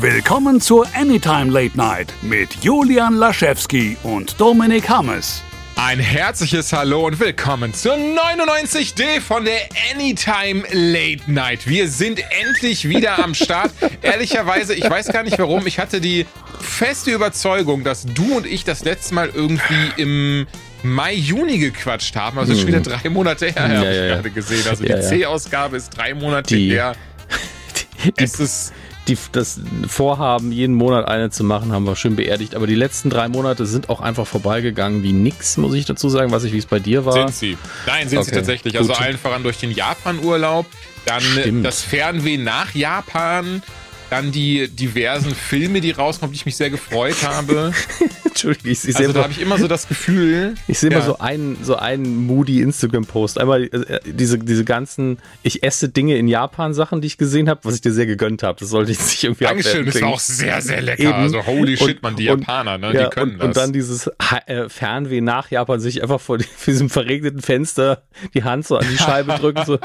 Willkommen zur Anytime Late Night mit Julian Laschewski und Dominik Hammes. Ein herzliches Hallo und willkommen zur 99D von der Anytime Late Night. Wir sind endlich wieder am Start. Ehrlicherweise, ich weiß gar nicht warum, ich hatte die feste Überzeugung, dass du und ich das letzte Mal irgendwie im Mai, Juni gequatscht haben. Also schon wieder drei Monate her, ja, habe ich ja. gerade gesehen. Also ja, die C-Ausgabe ist drei Monate die, her. Die, es ist die, das Vorhaben, jeden Monat eine zu machen, haben wir schön beerdigt. Aber die letzten drei Monate sind auch einfach vorbeigegangen wie nix, muss ich dazu sagen. Weiß ich, wie es bei dir war. Sind sie. Nein, sind okay. sie tatsächlich. Also Gut. allen voran durch den Japan-Urlaub. Dann Stimmt. das Fernweh nach Japan. Dann die diversen Filme, die rauskommen, die ich mich sehr gefreut habe. Entschuldigung, ich, ich Also da habe ich immer so das Gefühl. Ich sehe ja. mal so einen, so einen moody Instagram-Post. Einmal äh, diese, diese ganzen, ich esse Dinge in Japan-Sachen, die ich gesehen habe, was ich dir sehr gegönnt habe. Das sollte ich nicht irgendwie Dankeschön, das war auch sehr, sehr lecker. Eben. Also holy shit, und, man, die und, Japaner, ne? Ja, die können und, das. Und dann dieses äh, Fernweh nach Japan, sich einfach vor diesem verregneten Fenster die Hand so an die Scheibe drücken, so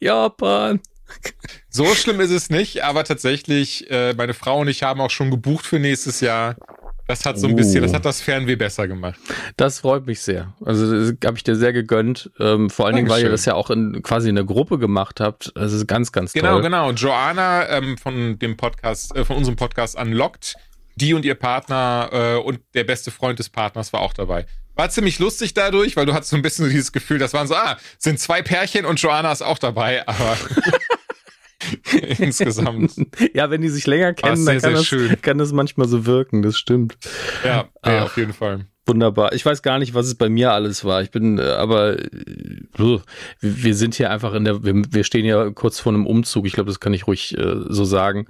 Japan. So schlimm ist es nicht, aber tatsächlich, äh, meine Frau und ich haben auch schon gebucht für nächstes Jahr. Das hat so ein bisschen, das oh. hat das Fernweh besser gemacht. Das freut mich sehr. Also das habe ich dir sehr gegönnt. Ähm, vor allen Dingen, weil ihr das ja auch in, quasi in der Gruppe gemacht habt. Das ist ganz, ganz genau, toll. Genau, genau. Joanna ähm, von dem Podcast, äh, von unserem Podcast Unlocked, die und ihr Partner äh, und der beste Freund des Partners war auch dabei. War ziemlich lustig dadurch, weil du hattest so ein bisschen so dieses Gefühl, das waren so, ah, sind zwei Pärchen und Joanna ist auch dabei, aber insgesamt. Ja, wenn die sich länger kennen, sehr, dann kann das, kann das, manchmal so wirken, das stimmt. Ja, ja auf jeden Fall. Wunderbar. Ich weiß gar nicht, was es bei mir alles war. Ich bin, äh, aber uh, wir sind hier einfach in der, wir, wir stehen ja kurz vor einem Umzug. Ich glaube, das kann ich ruhig äh, so sagen.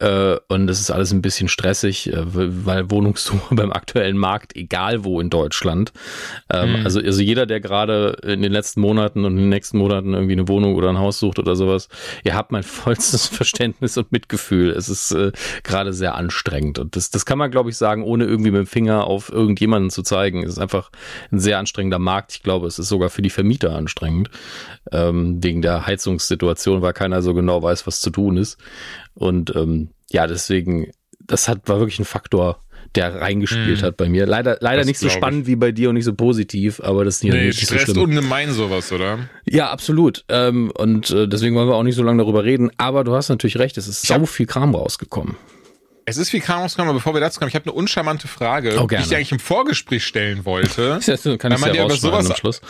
Äh, und das ist alles ein bisschen stressig, äh, weil Wohnungssuche beim aktuellen Markt, egal wo in Deutschland. Ähm, mhm. also, also jeder, der gerade in den letzten Monaten und in den nächsten Monaten irgendwie eine Wohnung oder ein Haus sucht oder sowas, ihr habt mein vollstes Verständnis und Mitgefühl. Es ist äh, gerade sehr anstrengend. Und das, das kann man, glaube ich, sagen, ohne irgendwie mit dem Finger auf irgendjemanden zu zeigen. Es ist einfach ein sehr anstrengender Markt. Ich glaube, es ist sogar für die Vermieter anstrengend. Ähm, wegen der Heizungssituation, weil keiner so genau weiß, was zu tun ist. Und ähm, ja, deswegen, das hat, war wirklich ein Faktor, der reingespielt mm. hat bei mir. Leider, leider nicht so spannend ich. wie bei dir und nicht so positiv, aber das ist nicht, nee, nicht so schlimm. ungemein sowas, oder? Ja, absolut. Ähm, und äh, deswegen wollen wir auch nicht so lange darüber reden. Aber du hast natürlich recht, es ist ich sau viel Kram rausgekommen. Es ist rausgekommen, aber bevor wir dazu kommen, ich habe eine uncharmante Frage, oh, die ich dir eigentlich im Vorgespräch stellen wollte. das kann weil man ja über sowas, am Schluss.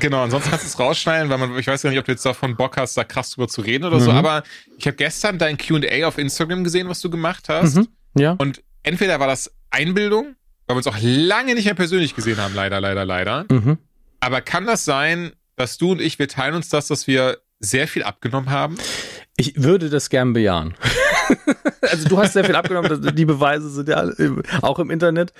Genau, ansonsten kannst du es rausschneiden, weil man, ich weiß gar nicht, ob du jetzt davon Bock hast, da krass drüber zu reden oder mhm. so, aber ich habe gestern dein Q&A auf Instagram gesehen, was du gemacht hast. Mhm. Ja. Und entweder war das Einbildung, weil wir uns auch lange nicht mehr persönlich gesehen haben, leider, leider, leider. Mhm. Aber kann das sein, dass du und ich, wir teilen uns das, dass wir sehr viel abgenommen haben? Ich würde das gern bejahen. also du hast sehr viel abgenommen, die Beweise sind ja auch im Internet.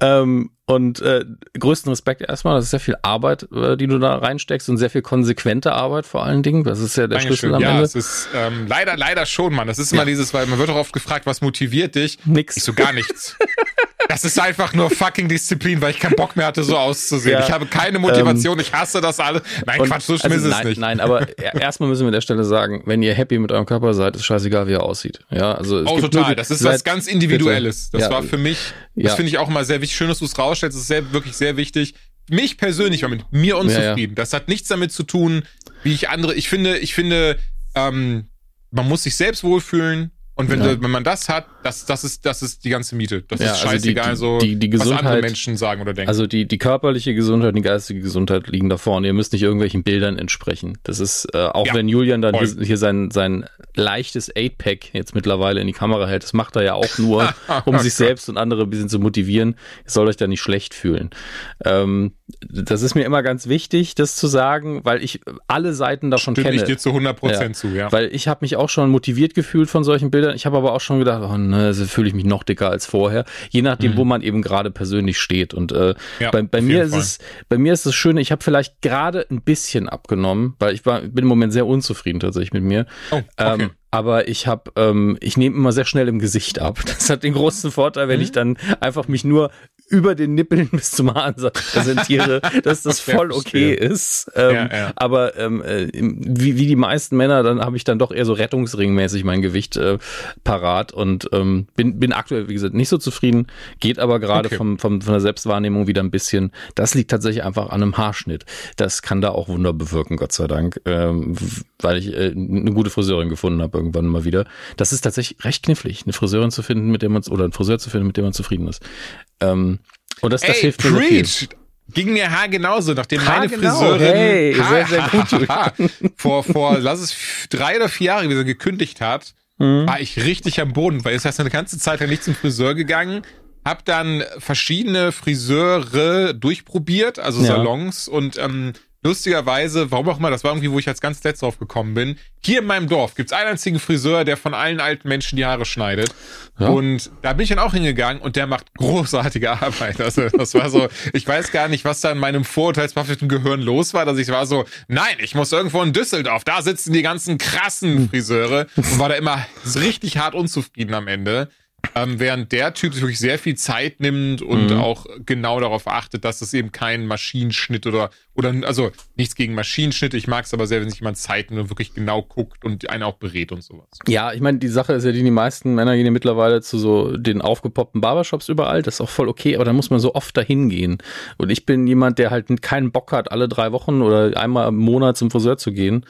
Ähm, und äh, größten Respekt erstmal, das ist sehr viel Arbeit, äh, die du da reinsteckst und sehr viel konsequente Arbeit vor allen Dingen. Das ist ja der Dankeschön. Schlüssel am ja, Ende. Ja, es ist ähm, leider, leider schon, Mann. Das ist immer ja. dieses, weil man wird auch oft gefragt, was motiviert dich? Nix. Ich so gar nichts. Das ist einfach nur fucking Disziplin, weil ich keinen Bock mehr hatte, so auszusehen. Ja, ich habe keine Motivation, ähm, ich hasse das alles. Nein, Quatsch, so schlimm also ist nein, es nicht. Nein, aber erstmal müssen wir an der Stelle sagen, wenn ihr happy mit eurem Körper seid, ist scheißegal, wie er aussieht. Ja, also oh, total. Das ist was ganz Individuelles. Das ja, war für mich, das finde ich auch immer sehr wichtig. Schön, dass du es rausstellst. Das ist sehr, wirklich sehr wichtig. Mich persönlich war mit mir unzufrieden. Das hat nichts damit zu tun, wie ich andere. Ich finde, ich finde, ähm, man muss sich selbst wohlfühlen. Und wenn, ja. wenn man das hat, das, das, ist, das ist die ganze Miete. Das ja, ist scheißegal, also die, die, die, was andere Menschen sagen oder denken. Also die, die körperliche Gesundheit und die geistige Gesundheit liegen da vorne. Ihr müsst nicht irgendwelchen Bildern entsprechen. Das ist, äh, auch ja, wenn Julian dann hier, hier sein, sein leichtes 8-Pack jetzt mittlerweile in die Kamera hält, das macht er ja auch nur, um sich selbst und andere ein bisschen zu motivieren. Ihr sollt euch da nicht schlecht fühlen. Ähm, das ist mir immer ganz wichtig, das zu sagen, weil ich alle Seiten davon Stimmt kenne. ich dir zu 100% ja, zu, ja. Weil ich habe mich auch schon motiviert gefühlt von solchen Bildern. Ich habe aber auch schon gedacht, oh, ne, so fühle ich mich noch dicker als vorher. Je nachdem, mhm. wo man eben gerade persönlich steht. Und äh, ja, bei, bei mir ist Fall. es, bei mir ist es schön, ich habe vielleicht gerade ein bisschen abgenommen, weil ich war, bin im Moment sehr unzufrieden tatsächlich mit mir. Oh, okay. Ähm, aber ich habe, ähm, ich nehme immer sehr schnell im Gesicht ab. Das hat den großen Vorteil, wenn mhm. ich dann einfach mich nur über den Nippeln bis zum Haarsatz präsentiere, dass das voll okay ist. Ähm, ja, ja. Aber ähm, äh, wie, wie die meisten Männer, dann habe ich dann doch eher so rettungsringmäßig mein Gewicht äh, parat und ähm, bin, bin aktuell, wie gesagt, nicht so zufrieden, geht aber gerade okay. vom, vom, von der Selbstwahrnehmung wieder ein bisschen. Das liegt tatsächlich einfach an einem Haarschnitt. Das kann da auch Wunder bewirken, Gott sei Dank, ähm, weil ich äh, eine gute Friseurin gefunden habe irgendwann mal wieder. Das ist tatsächlich recht knifflig, eine Friseurin zu finden, mit der man, oder einen Friseur zu finden, mit dem man zufrieden ist. Ähm, und das, das Ey, hilft mir preach. Ging mir Haar genauso, nachdem Haar meine genau. Friseurin hey, sehr, sehr gut. vor, vor, lass es drei oder vier Jahre wieder gekündigt hat, mhm. war ich richtig am Boden, weil es heißt eine ganze Zeit lang nicht zum Friseur gegangen, hab dann verschiedene Friseure durchprobiert, also ja. Salons und ähm, lustigerweise, warum auch immer, das war irgendwie, wo ich als ganz letzt drauf gekommen bin. Hier in meinem Dorf gibt's einen einzigen Friseur, der von allen alten Menschen die Haare schneidet. Ja. Und da bin ich dann auch hingegangen und der macht großartige Arbeit. Also das war so, ich weiß gar nicht, was da in meinem vorurteilsbehafteten Gehirn los war, dass ich war so, nein, ich muss irgendwo in Düsseldorf, da sitzen die ganzen krassen Friseure und war da immer richtig hart unzufrieden am Ende. Ähm, während der Typ sich wirklich sehr viel Zeit nimmt und mhm. auch genau darauf achtet, dass es eben kein Maschinenschnitt oder, oder, also nichts gegen Maschinenschnitt. Ich mag es aber sehr, wenn sich jemand Zeit nimmt und wirklich genau guckt und einen auch berät und sowas. Ja, ich meine, die Sache ist ja, die, die meisten Männer gehen ja mittlerweile zu so den aufgepoppten Barbershops überall. Das ist auch voll okay, aber da muss man so oft dahin gehen. Und ich bin jemand, der halt keinen Bock hat, alle drei Wochen oder einmal im Monat zum Friseur zu gehen.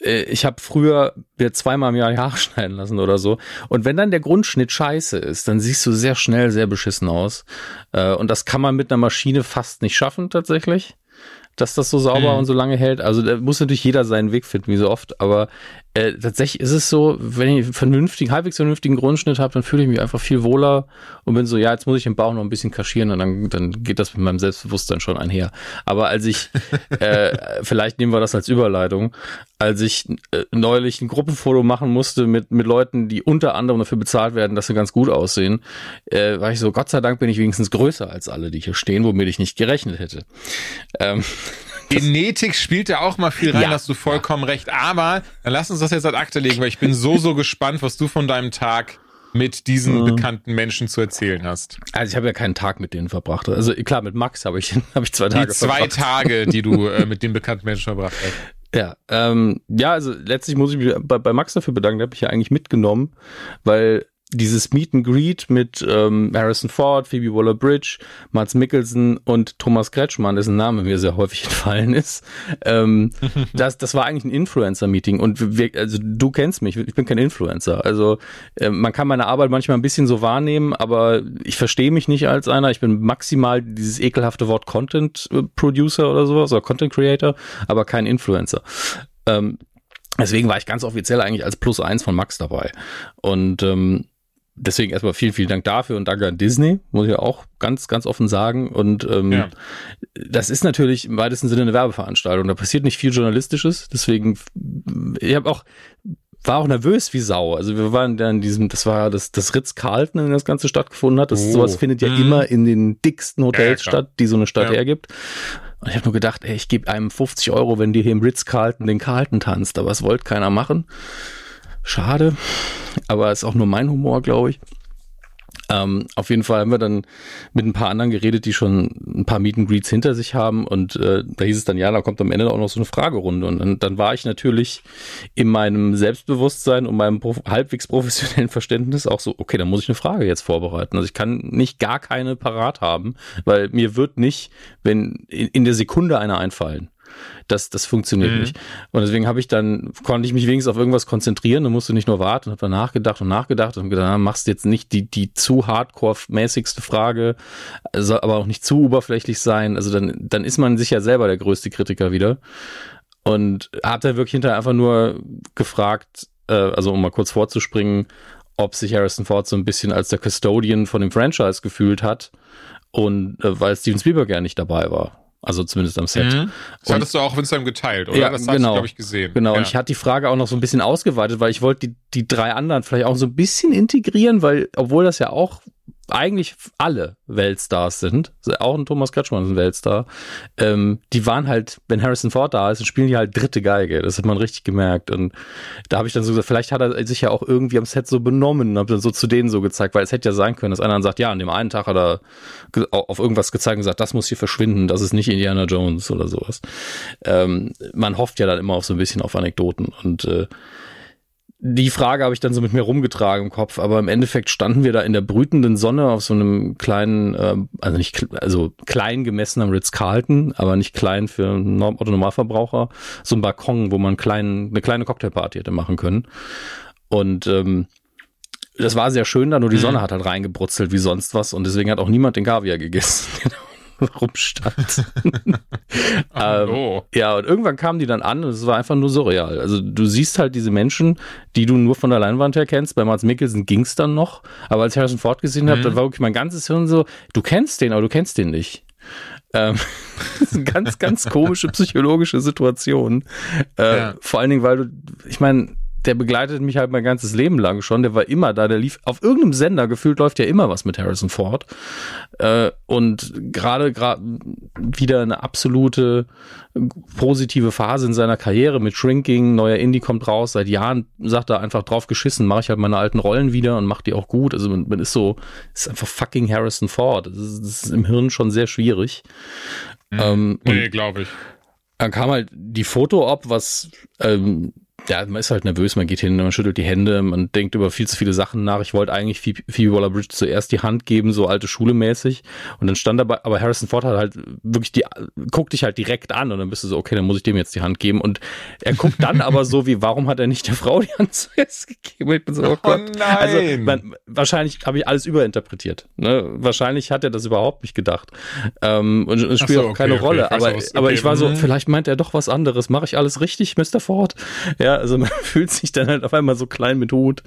Äh, ich habe früher mir zweimal im Jahr die Haare schneiden lassen oder so. Und wenn dann der Grundschnitt scheiße ist, dann siehst du sehr schnell sehr beschissen aus. Äh, und das kann man mit einer Maschine fast nicht schaffen tatsächlich dass das so sauber mhm. und so lange hält. Also da muss natürlich jeder seinen Weg finden, wie so oft. Aber äh, tatsächlich ist es so, wenn ich einen vernünftigen, halbwegs vernünftigen Grundschnitt habe, dann fühle ich mich einfach viel wohler und bin so, ja, jetzt muss ich den Bauch noch ein bisschen kaschieren und dann, dann geht das mit meinem Selbstbewusstsein schon einher. Aber als ich, äh, vielleicht nehmen wir das als Überleitung, als ich äh, neulich ein Gruppenfoto machen musste mit, mit Leuten, die unter anderem dafür bezahlt werden, dass sie ganz gut aussehen, äh, war ich so, Gott sei Dank bin ich wenigstens größer als alle, die hier stehen, womit ich nicht gerechnet hätte. Ähm, Genetik spielt ja auch mal viel rein, ja. hast du vollkommen recht. Aber dann lass uns das jetzt ad Akte legen, weil ich bin so, so gespannt, was du von deinem Tag mit diesen mhm. bekannten Menschen zu erzählen hast. Also ich habe ja keinen Tag mit denen verbracht. Also klar, mit Max habe ich, hab ich zwei Tage Die zwei verbracht. Tage, die du äh, mit den bekannten Menschen verbracht hast. Ja, ähm, ja, also letztlich muss ich mich bei, bei Max dafür bedanken, der habe ich ja eigentlich mitgenommen, weil dieses Meet and Greet mit ähm, Harrison Ford, Phoebe Waller-Bridge, Mats Mikkelsen und Thomas Kretschmann, dessen Name mir sehr häufig entfallen ist. Ähm, das, das war eigentlich ein Influencer-Meeting und wir, also du kennst mich, ich bin kein Influencer. Also äh, man kann meine Arbeit manchmal ein bisschen so wahrnehmen, aber ich verstehe mich nicht als einer. Ich bin maximal dieses ekelhafte Wort Content Producer oder sowas oder Content Creator, aber kein Influencer. Ähm, Deswegen war ich ganz offiziell eigentlich als Plus eins von Max dabei. Und ähm, deswegen erstmal vielen, vielen Dank dafür und danke an Disney, muss ich auch ganz, ganz offen sagen. Und ähm, ja. das ist natürlich im weitesten Sinne eine Werbeveranstaltung. Da passiert nicht viel Journalistisches. Deswegen, ich habe auch war auch nervös wie Sau. Also wir waren dann in diesem, das war das, das Ritz-Carlton, in dem das Ganze stattgefunden hat. Das, oh. Sowas findet ja mhm. immer in den dicksten Hotels ja, statt, die so eine Stadt ja. hergibt. Und ich habe nur gedacht, ey, ich gebe einem 50 Euro, wenn die hier im Ritz-Carlton den Carlton tanzt. Aber es wollte keiner machen. Schade, aber ist auch nur mein Humor, glaube ich. Ähm, auf jeden Fall haben wir dann mit ein paar anderen geredet, die schon ein paar Meet and Greets hinter sich haben und äh, da hieß es dann, ja, da kommt am Ende auch noch so eine Fragerunde und dann, dann war ich natürlich in meinem Selbstbewusstsein und meinem prof halbwegs professionellen Verständnis auch so, okay, dann muss ich eine Frage jetzt vorbereiten. Also ich kann nicht gar keine parat haben, weil mir wird nicht, wenn in, in der Sekunde einer einfallen. Das, das funktioniert mhm. nicht. Und deswegen habe ich dann, konnte ich mich wenigstens auf irgendwas konzentrieren und musste nicht nur warten, habe dann nachgedacht und nachgedacht und gedacht, machst jetzt nicht die, die zu hardcore-mäßigste Frage, soll aber auch nicht zu oberflächlich sein. Also dann, dann ist man sich ja selber der größte Kritiker wieder. Und habe dann wirklich hinterher einfach nur gefragt, äh, also um mal kurz vorzuspringen, ob sich Harrison Ford so ein bisschen als der Custodian von dem Franchise gefühlt hat und äh, weil Steven Spielberg ja nicht dabei war. Also zumindest am Set. Mhm. Das hattest du auch Instagram geteilt, oder? Ja, das hast genau. du, glaube ich, gesehen. Genau, ja. und ich hatte die Frage auch noch so ein bisschen ausgeweitet, weil ich wollte die, die drei anderen vielleicht auch so ein bisschen integrieren, weil, obwohl das ja auch eigentlich alle Weltstars sind, auch ein Thomas Kretschmann ist ein Weltstar, ähm, die waren halt, wenn Harrison Ford da ist, spielen die halt dritte Geige. Das hat man richtig gemerkt. Und da habe ich dann so gesagt, vielleicht hat er sich ja auch irgendwie am Set so benommen und habe dann so zu denen so gezeigt, weil es hätte ja sein können, dass einer dann sagt, ja, an dem einen Tag hat er auf irgendwas gezeigt und gesagt, das muss hier verschwinden, das ist nicht Indiana Jones oder sowas. Ähm, man hofft ja dann immer auf so ein bisschen auf Anekdoten und äh, die Frage habe ich dann so mit mir rumgetragen im Kopf, aber im Endeffekt standen wir da in der brütenden Sonne auf so einem kleinen, äh, also nicht, also klein gemessen am Ritz-Carlton, aber nicht klein für einen Otto-Normalverbraucher, so ein Balkon, wo man klein, eine kleine Cocktailparty hätte machen können. Und ähm, das war sehr schön da, nur die mhm. Sonne hat halt reingebrutzelt wie sonst was und deswegen hat auch niemand den Kaviar gegessen. rumstand. ähm, ja, und irgendwann kamen die dann an und es war einfach nur surreal. Also du siehst halt diese Menschen, die du nur von der Leinwand her kennst. Bei Mats Mikkelsen ging es dann noch. Aber als ich Harrison Ford gesehen mhm. habe, dann war wirklich mein ganzes Hirn so, du kennst den, aber du kennst den nicht. Ähm, das ist eine ganz, ganz komische psychologische Situation. Äh, ja. Vor allen Dingen, weil du, ich meine, der begleitet mich halt mein ganzes Leben lang schon. Der war immer da. Der lief auf irgendeinem Sender gefühlt läuft ja immer was mit Harrison Ford. Äh, und gerade gerade wieder eine absolute positive Phase in seiner Karriere mit Shrinking. Neuer Indie kommt raus. Seit Jahren sagt er einfach drauf geschissen, mache ich halt meine alten Rollen wieder und mache die auch gut. Also man, man ist so, ist einfach fucking Harrison Ford. Das ist, das ist im Hirn schon sehr schwierig. Mhm. Ähm, nee, glaube ich. Dann kam halt die Foto-Op, was ähm, ja, man ist halt nervös, man geht hin, man schüttelt die Hände, man denkt über viel zu viele Sachen nach. Ich wollte eigentlich Phoebe Waller-Bridge zuerst die Hand geben, so alte Schule mäßig. Und dann stand dabei, aber Harrison Ford hat halt wirklich die, guckt dich halt direkt an und dann bist du so, okay, dann muss ich dem jetzt die Hand geben. Und er guckt dann aber so wie, warum hat er nicht der Frau die Hand zuerst gegeben? Ich bin so, oh, oh Gott. nein. Also, man, wahrscheinlich habe ich alles überinterpretiert. Ne? Wahrscheinlich hat er das überhaupt nicht gedacht. Ähm, und es spielt so, auch keine okay, Rolle. Okay, aber, okay. aber ich war so, vielleicht meint er doch was anderes. Mache ich alles richtig, Mr. Ford? Ja, also man fühlt sich dann halt auf einmal so klein mit Hut,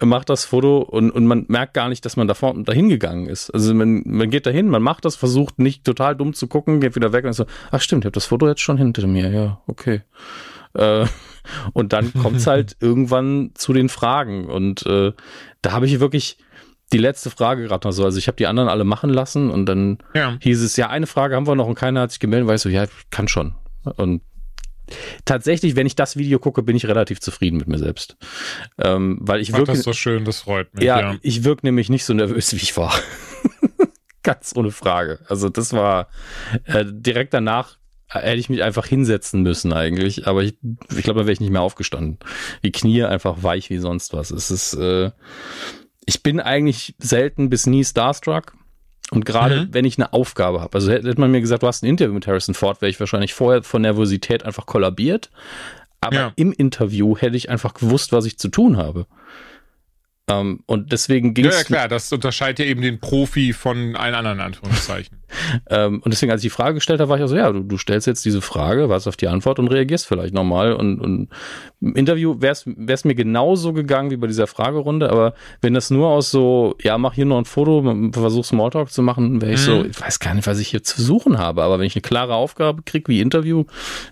macht das Foto und, und man merkt gar nicht, dass man da vorne dahin gegangen ist. Also man, man geht dahin, man macht das, versucht nicht total dumm zu gucken, geht wieder weg und so, ach stimmt, ich habe das Foto jetzt schon hinter mir, ja, okay. Äh, und dann kommt's halt irgendwann zu den Fragen und äh, da habe ich wirklich die letzte Frage gerade noch so. Also ich habe die anderen alle machen lassen und dann ja. hieß es, ja, eine Frage haben wir noch und keiner hat sich gemeldet, weil ich so, ja, kann schon. Und tatsächlich, wenn ich das Video gucke, bin ich relativ zufrieden mit mir selbst. Ähm, weil ich wirke. Das ist so schön, das freut mich. Ja, ja. ich wirke nämlich nicht so nervös, wie ich war. Ganz ohne Frage. Also das war äh, direkt danach hätte ich mich einfach hinsetzen müssen eigentlich, aber ich, ich glaube, da wäre ich nicht mehr aufgestanden. Die Knie einfach weich wie sonst was. Es ist, äh, ich bin eigentlich selten bis nie starstruck. Und gerade mhm. wenn ich eine Aufgabe habe, also hätte man mir gesagt, du hast ein Interview mit Harrison Ford, wäre ich wahrscheinlich vorher von Nervosität einfach kollabiert. Aber ja. im Interview hätte ich einfach gewusst, was ich zu tun habe. Ähm, und deswegen ging es. Ja, ja, klar, das unterscheidet ja eben den Profi von allen anderen Anführungszeichen. ähm, und deswegen, als ich die Frage gestellt habe, war ich also, ja, du, du stellst jetzt diese Frage, warst auf die Antwort und reagierst vielleicht nochmal. Und, und im Interview wäre es mir genauso gegangen wie bei dieser Fragerunde, aber wenn das nur aus so, ja, mach hier noch ein Foto, versuch Smalltalk zu machen, wäre ich mhm. so, ich weiß gar nicht, was ich hier zu suchen habe, aber wenn ich eine klare Aufgabe kriege wie Interview,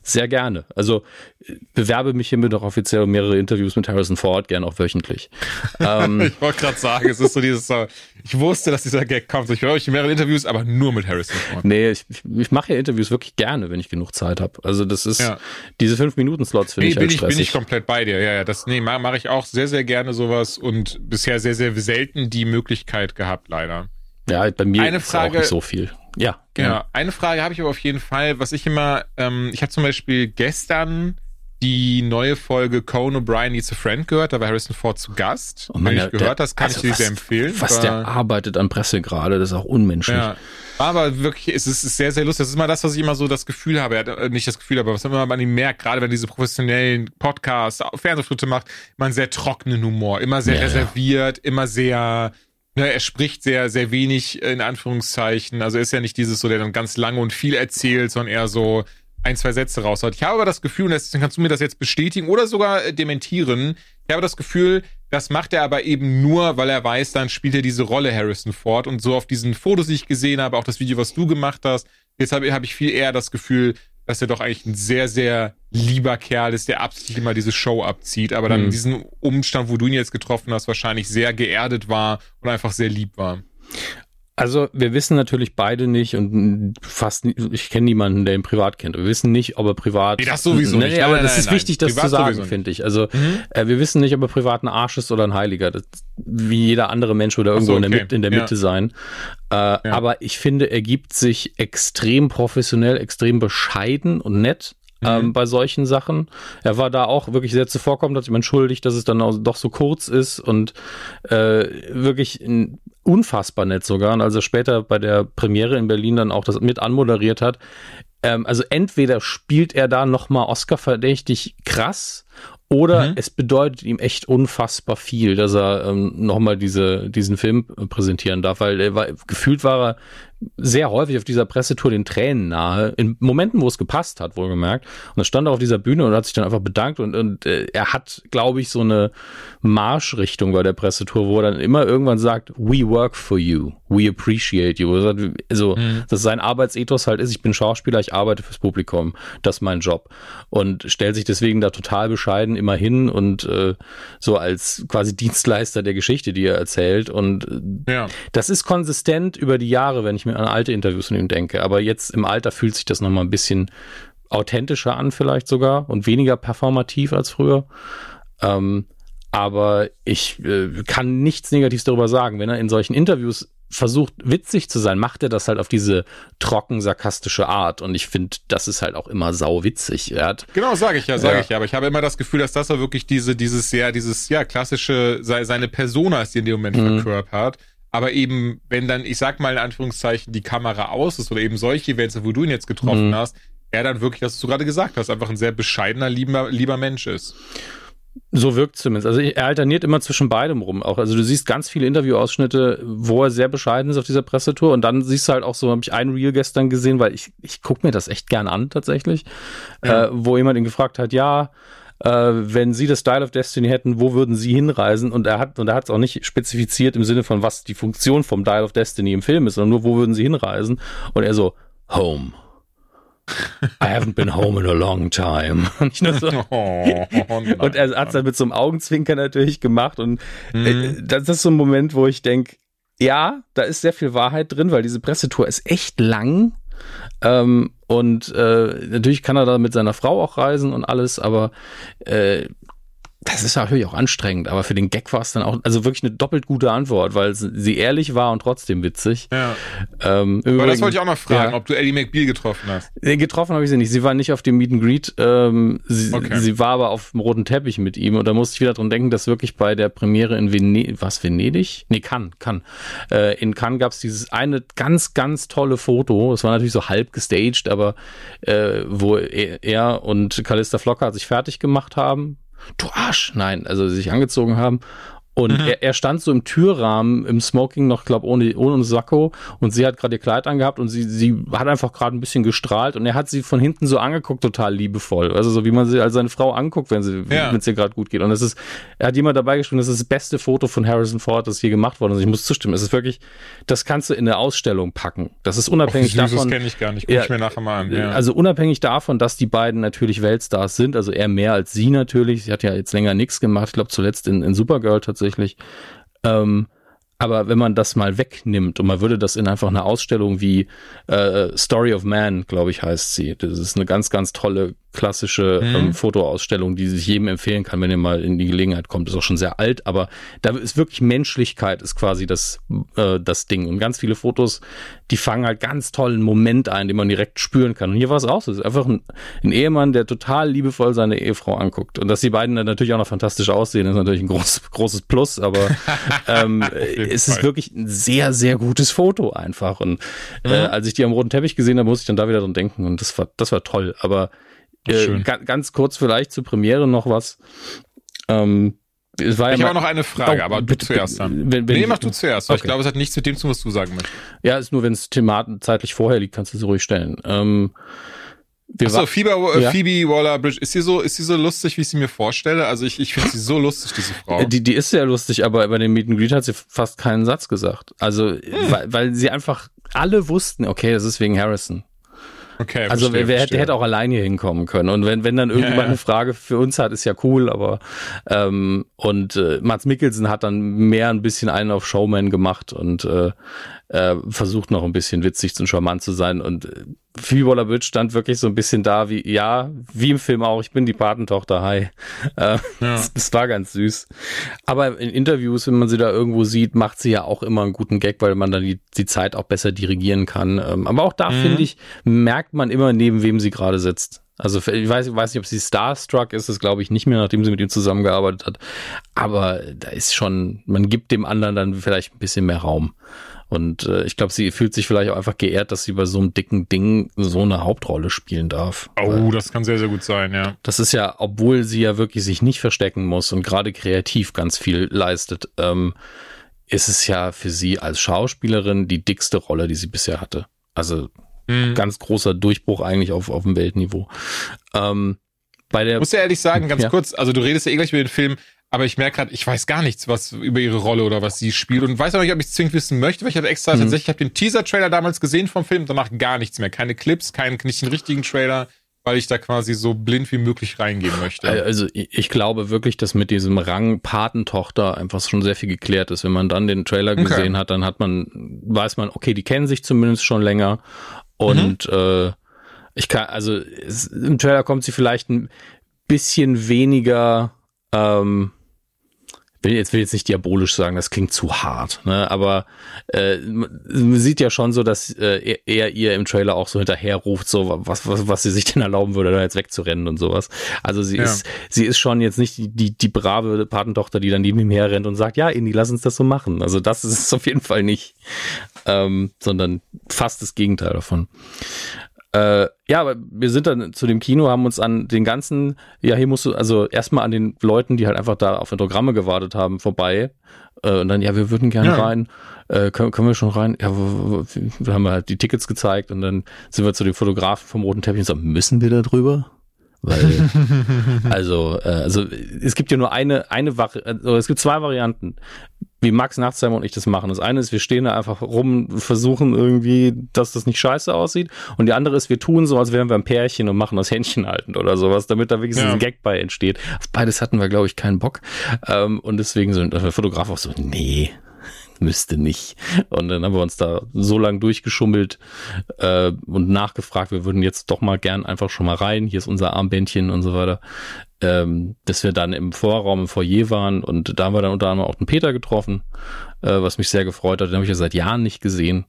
sehr gerne. Also bewerbe mich hiermit doch offiziell um mehrere Interviews mit Harrison Ford, gerne auch wöchentlich. ähm, ich wollte gerade sagen, es ist so dieses, ich wusste, dass dieser Gag kommt. Ich höre euch mehrere Interviews, aber nur mit Harrison Ford. Nee, ich, ich mache ja Interviews wirklich gerne, wenn ich genug Zeit habe. Also das ist, ja. diese fünf Minuten Slots finde nee, ich halt bin ich, bin ich komplett bei dir. Ja, ja, das, nee, mache mach ich auch sehr, sehr gerne sowas und bisher sehr, sehr selten die Möglichkeit gehabt, leider. Ja, bei mir eine Frage, ist auch nicht so viel. Ja, genau. Ja, eine Frage habe ich aber auf jeden Fall, was ich immer, ähm, ich habe zum Beispiel gestern die neue Folge Conan O'Brien Needs a Friend gehört. Da war Harrison Ford zu Gast. Und man, Wenn ich gehört, das kann also ich dir sehr empfehlen. Was der arbeitet an Presse gerade, das ist auch unmenschlich. Ja. Aber wirklich, es ist sehr, sehr lustig. Das ist immer das, was ich immer so das Gefühl habe. Äh, nicht das Gefühl, aber was immer man ihm merkt, gerade wenn diese professionellen Podcasts, Fernsehauftritte macht, immer einen sehr trockenen Humor, immer sehr ja, reserviert, ja. immer sehr Ne, er spricht sehr, sehr wenig in Anführungszeichen. Also er ist ja nicht dieses so, der dann ganz lange und viel erzählt, sondern eher so, ein, zwei Sätze raushaut. Ich habe aber das Gefühl, und deswegen kannst du mir das jetzt bestätigen oder sogar äh, dementieren, ich habe das Gefühl, das macht er aber eben nur, weil er weiß, dann spielt er diese Rolle Harrison Ford. Und so auf diesen Fotos, die ich gesehen habe, auch das Video, was du gemacht hast, jetzt habe hab ich viel eher das Gefühl, dass er doch eigentlich ein sehr, sehr lieber Kerl ist, der absichtlich immer diese Show abzieht, aber dann mhm. in diesem Umstand, wo du ihn jetzt getroffen hast, wahrscheinlich sehr geerdet war und einfach sehr lieb war. Also wir wissen natürlich beide nicht und fast ich kenne niemanden, der ihn privat kennt. Wir wissen nicht, ob er privat. Nee, das sowieso nee, nicht. Aber nein, das nein, ist nein. wichtig, das Privat zu sagen, finde ich. Also äh, wir wissen nicht, ob er privat ein Arsch ist oder ein Heiliger. Das, wie jeder andere Mensch oder irgendwo so, in der, okay. Mitte, in der Ja. Mitte sein. Äh, Aber ich finde, er gibt sich extrem professionell, extrem bescheiden und nett. Mhm. Ähm, bei solchen Sachen. Er war da auch wirklich sehr zuvorkommend, hat sich entschuldigt, dass es dann auch doch so kurz ist und äh, wirklich unfassbar nett sogar. Und als er später bei der Premiere in Berlin dann auch das mit anmoderiert hat, ähm, also entweder spielt er da nochmal Oscar-verdächtig krass oder Mhm. es bedeutet ihm echt unfassbar viel, dass er ähm, nochmal diese, diesen Film präsentieren darf, weil er war, gefühlt war er sehr häufig auf dieser Pressetour den Tränen nahe, in Momenten, wo es gepasst hat, wohlgemerkt. Und er stand auf dieser Bühne und hat sich dann einfach bedankt und, und äh, er hat, glaube ich, so eine Marschrichtung bei der Pressetour, wo er dann immer irgendwann sagt, we work for you, we appreciate you. Also, Also, dass sein Arbeitsethos halt ist, ich bin Schauspieler, ich arbeite fürs Publikum, das ist mein Job. Und stellt sich deswegen da total bescheiden immer hin und äh, so als quasi Dienstleister der Geschichte, die er erzählt. Und äh, Ja. das ist konsistent über die Jahre, wenn ich mir an alte Interviews von ihm denke. Aber jetzt im Alter fühlt sich das nochmal ein bisschen authentischer an, vielleicht sogar, und weniger performativ als früher. Ähm, aber ich äh, kann nichts Negatives darüber sagen. Wenn er in solchen Interviews versucht, witzig zu sein, macht er das halt auf diese trocken sarkastische Art. Und ich finde, das ist halt auch immer sau witzig. Er hat Genau, sage ich ja, sage Ja. ich ja. Aber ich habe immer das Gefühl, dass das ja wirklich diese, dieses, ja, dieses, ja, klassische, sei- seine Persona ist, die in dem Moment Mhm. verkörpert. Aber eben, wenn dann, ich sag mal in Anführungszeichen, die Kamera aus ist oder eben solche Events, wo du ihn jetzt getroffen Mhm. hast, er dann wirklich, was du gerade gesagt hast, einfach ein sehr bescheidener, lieber, lieber Mensch ist. So wirkt zumindest. Also er alterniert immer zwischen beidem rum auch. Also du siehst ganz viele Interviewausschnitte, wo er sehr bescheiden ist auf dieser Pressetour und dann siehst du halt auch so, habe ich ein Reel gestern gesehen, weil ich, ich gucke mir das echt gern an tatsächlich, Ja. äh, wo jemand ihn gefragt hat, ja, äh, wenn Sie das Style of Destiny hätten, wo würden Sie hinreisen? Und er hat und er hat es auch nicht spezifiziert im Sinne von, was die Funktion vom Dial of Destiny im Film ist, sondern nur, wo würden Sie hinreisen? Und er so, home. I haven't been home in a long time. Und so, Oh, nein, und er hat es dann mit so einem Augenzwinker natürlich gemacht. Und Mhm. äh, das ist so ein Moment, wo ich denke, ja, da ist sehr viel Wahrheit drin, weil diese Pressetour ist echt lang. Ähm, und äh, natürlich kann er da mit seiner Frau auch reisen und alles, aber äh, das ist natürlich auch anstrengend. Aber für den Gag war es dann auch, also wirklich eine doppelt gute Antwort, weil sie ehrlich war und trotzdem witzig. Ja. Ähm, Aber das wollte ich auch noch fragen, Ja. ob du Eddie McBeal getroffen hast. Nee, Getroffen habe ich sie nicht. Sie war nicht auf dem Meet and Greet. Ähm, sie, Okay. sie war aber auf dem roten Teppich mit ihm. Und da musste ich wieder dran denken, dass wirklich bei der Premiere in Venedig, was, Venedig? Nee, Cannes, Cannes. Äh, in Cannes gab es dieses eine ganz, ganz tolle Foto. Es war natürlich so halb gestaged, aber äh, wo er, er und Callista Flocker sich fertig gemacht haben. Du Arsch! Nein, also sich angezogen haben. Und er, er stand so im Türrahmen im Smoking noch, glaube ohne ohne Sakko und sie hat gerade ihr Kleid angehabt und sie sie hat einfach gerade ein bisschen gestrahlt und er hat sie von hinten so angeguckt, total liebevoll. Also so wie man sie als seine Frau anguckt, wenn sie Ja. wenn es ihr gerade gut geht. Und es ist er hat jemand dabei geschrieben, das ist das beste Foto von Harrison Ford, das je gemacht worden ist. Ich muss zustimmen, es ist wirklich das kannst du in eine Ausstellung packen. Das ist unabhängig das davon. kenne ich gar nicht. Guck Ja, ich mir nachher mal an. Ja. Also unabhängig davon, dass die beiden natürlich Weltstars sind, also er mehr als sie natürlich. Sie hat ja jetzt länger nichts gemacht, ich glaube zuletzt in, in Supergirl tatsächlich. Ähm, aber wenn man das mal wegnimmt und man würde das in einfach eine Ausstellung wie äh, Story of Man, glaube ich, heißt sie. Das ist eine ganz, ganz tolle klassische Mhm. ähm, Fotoausstellung, die sich jedem empfehlen kann, wenn ihr mal in die Gelegenheit kommt. Ist auch schon sehr alt, aber da ist wirklich Menschlichkeit ist quasi das, äh, das Ding. Und ganz viele Fotos, die fangen halt ganz tollen Moment ein, den man direkt spüren kann. Und hier war es auch so. Es ist einfach ein, ein Ehemann, der total liebevoll seine Ehefrau anguckt. Und dass die beiden dann natürlich auch noch fantastisch aussehen, ist natürlich ein groß, großes Plus, aber ähm, es ist wirklich ein sehr, sehr gutes Foto einfach. Und äh, als ich die am roten Teppich gesehen habe, musste ich dann da wieder dran denken. Und das war, das war toll. Aber äh, ganz kurz vielleicht zur Premiere noch was. Ähm, es war Ich ja habe mal- noch eine Frage, Oh, aber bitte, du zuerst dann. Wenn- wenn- nee, mach du zuerst, weil ich Okay. glaube, es hat nichts mit dem zu tun, was du sagen möchtest. Ja, ist nur, wenn es thematisch zeitlich vorher liegt, kannst du sie ruhig stellen. Ähm, wir Achso, Phoebe, äh, Ja. Phoebe Waller-Bridge, ist sie so, ist sie so lustig, wie ich sie mir vorstelle? Also ich, ich finde sie so lustig, diese Frau. Äh, Die, die ist sehr lustig, aber bei dem Meet and Greet hat sie fast keinen Satz gesagt. Also, Hm. weil, weil sie einfach alle wussten, okay, das ist wegen Harrison. Okay, also verstehe, wer, verstehe. hätte auch alleine hier hinkommen können. Und wenn, wenn dann irgendwann ja, ja. eine Frage für uns hat, ist ja cool, aber ähm, und äh, Mats Mikkelsen hat dann mehr ein bisschen einen auf Showman gemacht und äh, äh, versucht noch ein bisschen witzig und charmant zu sein. Und äh, Phoebe Waller-Bridge stand wirklich so ein bisschen da wie, ja, wie im Film auch, ich bin die Patentochter, hi. Äh, ja. das, das, war ganz süß. Aber in Interviews, wenn man sie da irgendwo sieht, macht sie ja auch immer einen guten Gag, weil man dann die, die Zeit auch besser dirigieren kann. Ähm, aber auch da, mhm. finde ich, merkt man immer, neben wem sie gerade sitzt. Also ich weiß, ich weiß nicht, ob sie Starstruck ist, das glaube ich nicht mehr, nachdem sie mit ihm zusammengearbeitet hat. Aber da ist schon, man gibt dem anderen dann vielleicht ein bisschen mehr Raum. Und äh, ich glaube, sie fühlt sich vielleicht auch einfach geehrt, dass sie bei so einem dicken Ding so eine Hauptrolle spielen darf. Oh, Weil das kann sehr, sehr gut sein, ja. Das ist ja, obwohl sie ja wirklich sich nicht verstecken muss und gerade kreativ ganz viel leistet, ähm, ist es ja für sie als Schauspielerin die dickste Rolle, die sie bisher hatte. Also mhm. ganz großer Durchbruch eigentlich auf, auf dem Weltniveau. Ähm, bei der. Muss ja ehrlich sagen, ganz ja. kurz, also du redest ja eh gleich über den Film, aber ich merke gerade, ich weiß gar nichts, was über ihre Rolle oder was sie spielt und weiß auch nicht, ob ich es zwingend wissen möchte, weil ich habe extra mhm. tatsächlich, ich habe den Teaser-Trailer damals gesehen vom Film, danach gar nichts mehr, keine Clips, keinen nicht den richtigen Trailer, weil ich da quasi so blind wie möglich reingehen möchte. Also ich glaube wirklich, dass mit diesem Rang Patentochter einfach schon sehr viel geklärt ist. Wenn man dann den Trailer gesehen okay. hat, dann hat man, weiß man, okay, die kennen sich zumindest schon länger und mhm. äh, ich kann, also es, im Trailer kommt sie vielleicht ein bisschen weniger ähm, will jetzt will jetzt nicht diabolisch sagen, das klingt zu hart, ne? aber äh, man sieht ja schon so, dass äh, er ihr im Trailer auch so hinterher ruft, so was, was, was sie sich denn erlauben würde, da jetzt wegzurennen und sowas. Also sie ja. ist sie ist schon jetzt nicht die, die, die brave Patentochter, die dann neben ihm herrennt und sagt, ja, Indy, lass uns das so machen. Also das ist es auf jeden Fall nicht, ähm, sondern fast das Gegenteil davon. Äh, ja, aber wir sind dann zu dem Kino, haben uns an den ganzen, ja, hier musst du, also erstmal an den Leuten, die halt einfach da auf Autogramme gewartet haben, vorbei. Äh, und dann, ja, wir würden gerne ja. rein. Äh, können, können wir schon rein? Ja, wir haben halt die Tickets gezeigt und dann sind wir zu dem Fotografen vom Roten Teppich und sagen, müssen wir da drüber? Weil, also, äh, also es gibt ja nur eine, eine also es gibt zwei Varianten, wie Max Nachtsheim und ich das machen. Das eine ist, wir stehen da einfach rum, versuchen irgendwie, dass das nicht scheiße aussieht. Und die andere ist, wir tun so, als wären wir ein Pärchen und machen das Händchen haltend oder sowas, damit da wirklich ja. ein Gag bei entsteht. Auf beides hatten wir, glaube ich, keinen Bock. Ähm, und deswegen sind der Fotograf auch so, nee, müsste nicht. Und dann haben wir uns da so lang durchgeschummelt äh, und nachgefragt, wir würden jetzt doch mal gern einfach schon mal rein, hier ist unser Armbändchen und so weiter. Ähm, dass wir dann im Vorraum, im Foyer waren und da haben wir dann unter anderem auch den Peter getroffen, äh, was mich sehr gefreut hat. Den habe ich ja seit Jahren nicht gesehen.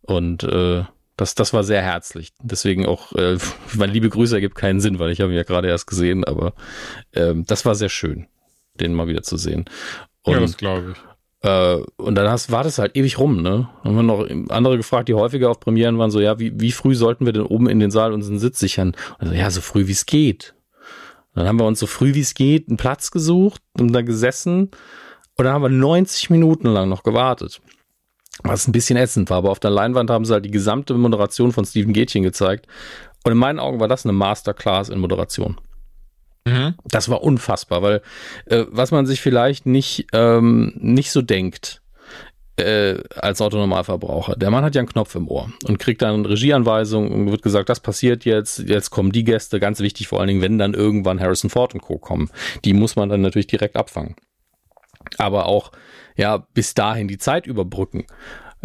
Und äh, das, das war sehr herzlich. Deswegen auch, äh, meine liebe Grüße ergibt keinen Sinn, weil ich habe ihn ja gerade erst gesehen, aber ähm, das war sehr schön, den mal wieder zu sehen. Und, ja, das glaube ich. Äh, und dann hast, war das halt ewig rum, ne? Haben wir noch andere gefragt, die häufiger auf Premieren waren, so, ja, wie, wie früh sollten wir denn oben in den Saal unseren Sitz sichern? Also, ja, so früh wie es geht. dann haben wir uns so früh wie es geht einen Platz gesucht und da gesessen und dann haben wir 90 Minuten lang noch gewartet. Was ein bisschen ätzend war, aber auf der Leinwand haben sie halt die gesamte Moderation von Steven Gätchen gezeigt. Und in meinen Augen war das eine Masterclass in Moderation. Mhm. Das war unfassbar, weil äh, was man sich vielleicht nicht, ähm, nicht so denkt äh, als Autonormalverbraucher, der Mann hat ja einen Knopf im Ohr und kriegt dann Regieanweisungen und wird gesagt, das passiert jetzt, jetzt kommen die Gäste, ganz wichtig vor allen Dingen, wenn dann irgendwann Harrison Ford und Co. kommen. Die muss man dann natürlich direkt abfangen. Aber auch, ja, bis dahin die Zeit überbrücken.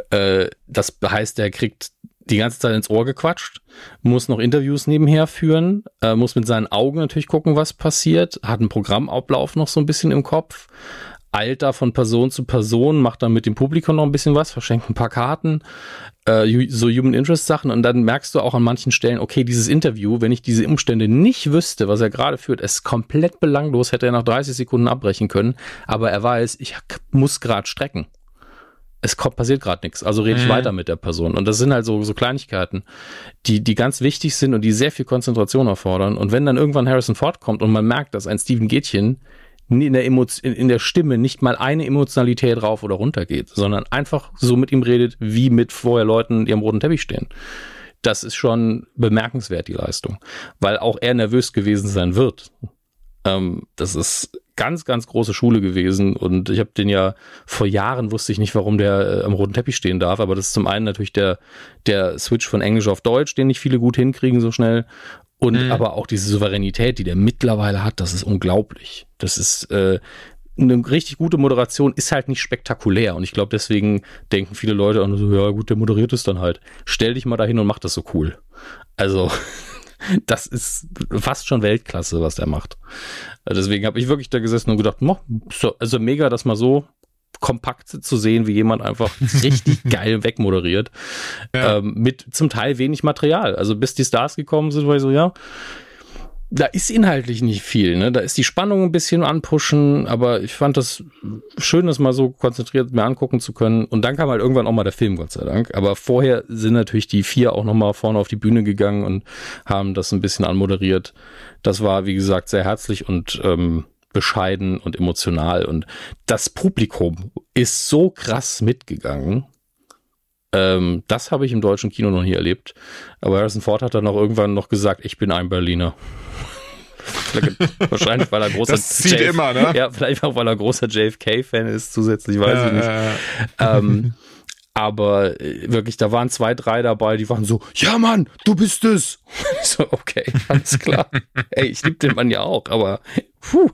Äh, das heißt, er kriegt die ganze Zeit ins Ohr gequatscht, muss noch Interviews nebenher führen, äh, muss mit seinen Augen natürlich gucken, was passiert, hat einen Programmablauf noch so ein bisschen im Kopf, eilt da von Person zu Person, macht dann mit dem Publikum noch ein bisschen was, verschenkt ein paar Karten, äh, so Human Interest Sachen. Und dann merkst du auch an manchen Stellen, okay, dieses Interview, wenn ich diese Umstände nicht wüsste, was er gerade führt, ist komplett belanglos, hätte er nach 30 Sekunden abbrechen können, aber er weiß, ich muss gerade strecken es kommt, passiert gerade nichts. Also rede ich mhm. weiter mit der Person. Und das sind halt so, so Kleinigkeiten, die, die ganz wichtig sind und die sehr viel Konzentration erfordern. Und wenn dann irgendwann Harrison Ford kommt und man merkt, dass ein Steven Gätchen in der, Emotion, in der Stimme nicht mal eine Emotionalität rauf oder runter geht, sondern einfach so mit ihm redet, wie mit vorher Leuten, die am roten Teppich stehen. Das ist schon bemerkenswert, die Leistung. Weil auch er nervös gewesen sein wird. Ähm, das ist ganz, ganz große Schule gewesen und ich habe den ja vor Jahren wusste ich nicht, warum der äh, am roten Teppich stehen darf, aber das ist zum einen natürlich der, der Switch von Englisch auf Deutsch, den nicht viele gut hinkriegen so schnell und mhm. aber auch diese Souveränität, die der mittlerweile hat, das ist unglaublich. Das ist äh, eine richtig gute Moderation ist halt nicht spektakulär und ich glaube deswegen denken viele Leute auch nur so, ja gut, der moderiert es dann halt. Stell dich mal dahin und mach das so cool. Also das ist fast schon Weltklasse, was der macht. Deswegen habe ich wirklich da gesessen und gedacht, so, also mega, das mal so kompakt zu sehen, wie jemand einfach richtig geil wegmoderiert. Ja. Ähm, mit zum Teil wenig Material. Also bis die Stars gekommen sind, war ich so, ja, da ist inhaltlich nicht viel, ne? Da ist die Spannung ein bisschen anpushen, aber ich fand das schön, das mal so konzentriert mir angucken zu können. Und dann kam halt irgendwann auch mal der Film, Gott sei Dank. Aber vorher sind natürlich die vier auch nochmal vorne auf die Bühne gegangen und haben das ein bisschen anmoderiert. Das war, wie gesagt, sehr herzlich und ähm, bescheiden und emotional. Und das Publikum ist so krass mitgegangen. Ähm, das habe ich im deutschen Kino noch nie erlebt. Aber Harrison Ford hat dann auch irgendwann noch gesagt, ich bin ein Berliner. Wahrscheinlich, weil er großer das zieht JF immer, ne? Ja, vielleicht auch, weil er großer JFK-Fan ist, zusätzlich, weiß ja, ich nicht. Ja, ähm, aber äh, wirklich, da waren zwei, drei dabei, die waren so, ja Mann, du bist es. so, okay, alles klar. Ey, ich liebe den Mann ja auch, aber puh.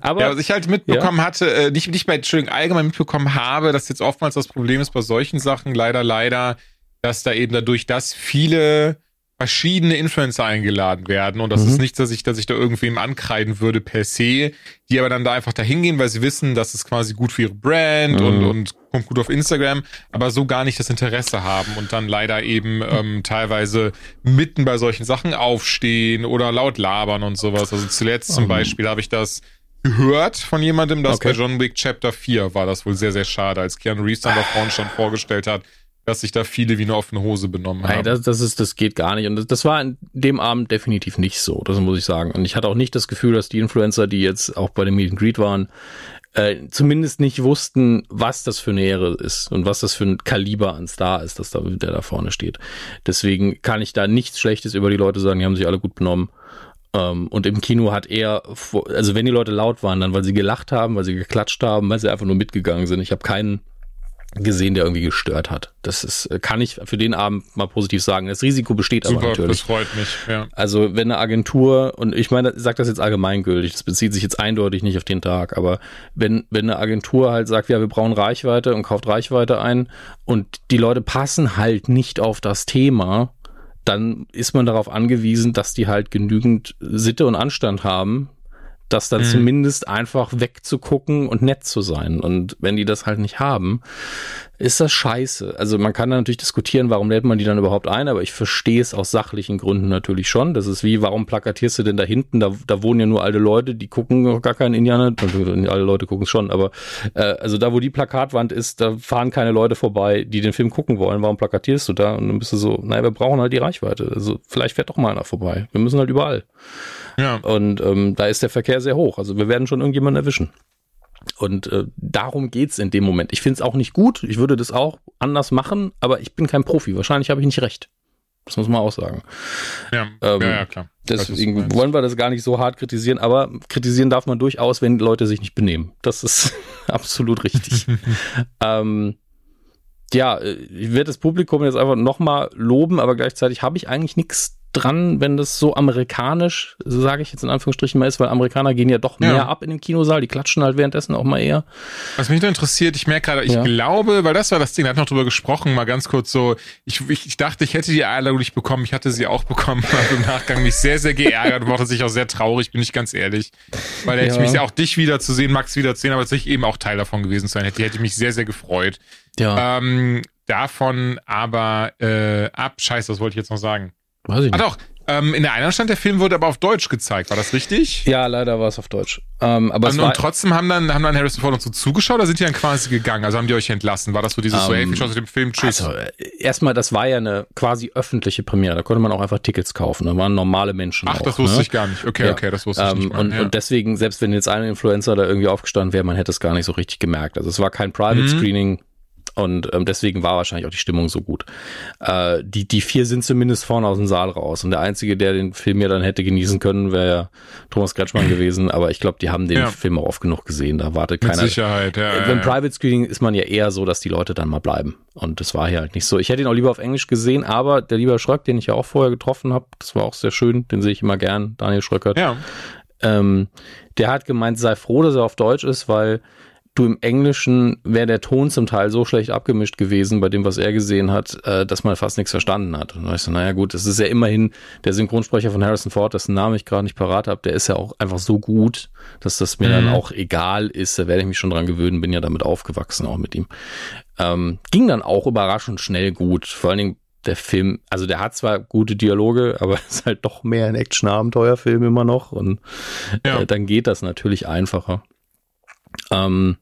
aber, ja, was ich halt mitbekommen ja. hatte, äh, nicht, nicht bei, Entschuldigung, allgemein mitbekommen habe, dass jetzt oftmals das Problem ist bei solchen Sachen, leider, leider, dass da eben dadurch, dass viele verschiedene Influencer eingeladen werden und das mhm. ist nicht, dass ich, dass ich da irgendwem ankreiden würde per se, die aber dann da einfach dahin gehen, weil sie wissen, dass es quasi gut für ihre Brand mhm. und, und kommt gut auf Instagram, aber so gar nicht das Interesse haben und dann leider eben ähm, teilweise mitten bei solchen Sachen aufstehen oder laut labern und sowas. Also zuletzt zum mhm. Beispiel habe ich das gehört von jemandem, dass okay. bei John Wick Chapter 4 war das wohl sehr, sehr schade, als Keanu Reeves dann da vorne schon vorgestellt hat, dass sich da viele wie eine offene Hose benommen haben. Nein, das, das, ist, das geht gar nicht. Und das, das war in dem Abend definitiv nicht so, das muss ich sagen. Und ich hatte auch nicht das Gefühl, dass die Influencer, die jetzt auch bei dem Meet and Greet waren, äh, zumindest nicht wussten, was das für eine Ehre ist und was das für ein Kaliber an Star ist, dass da, der da vorne steht. Deswegen kann ich da nichts Schlechtes über die Leute sagen, die haben sich alle gut benommen. Ähm, und im Kino hat er, also wenn die Leute laut waren, dann weil sie gelacht haben, weil sie geklatscht haben, weil sie einfach nur mitgegangen sind. Ich habe keinen gesehen, der irgendwie gestört hat. Das ist, kann ich für den Abend mal positiv sagen. Das Risiko besteht Super, aber natürlich. Das freut mich, ja. Also wenn eine Agentur, und ich meine, ich sage das jetzt allgemeingültig, das bezieht sich jetzt eindeutig nicht auf den Tag, aber wenn, wenn eine Agentur halt sagt, ja, wir brauchen Reichweite und kauft Reichweite ein und die Leute passen halt nicht auf das Thema, dann ist man darauf angewiesen, dass die halt genügend Sitte und Anstand haben, das dann mhm. zumindest einfach wegzugucken und nett zu sein. Und wenn die das halt nicht haben, ist das scheiße. Also man kann da natürlich diskutieren, warum lädt man die dann überhaupt ein, aber ich verstehe es aus sachlichen Gründen natürlich schon. Das ist wie, warum plakatierst du denn da hinten? Da, da wohnen ja nur alte Leute, die gucken gar keinen Indianer. Alle Leute gucken es schon, aber äh, also da, wo die Plakatwand ist, da fahren keine Leute vorbei, die den Film gucken wollen. Warum plakatierst du da? Und dann bist du so, naja, wir brauchen halt die Reichweite. Also vielleicht fährt doch mal einer vorbei. Wir müssen halt überall. Ja. Und ähm, da ist der Verkehr sehr hoch. Also wir werden schon irgendjemanden erwischen. Und äh, darum geht's in dem Moment. Ich finde es auch nicht gut. Ich würde das auch anders machen, aber ich bin kein Profi. Wahrscheinlich habe ich nicht recht. Das muss man auch sagen. Ja, ähm, ja, ja, klar. Deswegen wollen wir das gar nicht so hart kritisieren, aber kritisieren darf man durchaus, wenn Leute sich nicht benehmen. Das ist absolut richtig. ähm, ja, äh, ich werde das Publikum jetzt einfach nochmal loben, aber gleichzeitig habe ich eigentlich nichts dran, wenn das so amerikanisch, so sage ich jetzt in Anführungsstrichen mal ist, weil Amerikaner gehen ja doch mehr ja. ab in den Kinosaal, die klatschen halt währenddessen auch mal eher. Was mich nur interessiert, ich merke gerade, ich ja. glaube, weil das war das Ding, da hat noch drüber gesprochen, mal ganz kurz so, ich, ich, ich dachte, ich hätte die Einladung nicht bekommen, ich hatte sie auch bekommen, also im Nachgang mich sehr, sehr geärgert und war tatsächlich auch sehr traurig, bin ich ganz ehrlich, weil hätte ja. ich mich auch dich wiederzusehen, Max wiederzusehen, aber tatsächlich eben auch Teil davon gewesen sein hätte, hätte mich sehr, sehr gefreut. Ja. Ähm, davon aber äh, ab, scheiße, was wollte ich jetzt noch sagen? Weiß ich nicht. Ah doch, ähm, in der einen stand, der Film wurde aber auf Deutsch gezeigt. War das richtig? Ja, leider war es auf Deutsch. Ähm, aber also, und trotzdem haben dann, haben dann Harrison Ford und so zugeschaut oder sind die dann quasi gegangen? Also haben die euch entlassen? War das so dieses um, so, hey, viel Spaß mit dem Film, tschüss? Also, äh, erstmal, das war ja eine quasi öffentliche Premiere. Da konnte man auch einfach Tickets kaufen. Da waren normale Menschen. Ach, auch, das wusste ne? ich gar nicht. Okay, ja. okay, das wusste ich ähm, nicht. Mal. Und, ja. und deswegen, selbst wenn jetzt ein Influencer da irgendwie aufgestanden wäre, man hätte es gar nicht so richtig gemerkt. Also es war kein Private mhm. Und ähm, deswegen war wahrscheinlich auch die Stimmung so gut. Äh, die, die vier sind zumindest vorne aus dem Saal raus. Und der Einzige, der den Film ja dann hätte genießen können, wäre ja Thomas Kretschmann gewesen. Aber ich glaube, die haben den ja. Film auch oft genug gesehen. Da wartet keiner. Mit Sicherheit, ja. Beim Private Screening ist man ja eher so, dass die Leute dann mal bleiben. Und das war hier halt nicht so. Ich hätte ihn auch lieber auf Englisch gesehen, aber der lieber Schröck, den ich ja auch vorher getroffen habe, das war auch sehr schön. Den sehe ich immer gern, Daniel Schröckert. Ja. Ähm, der hat gemeint, sei froh, dass er auf Deutsch ist, weil du im Englischen wäre der Ton zum Teil so schlecht abgemischt gewesen bei dem, was er gesehen hat, äh, dass man fast nichts verstanden hat. Und ich so, naja gut, es ist ja immerhin der Synchronsprecher von Harrison Ford, dessen Namen ich gerade nicht parat habe, der ist ja auch einfach so gut, dass das mir mhm. dann auch egal ist. Da werde ich mich schon dran gewöhnen, bin ja damit aufgewachsen, auch mit ihm. Ähm, ging dann auch überraschend schnell gut. Vor allen Dingen der Film, also der hat zwar gute Dialoge, aber ist halt doch mehr ein Action-Abenteuerfilm immer noch und ja. äh, dann geht das natürlich einfacher. Ähm,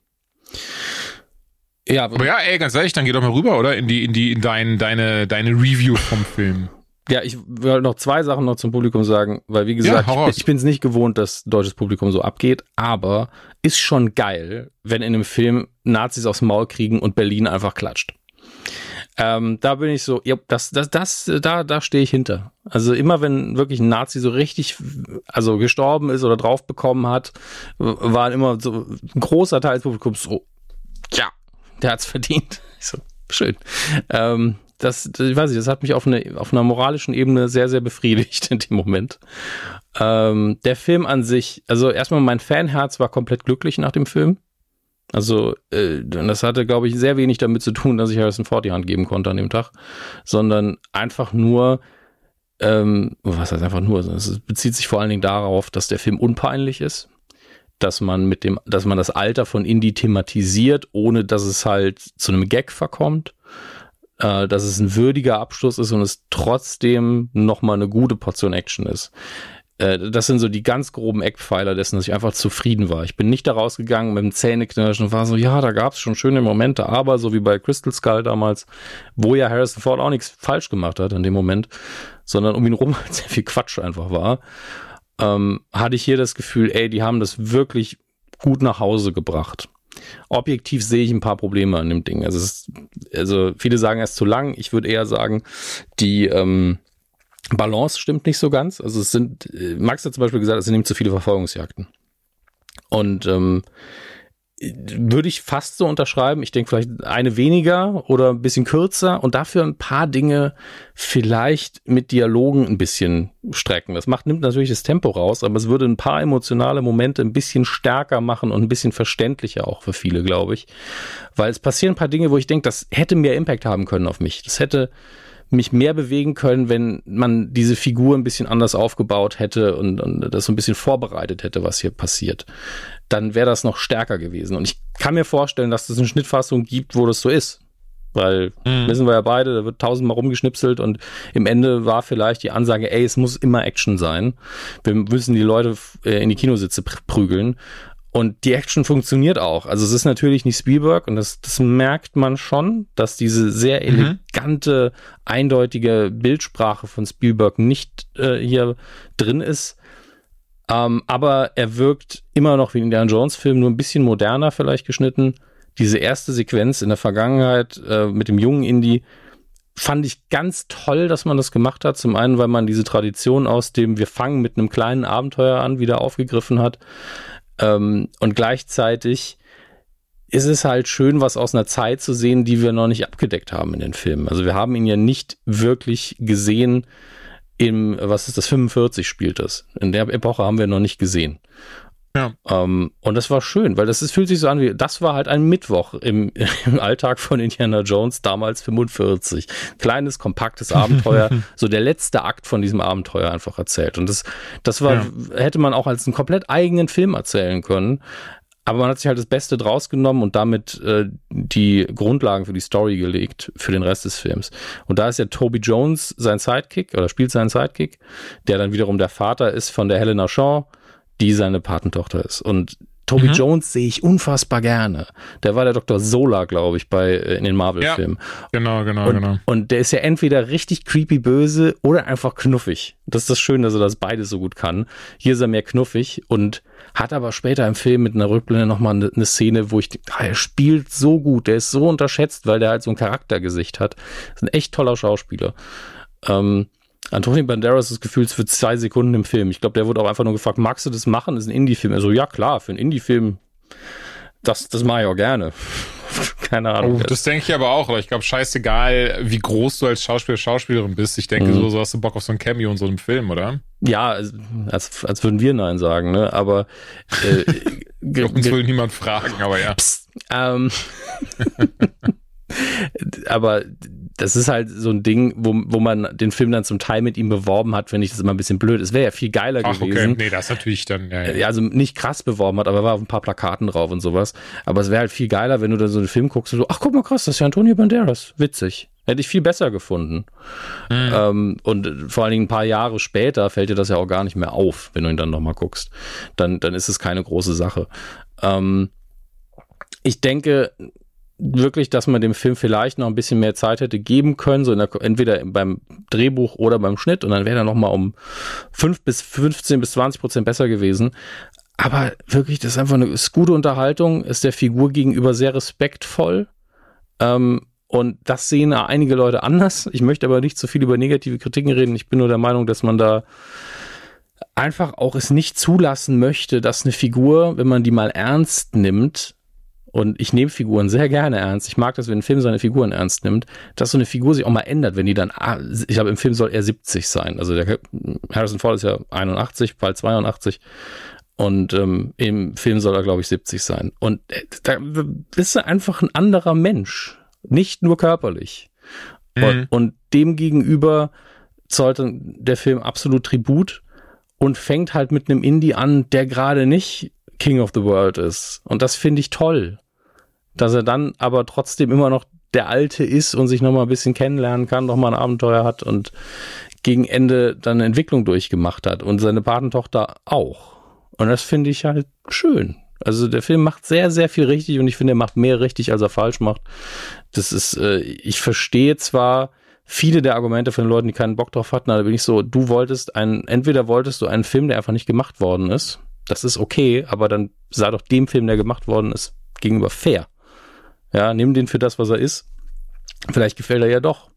ja, aber ja, ey, ganz ehrlich, dann geh doch mal rüber, oder? In die, in die, in dein, deine, deine Review vom Film. Ja, ich will noch zwei Sachen noch zum Publikum sagen, weil wie gesagt, ja, ich, ich bin es nicht gewohnt, dass deutsches Publikum so abgeht, aber ist schon geil, wenn in einem Film Nazis aufs Maul kriegen und Berlin einfach klatscht. Ähm, da bin ich so, ja, das, das, das, da, da stehe ich hinter. Also immer wenn wirklich ein Nazi so richtig, also gestorben ist oder drauf bekommen hat, war immer so ein großer Teil des Publikums so, ja, der hat's verdient. Ich so, schön. Ähm, das, das, ich weiß nicht, das hat mich auf, eine, auf einer moralischen Ebene sehr, sehr befriedigt in dem Moment. Ähm, der Film an sich, also erstmal mein Fanherz war komplett glücklich nach dem Film. Also, äh, das hatte, glaube ich, sehr wenig damit zu tun, dass ich Harrison Ford die Hand geben konnte an dem Tag, sondern einfach nur, ähm, was heißt einfach nur, es bezieht sich vor allen Dingen darauf, dass der Film unpeinlich ist, dass man mit dem, dass man das Alter von Indie thematisiert, ohne dass es halt zu einem Gag verkommt, äh, dass es ein würdiger Abschluss ist und es trotzdem nochmal eine gute Portion Action ist. Äh, das sind so die ganz groben Eckpfeiler dessen, dass ich einfach zufrieden war. Ich bin nicht da rausgegangen mit dem Zähneknirschen und war so, ja, da gab es schon schöne Momente, aber so wie bei Crystal Skull damals, wo ja Harrison Ford auch nichts falsch gemacht hat in dem Moment, sondern um ihn rum sehr viel Quatsch einfach war, ähm, hatte ich hier das Gefühl, ey, die haben das wirklich gut nach Hause gebracht. Objektiv sehe ich ein paar Probleme an dem Ding. Also, ist, also viele sagen, er ist zu lang. Ich würde eher sagen, die ähm, Balance stimmt nicht so ganz. Also es sind, äh, Max hat zum Beispiel gesagt, es sind ihm zu viele Verfolgungsjagden. Und ähm, würde ich fast so unterschreiben. Ich denke vielleicht eine weniger oder ein bisschen kürzer und dafür ein paar Dinge vielleicht mit Dialogen ein bisschen strecken. Das macht, nimmt natürlich das Tempo raus, aber es würde ein paar emotionale Momente ein bisschen stärker machen und ein bisschen verständlicher auch für viele, glaube ich. Weil es passieren ein paar Dinge, wo ich denke, das hätte mehr Impact haben können auf mich. Das hätte, mich mehr bewegen können, wenn man diese Figur ein bisschen anders aufgebaut hätte und, und das so ein bisschen vorbereitet hätte, was hier passiert. Dann wäre das noch stärker gewesen. Und ich kann mir vorstellen, dass es eine Schnittfassung gibt, wo das so ist. Weil, mhm. wissen wir ja beide, da wird tausendmal rumgeschnipselt und im Ende war vielleicht die Ansage, ey, es muss immer Action sein. Wir müssen die Leute äh, in die Kinositze prügeln. Und die Action funktioniert auch. Also es ist natürlich nicht Spielberg und das, das merkt man schon, dass diese sehr mhm. elegante, mhm. eindeutige Bildsprache von Spielberg nicht äh, hier drin ist. Ähm, aber er wirkt immer noch wie ein Indiana Jones Film, nur ein bisschen moderner vielleicht geschnitten. Diese erste Sequenz in der Vergangenheit äh, mit dem jungen Indie fand ich ganz toll, dass man das gemacht hat. Zum einen, weil man diese Tradition aus dem Wir fangen mit einem kleinen Abenteuer an wieder aufgegriffen hat. Ähm, und gleichzeitig ist es halt schön, was aus einer Zeit zu sehen, die wir noch nicht abgedeckt haben in den Filmen. Also wir haben ihn ja nicht wirklich gesehen im, was ist das, 45 spielt das. In der Epoche haben wir noch nicht gesehen. Ja. Ähm, und das war schön, weil das ist, fühlt sich so an wie, das war halt ein Mittwoch im, im Alltag von Indiana Jones, damals 45. Kleines, kompaktes Abenteuer, so der letzte Akt von diesem Abenteuer einfach erzählt. Und das, das war, ja. hätte man auch als einen komplett eigenen Film erzählen können. Aber man hat sich halt das Beste draus genommen und damit äh, die Grundlagen für die Story gelegt, für den Rest des Films. Und da ist ja Toby Jones sein Sidekick oder spielt seinen Sidekick, der dann wiederum der Vater ist von der Helena Shaw, die seine Patentochter ist. Und Toby mhm. Jones sehe ich unfassbar gerne. Der war der Dr. Sola, glaube ich, bei äh, in den Marvel-Filmen. Ja, genau, genau, und, genau. Und der ist ja entweder richtig creepy böse oder einfach knuffig. Das ist das Schöne, dass er das beides so gut kann. Hier ist er mehr knuffig und hat aber später im Film mit einer Rückblende nochmal eine, eine Szene, wo ich, ah, er spielt so gut, der ist so unterschätzt, weil der halt so ein Charaktergesicht hat. Das ist ein echt toller Schauspieler. Ähm, Anthony Banderas ist gefühlt für zwei Sekunden im Film. Ich glaube, der wurde auch einfach nur gefragt, magst du das machen? Das ist ein Indie-Film. Also ja, klar, für einen Indie-Film, das, das mache ich auch gerne. Keine Ahnung. Oh, das denke ich aber auch, aber ich glaube, scheißegal, wie groß du als Schauspieler, Schauspielerin bist. Ich denke, mhm. so, so hast du Bock auf so ein Cameo in so einem Film, oder? Ja, als, als würden wir Nein sagen, ne? Aber äh, uns will niemand fragen, aber ja. Psst, ähm, aber das ist halt so ein Ding, wo, wo man den Film dann zum Teil mit ihm beworben hat, finde ich das immer ein bisschen blöd. Es wäre ja viel geiler Ach, gewesen. Okay. Nee, das natürlich dann, ja, ja. Also nicht krass beworben hat, aber war auf ein paar Plakaten drauf und sowas. Aber es wäre halt viel geiler, wenn du da so einen Film guckst und so, ach guck mal krass, das ist ja Antonio Banderas. Witzig. Hätte ich viel besser gefunden. Mhm. Ähm, und vor allen Dingen ein paar Jahre später fällt dir das ja auch gar nicht mehr auf, wenn du ihn dann nochmal guckst. Dann, dann ist es keine große Sache. Ähm, ich denke, wirklich, dass man dem Film vielleicht noch ein bisschen mehr Zeit hätte geben können, so der, entweder beim Drehbuch oder beim Schnitt und dann wäre er noch mal um 5 bis 15 bis 20 Prozent besser gewesen. Aber wirklich, das ist einfach eine ist gute Unterhaltung, ist der Figur gegenüber sehr respektvoll. Ähm, und das sehen einige Leute anders. Ich möchte aber nicht zu viel über negative Kritiken reden. Ich bin nur der Meinung, dass man da einfach auch es nicht zulassen möchte, dass eine Figur, wenn man die mal ernst nimmt, und ich nehme Figuren sehr gerne ernst. Ich mag das, wenn ein Film seine Figuren ernst nimmt, dass so eine Figur sich auch mal ändert, wenn die dann, ah, ich glaube, im Film soll er 70 sein. Also der Harrison Ford ist ja 81, bald 82. Und ähm, im Film soll er, glaube ich, 70 sein. Und äh, da bist du einfach ein anderer Mensch. Nicht nur körperlich. Mhm. Und, und dem gegenüber zollt der Film absolut Tribut und fängt halt mit einem Indie an, der gerade nicht King of the World ist. Und das finde ich toll dass er dann aber trotzdem immer noch der Alte ist und sich noch mal ein bisschen kennenlernen kann, noch mal ein Abenteuer hat und gegen Ende dann eine Entwicklung durchgemacht hat und seine Patentochter auch. Und das finde ich halt schön. Also der Film macht sehr, sehr viel richtig und ich finde, er macht mehr richtig, als er falsch macht. Das ist, äh, ich verstehe zwar viele der Argumente von den Leuten, die keinen Bock drauf hatten, aber bin ich so, du wolltest einen, entweder wolltest du einen Film, der einfach nicht gemacht worden ist. Das ist okay, aber dann sei doch dem Film, der gemacht worden ist, gegenüber fair. Ja, nimm den für das, was er ist. Vielleicht gefällt er ja doch.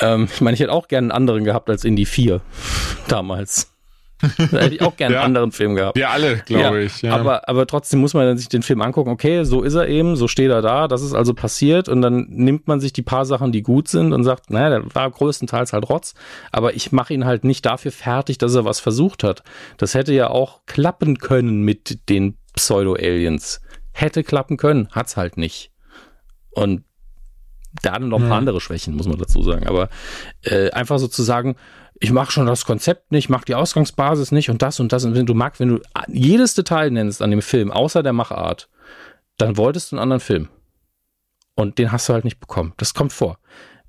Ähm, ich meine, ich hätte auch gerne einen anderen gehabt als Indie 4 damals. da hätte ich auch gerne ja, einen anderen Film gehabt. Wir alle, glaube ja, ich. Ja. Aber, aber trotzdem muss man dann sich den Film angucken. Okay, so ist er eben, so steht er da, das ist also passiert. Und dann nimmt man sich die paar Sachen, die gut sind und sagt, naja, der war größtenteils halt Rotz. Aber ich mache ihn halt nicht dafür fertig, dass er was versucht hat. Das hätte ja auch klappen können mit den Pseudo-Aliens hätte klappen können, hat's halt nicht. Und da dann noch ein paar andere Schwächen, muss man dazu sagen. Aber äh, einfach so zu sagen, ich mache schon das Konzept nicht, mach die Ausgangsbasis nicht und das und das. Und wenn du magst, wenn du jedes Detail nennst an dem Film, außer der Machart, dann wolltest du einen anderen Film. Und den hast du halt nicht bekommen. Das kommt vor.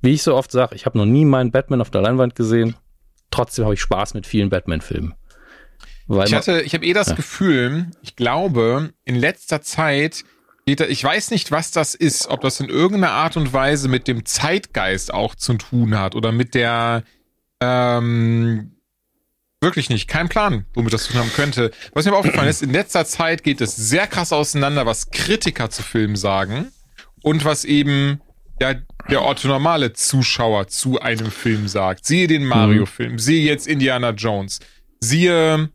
Wie ich so oft sage, ich habe noch nie meinen Batman auf der Leinwand gesehen. Trotzdem habe ich Spaß mit vielen Batman-Filmen. Weil ich hatte, ich habe eh das ja. Gefühl, ich glaube, in letzter Zeit geht ich weiß nicht, was das ist, ob das in irgendeiner Art und Weise mit dem Zeitgeist auch zu tun hat oder mit der, ähm, wirklich nicht, kein Plan, womit das zu tun haben könnte. Was mir aber aufgefallen ist, in letzter Zeit geht es sehr krass auseinander, was Kritiker zu Filmen sagen und was eben ja, der orthonormale Zuschauer zu einem Film sagt. Siehe den Mario-Film, mhm. siehe jetzt Indiana Jones, siehe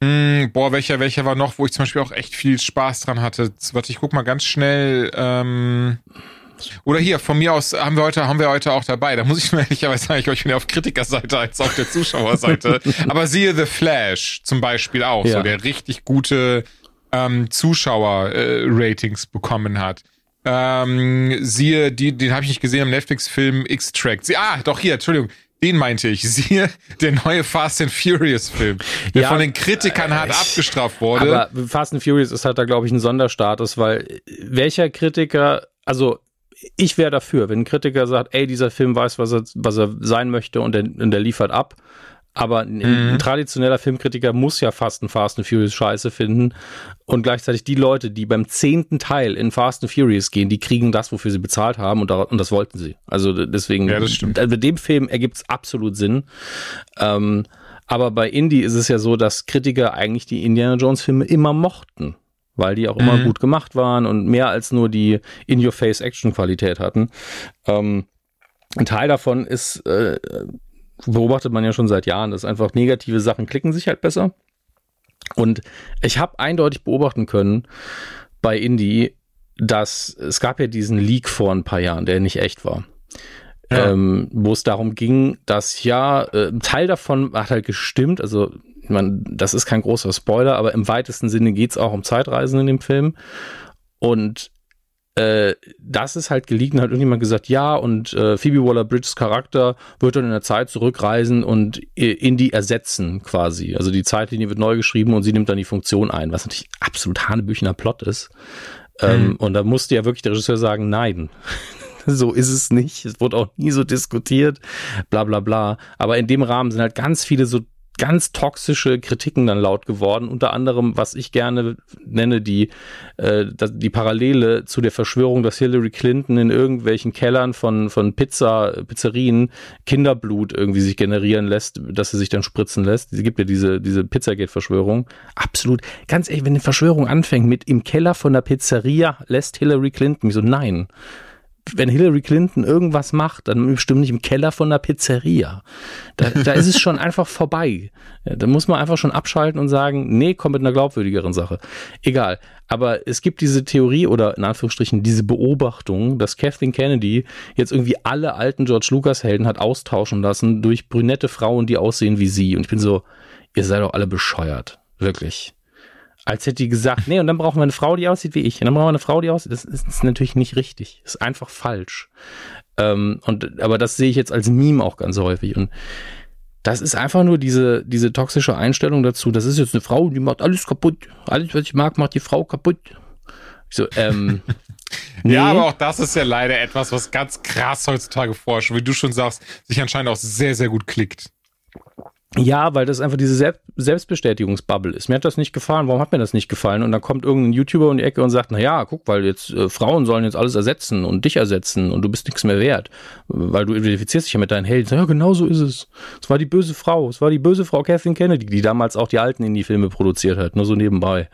Mm, boah, welcher, welcher war noch, wo ich zum Beispiel auch echt viel Spaß dran hatte? Warte, ich guck mal ganz schnell. Ähm, oder hier, von mir aus haben wir heute, haben wir heute auch dabei. Da muss ich mir ehrlicherweise sagen, ich bin ja auf Kritikerseite als auf der Zuschauerseite. Aber siehe The Flash zum Beispiel auch, ja. so der richtig gute ähm, Zuschauer-Ratings äh, bekommen hat. Ähm, siehe, die, den habe ich nicht gesehen im Netflix-Film X-Track. Ah, doch hier, Entschuldigung. Den meinte ich. Siehe, der neue Fast and Furious Film, der ja, von den Kritikern hart äh, abgestraft wurde. Aber Fast and Furious ist halt da, glaube ich, ein Sonderstatus, weil welcher Kritiker, also ich wäre dafür, wenn ein Kritiker sagt, ey, dieser Film weiß, was er, was er sein möchte und der, und der liefert ab. Aber ein, mhm. ein, traditioneller Filmkritiker muss ja fast ein Fast and Furious scheiße finden. Und gleichzeitig die Leute, die beim zehnten Teil in Fast and Furious gehen, die kriegen das, wofür sie bezahlt haben und, und das wollten sie. Also deswegen, ja, das stimmt. Also bei dem Film ergibt es absolut Sinn. Ähm, aber bei Indie ist es ja so, dass Kritiker eigentlich die Indiana Jones Filme immer mochten weil die auch immer mhm. gut gemacht waren und mehr als nur die In-Your-Face-Action-Qualität hatten. Ähm, ein Teil davon ist, äh, beobachtet man ja schon seit Jahren, dass einfach negative Sachen klicken sich halt besser. Und ich habe eindeutig beobachten können bei Indie, dass es gab ja diesen Leak vor ein paar Jahren, der nicht echt war. Ja. Ähm, wo es darum ging, dass ja, äh, Teil davon hat halt gestimmt, also meine, das ist kein großer Spoiler, aber im weitesten Sinne geht es auch um Zeitreisen in dem Film. Und äh, das ist halt geliehen, hat irgendjemand gesagt, ja, und äh, Phoebe Waller-Bridges Charakter wird dann in der Zeit zurückreisen und äh, Indy ersetzen quasi. Also die Zeitlinie wird neu geschrieben und sie nimmt dann die Funktion ein, was natürlich absolut hanebüchener Plot ist. Ähm, mhm. Und da musste ja wirklich der Regisseur sagen, nein. so ist es nicht. Es wurde auch nie so diskutiert, bla bla bla. Aber in dem Rahmen sind halt ganz viele so ganz toxische Kritiken dann laut geworden. Unter anderem, was ich gerne nenne, die, äh, die Parallele zu der Verschwörung, dass Hillary Clinton in irgendwelchen Kellern von, von Pizza, Pizzerien Kinderblut irgendwie sich generieren lässt, dass sie sich dann spritzen lässt. Es gibt ja diese, diese Pizzagate-Verschwörung. Absolut. Ganz ehrlich, wenn eine Verschwörung anfängt mit im Keller von der Pizzeria lässt Hillary Clinton, so nein wenn Hillary Clinton irgendwas macht, dann bestimmt nicht im Keller von der Pizzeria. Da, da ist es schon einfach vorbei. Da muss man einfach schon abschalten und sagen, nee, komm mit einer glaubwürdigeren Sache. Egal. Aber es gibt diese Theorie oder in Anführungsstrichen diese Beobachtung, dass Kathleen Kennedy jetzt irgendwie alle alten George Lucas Helden hat austauschen lassen durch brünette Frauen, die aussehen wie sie. Und ich bin so, ihr seid doch alle bescheuert. Wirklich. Als hätte die gesagt, nee, und dann brauchen wir eine Frau, die aussieht wie ich. Und dann brauchen wir eine Frau, die aussieht. Das ist, ist natürlich nicht richtig. Das ist einfach falsch. Ähm, und, aber das sehe ich jetzt als Meme auch ganz häufig. Und das ist einfach nur diese, diese toxische Einstellung dazu. Das ist jetzt eine Frau, die macht alles kaputt. Alles, was ich mag, macht die Frau kaputt. Ich so, ähm. nee. Ja, aber auch das ist ja leider etwas, was ganz krass heutzutage forscht, wie du schon sagst, sich anscheinend auch sehr, sehr gut klickt. Ja, weil das einfach diese Selbst Selbstbestätigungsbubble ist. Mir hat das nicht gefallen. Warum hat mir das nicht gefallen? Und dann kommt irgendein YouTuber um die Ecke und sagt, na ja, guck, weil jetzt äh, Frauen sollen jetzt alles ersetzen und dich ersetzen und du bist nichts mehr wert, weil du identifizierst dich ja mit deinen Helden. Ja, genau so ist es. Es war die böse Frau. Es war die böse Frau Kathleen Kennedy, die damals auch die alten Indie-Filme produziert hat, nur so nebenbei.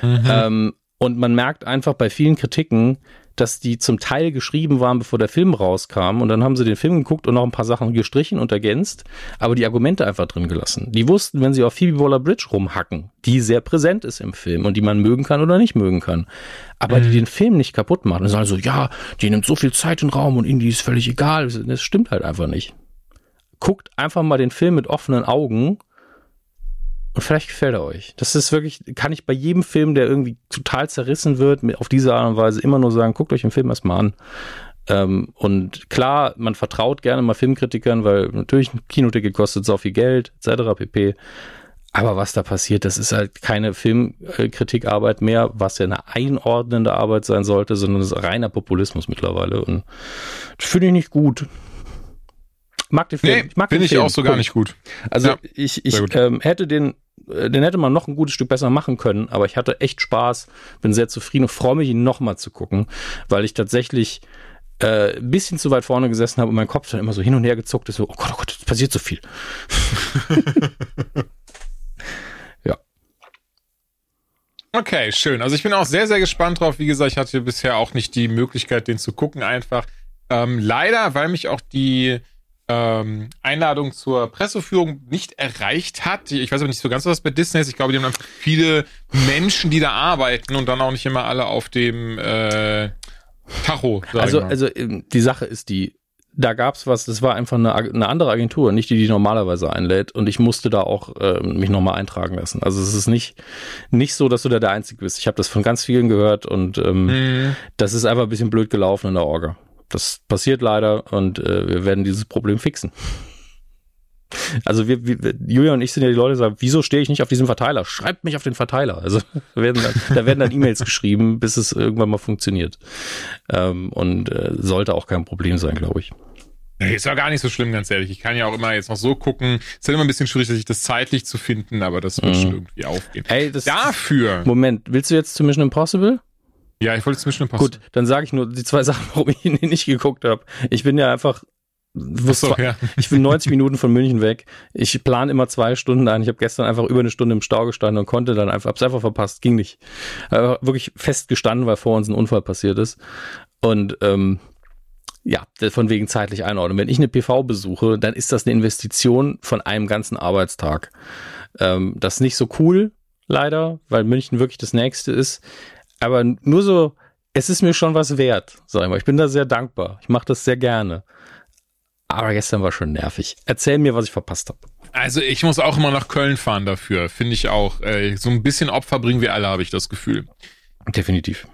Mhm. Ähm, und man merkt einfach bei vielen Kritiken, dass die zum Teil geschrieben waren, bevor der Film rauskam. Und dann haben sie den Film geguckt und noch ein paar Sachen gestrichen und ergänzt, aber die Argumente einfach drin gelassen. Die wussten, wenn sie auf Phoebe Waller-Bridge rumhacken, die sehr präsent ist im Film und die man mögen kann oder nicht mögen kann, aber mhm. die den Film nicht kaputt machen. Und sagen so, ja, die nimmt so viel Zeit und Raum und Indie ist völlig egal. Das stimmt halt einfach nicht. Guckt einfach mal den Film mit offenen Augen und vielleicht gefällt er euch. Das ist wirklich, kann ich bei jedem Film, der irgendwie total zerrissen wird, auf diese Art und Weise immer nur sagen, guckt euch den Film erstmal an. Ähm, und klar, man vertraut gerne mal Filmkritikern, weil natürlich ein Kinoticket kostet so viel Geld, etc. pp. Aber was da passiert, das ist halt keine Filmkritikarbeit mehr, was ja eine einordnende Arbeit sein sollte, sondern das ist reiner Populismus mittlerweile. Und das finde ich nicht gut mag den Film. Nee, ich mag den ich auch so gar nicht gut. Also ja, ich, ich ähm, hätte den, äh, den hätte man noch ein gutes Stück besser machen können, aber ich hatte echt Spaß, bin sehr zufrieden und freue mich, ihn nochmal zu gucken, weil ich tatsächlich äh, ein bisschen zu weit vorne gesessen habe und mein Kopf dann immer so hin und her gezuckt ist, so, oh Gott, oh Gott, es passiert so viel. ja. Okay, schön. Also ich bin auch sehr, sehr gespannt drauf. Wie gesagt, ich hatte bisher auch nicht die Möglichkeit, den zu gucken, einfach. Ähm, leider, weil mich auch die ähm, Einladung zur Presseführung nicht erreicht hat. Ich weiß aber nicht so ganz, was bei Disney ist. Ich glaube, die haben einfach viele Menschen, die da arbeiten und dann auch nicht immer alle auf dem äh, Tacho. Also, also ähm, die Sache ist die, da gab's was, das war einfach eine, eine, andere Agentur, nicht die, die normalerweise einlädt. Und ich musste da auch äh, mich nochmal eintragen lassen. Also es ist nicht, nicht so, dass du da der Einzige bist. Ich habe das von ganz vielen gehört und ähm, mhm. das ist einfach ein bisschen blöd gelaufen in der Orga. Das passiert leider und äh, wir werden dieses Problem fixen. Also wir, wir, Julia und ich sind ja die Leute, die sagen, wieso stehe ich nicht auf diesem Verteiler? Schreibt mich auf den Verteiler. Also werden dann, da werden dann E-Mails geschrieben, bis es irgendwann mal funktioniert. Ähm, und äh, sollte auch kein Problem sein, glaube ich. Ist ja gar nicht so schlimm, ganz ehrlich. Ich kann ja auch immer jetzt noch so gucken. Ist halt immer ein bisschen schwierig, sich das zeitlich zu finden, aber das wird mhm. schon irgendwie aufgehen. Das Dafür. Moment, willst du jetzt zu Mission Impossible? Ja, ich wollte Impossible. Gut, dann sage ich nur die zwei Sachen, warum ich ihn nicht geguckt habe. Ich bin ja einfach so, ja. Ich bin 90 Minuten von München weg. Ich plane immer zwei Stunden ein. Ich habe gestern einfach über eine Stunde im Stau gestanden und konnte dann einfach, hab's einfach verpasst. Ging nicht. Aber wirklich fest gestanden, weil vor uns ein Unfall passiert ist. Und ähm, ja, von wegen zeitlich einordnen. Wenn ich eine PV besuche, dann ist das eine Investition von einem ganzen Arbeitstag. Ähm, das ist nicht so cool, leider, weil München wirklich das nächste ist. Aber nur so, es ist mir schon was wert, sag ich mal. Ich bin da sehr dankbar. Ich mache das sehr gerne. Aber gestern war schon nervig. Erzähl mir, was ich verpasst habe. Also ich muss auch immer nach Köln fahren dafür, finde ich auch. Äh, so ein bisschen Opfer bringen wir alle, habe ich das Gefühl. Definitiv.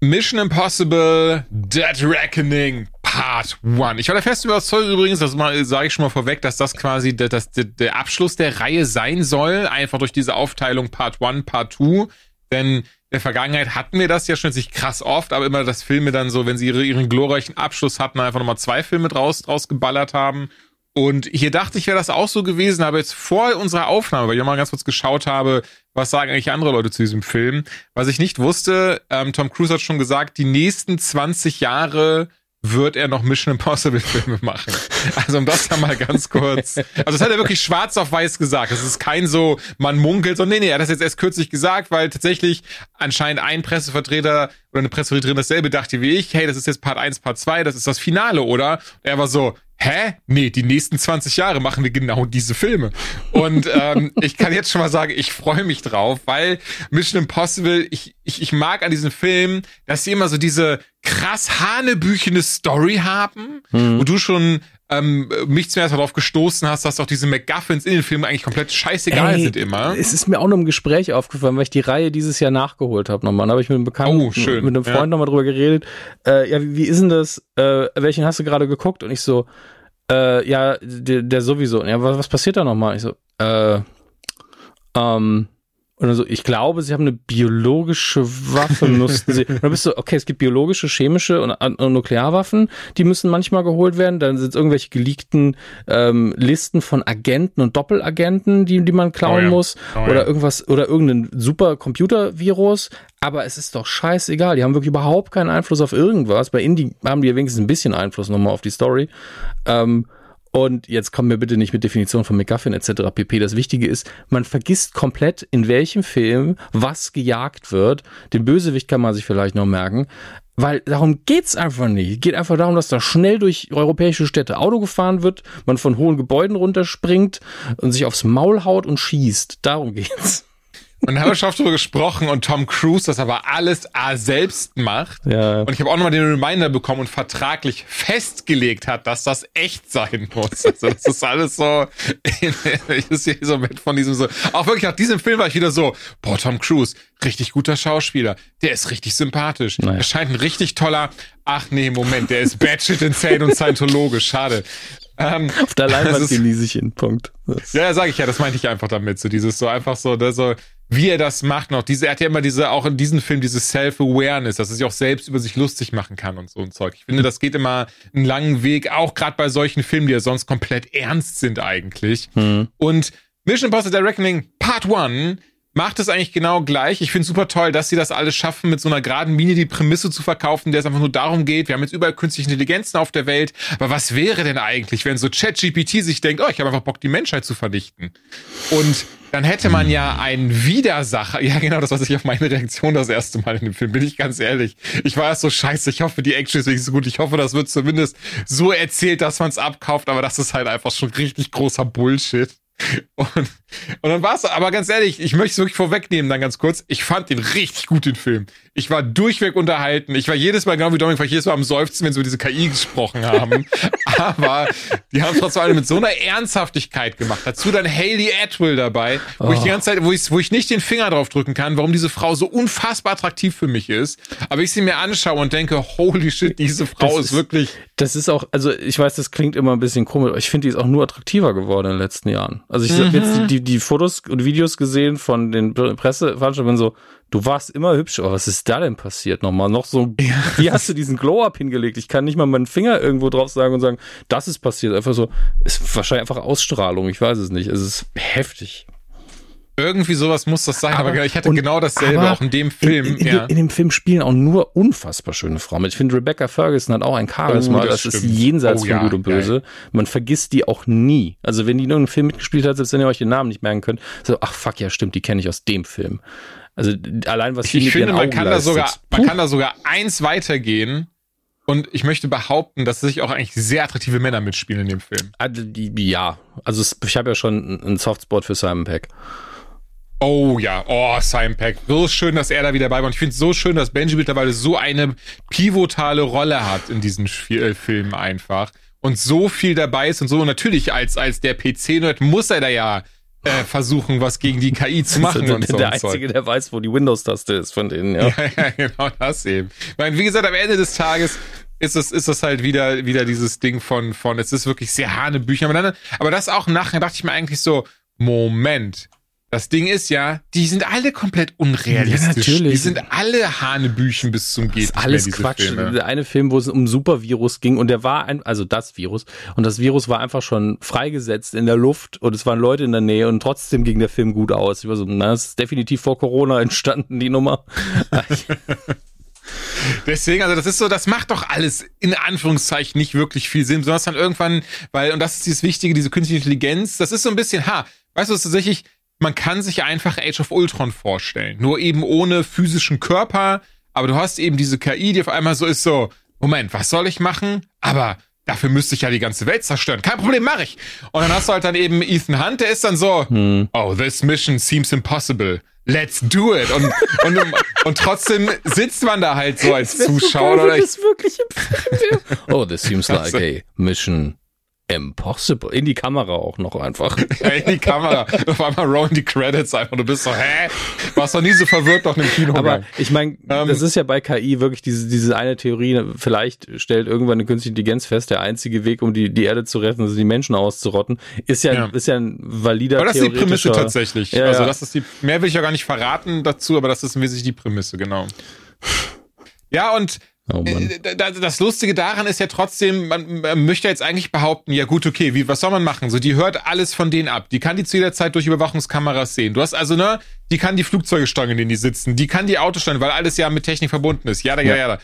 Mission Impossible Dead Reckoning Part 1. Ich war der festen Überzeugung übrigens, das sage ich schon mal vorweg, dass das quasi der, das, der, der Abschluss der Reihe sein soll, einfach durch diese Aufteilung Part 1, Part 2. Denn der Vergangenheit hatten wir das ja schon sich krass oft, aber immer, dass Filme dann so, wenn sie ihre, ihren glorreichen Abschluss hatten, einfach nochmal zwei Filme draus, draus geballert haben. Und hier dachte ich, wäre das auch so gewesen, aber jetzt vor unserer Aufnahme, weil ich mal ganz kurz geschaut habe, was sagen eigentlich andere Leute zu diesem Film, was ich nicht wusste, ähm, Tom Cruise hat schon gesagt, die nächsten 20 Jahre wird er noch Mission Impossible Filme machen. Also um das ja mal ganz kurz. Also das hat er wirklich schwarz auf weiß gesagt. Das ist kein so, man munkelt, sondern nee, nee, er hat das jetzt erst kürzlich gesagt, weil tatsächlich anscheinend ein Pressevertreter oder eine Pressevertreterin dasselbe dachte wie ich, hey, das ist jetzt Part 1, Part 2, das ist das Finale, oder? er war so, hä? Nee, die nächsten 20 Jahre machen wir genau diese Filme. Und ähm, ich kann jetzt schon mal sagen, ich freue mich drauf, weil Mission Impossible, ich, ich, ich mag an diesen Filmen, dass sie immer so diese krass hanebüchene Story haben, mhm. wo du schon ähm, mich zuerst darauf gestoßen hast, dass auch diese MacGuffins in den Filmen eigentlich komplett scheißegal Ey, sind immer. Es ist mir auch noch im Gespräch aufgefallen, weil ich die Reihe dieses Jahr nachgeholt habe nochmal. Da habe ich mit einem Bekannten, oh, mit einem Freund ja. nochmal drüber geredet. Äh, ja, wie, wie ist denn das? Äh, welchen hast du gerade geguckt? Und ich so, äh, ja, der, der sowieso. Ja, was, was passiert da nochmal? Ich so, äh, ähm, und dann so, ich glaube, sie haben eine biologische Waffe, mussten sie. Und dann bist du, okay, es gibt biologische, chemische und, und Nuklearwaffen, die müssen manchmal geholt werden. Dann sind es irgendwelche geleakten ähm, Listen von Agenten und Doppelagenten, die, die man klauen oh ja. muss. Oh oder ja. irgendwas, oder irgendein super Computervirus. Aber es ist doch scheißegal. Die haben wirklich überhaupt keinen Einfluss auf irgendwas. Bei Indie haben die wenigstens ein bisschen Einfluss nochmal auf die Story. Ähm, und jetzt kommen wir bitte nicht mit Definition von McGuffin etc. pp. Das Wichtige ist, man vergisst komplett, in welchem Film was gejagt wird. Den Bösewicht kann man sich vielleicht noch merken. Weil darum geht's einfach nicht. Geht einfach darum, dass da schnell durch europäische Städte Auto gefahren wird, man von hohen Gebäuden runterspringt und sich aufs Maul haut und schießt. Darum geht's. Und haben wir schon darüber gesprochen und Tom Cruise das aber alles A selbst macht. Ja. Und ich habe auch nochmal den Reminder bekommen und vertraglich festgelegt hat, dass das echt sein muss. Also das ist alles so, ich ist hier so mit von diesem so, auch wirklich nach diesem Film war ich wieder so, boah, Tom Cruise, richtig guter Schauspieler, der ist richtig sympathisch. Naja. Er scheint ein richtig toller, ach nee, Moment, der ist batshit insane und scientologisch, schade. Ähm, Auf der Leinwand genieße ich ihn, Punkt. Das ja, sage ich ja, das meinte ich einfach damit, so dieses so einfach so, das so, wie er das macht noch. Diese, er hat ja immer diese, auch in diesem Film, diese Self-Awareness, dass er sich auch selbst über sich lustig machen kann und so ein Zeug. Ich finde, das geht immer einen langen Weg, auch gerade bei solchen Filmen, die ja sonst komplett ernst sind eigentlich. Mhm. Und Mission Impossible The Reckoning Part 1 macht es eigentlich genau gleich. Ich finde super toll, dass sie das alles schaffen, mit so einer geraden Mine die Prämisse zu verkaufen, der es einfach nur darum geht, wir haben jetzt überall künstliche Intelligenzen auf der Welt, aber was wäre denn eigentlich, wenn so ChatGPT sich denkt, oh, ich habe einfach Bock, die Menschheit zu vernichten? Und dann hätte man ja einen Widersacher. Ja, genau, das war sich auf meine Reaktion das erste Mal in dem Film, bin ich ganz ehrlich. Ich war erst so scheiße, ich hoffe, die Action ist wirklich so gut. Ich hoffe, das wird zumindest so erzählt, dass man es abkauft, aber das ist halt einfach schon richtig großer Bullshit. Und, und dann war's. Aber ganz ehrlich, ich möchte es wirklich vorwegnehmen, dann ganz kurz. Ich fand den richtig gut, den Film. Ich war durchweg unterhalten. Ich war jedes Mal, genau wie Dominik, war ich jedes Mal am Seufzen, wenn sie über diese KI gesprochen haben. Aber die haben es trotzdem mit so einer Ernsthaftigkeit gemacht. Dazu dann Haley Atwell dabei, wo oh. ich die ganze Zeit, wo ich, wo ich nicht den Finger drauf drücken kann, warum diese Frau so unfassbar attraktiv für mich ist. Aber ich sie mir anschaue und denke, holy shit, diese Frau ist, ist, wirklich. Das ist auch, also ich weiß, das klingt immer ein bisschen komisch, aber ich finde, die ist auch nur attraktiver geworden in den letzten Jahren. Also ich mhm. habe jetzt die, die, Fotos und Videos gesehen von den Presseveranstaltungen so, du warst immer hübsch, aber was ist da denn passiert nochmal? Noch so, ja. wie hast du diesen Glow-Up hingelegt? Ich kann nicht mal meinen Finger irgendwo drauf sagen und sagen, das ist passiert. Einfach so, ist wahrscheinlich einfach Ausstrahlung, ich weiß es nicht. Es ist heftig. Irgendwie sowas muss das sein, aber, aber ich hatte genau dasselbe auch in dem Film. In, in, ja. in, dem Film spielen auch nur unfassbar schöne Frauen mit. Ich finde, Rebecca Ferguson hat auch ein Charisma, oh, das, das ist jenseits oh, von ja, Gut und Böse. Geil. Man vergisst die auch nie. Also wenn die in irgendeinem Film mitgespielt hat, selbst wenn ihr euch den Namen nicht merken könnt, so, ach fuck, ja stimmt, die kenne ich aus dem Film. Also allein was ich, ich finde, man kann da sogar, man kann da sogar eins weitergehen. Und ich möchte behaupten, dass sich auch eigentlich sehr attraktive Männer mitspielen in dem Film. Also, ja, also ich habe ja schon einen Softspot für Simon Peck. Oh ja, oh, Simon Peck. So schön, dass er da wieder dabei war. Und ich finde es so schön, dass Benji mittlerweile so eine pivotale Rolle hat in diesen äh, Filmen einfach. Und so viel dabei ist und so. Und natürlich als, als der PC-Nerd muss er da ja äh, versuchen, was gegen die KI zu machen. und so der und Einzige, der weiß, wo die Windows-Taste ist von denen, ja. ja. ja. genau das eben. Ich meine, wie gesagt, am Ende des Tages ist es, ist es halt wieder, wieder dieses Ding von, von, es ist wirklich sehr Hanebücher. Aber, dann, aber das auch nachher dachte ich mir eigentlich so, Moment, das Ding ist ja, die sind alle komplett unrealistisch. Ja, natürlich. Die sind alle Hanebüchen bis zum geht. Das ist alles Quatsch. Filme. Der eine Film, wo es um Supervirus ging und der war ein, also das Virus und das Virus war einfach schon freigesetzt in der Luft und es waren Leute in der Nähe und trotzdem ging der Film gut aus. Ich war so, na, das ist definitiv vor Corona entstanden, die Nummer. Deswegen, also das ist so, das macht doch alles in Anführungszeichen nicht wirklich viel Sinn, besonders dann irgendwann, weil, und das ist dieses Wichtige, diese künstliche Intelligenz, das ist so ein bisschen, ha, weißt du, es ist tatsächlich, man kann sich einfach Age of Ultron vorstellen. Nur eben ohne physischen Körper. Aber du hast eben diese KI, die auf einmal so ist so, Moment, was soll ich machen? Aber dafür müsste ich ja die ganze Welt zerstören. Kein Problem, mach ich. Und dann hast du halt dann eben Ethan Hunt, der ist dann so, hm. oh, this mission seems impossible. Let's do it. Und, und, und trotzdem sitzt man da halt so als Zuschauer. So geil, oder ich, das wirklich im Oh, this seems like a mission Impossible. In die Kamera auch noch einfach. Ja, in die Kamera. Auf einmal rollen die Credits einfach. Du bist so, hä? Warst doch nie so verwirrt noch im Kino. Aber ich meine, ähm, das ist ja bei KI wirklich diese, diese eine Theorie. Vielleicht stellt irgendwann eine künstliche Intelligenz fest, der einzige Weg, um die, die Erde zu retten, also die Menschen auszurotten, ist ja, ja. ist ja ein valider Aber das ist die Prämisse tatsächlich. Ja, also das ist die, mehr will ich ja gar nicht verraten dazu, aber das ist wesentlich die Prämisse, genau. Ja, und Oh äh, das Lustige daran ist ja trotzdem, man, man möchte jetzt eigentlich behaupten, ja gut, okay, wie, was soll man machen? So, die hört alles von denen ab. Die kann die zu jeder Zeit durch Überwachungskameras sehen. Du hast also, ne, die kann die Flugzeuge steuern, in denen die sitzen. Die kann die Autos steuern, weil alles ja mit Technik verbunden ist. Ja, ja, ja. ja.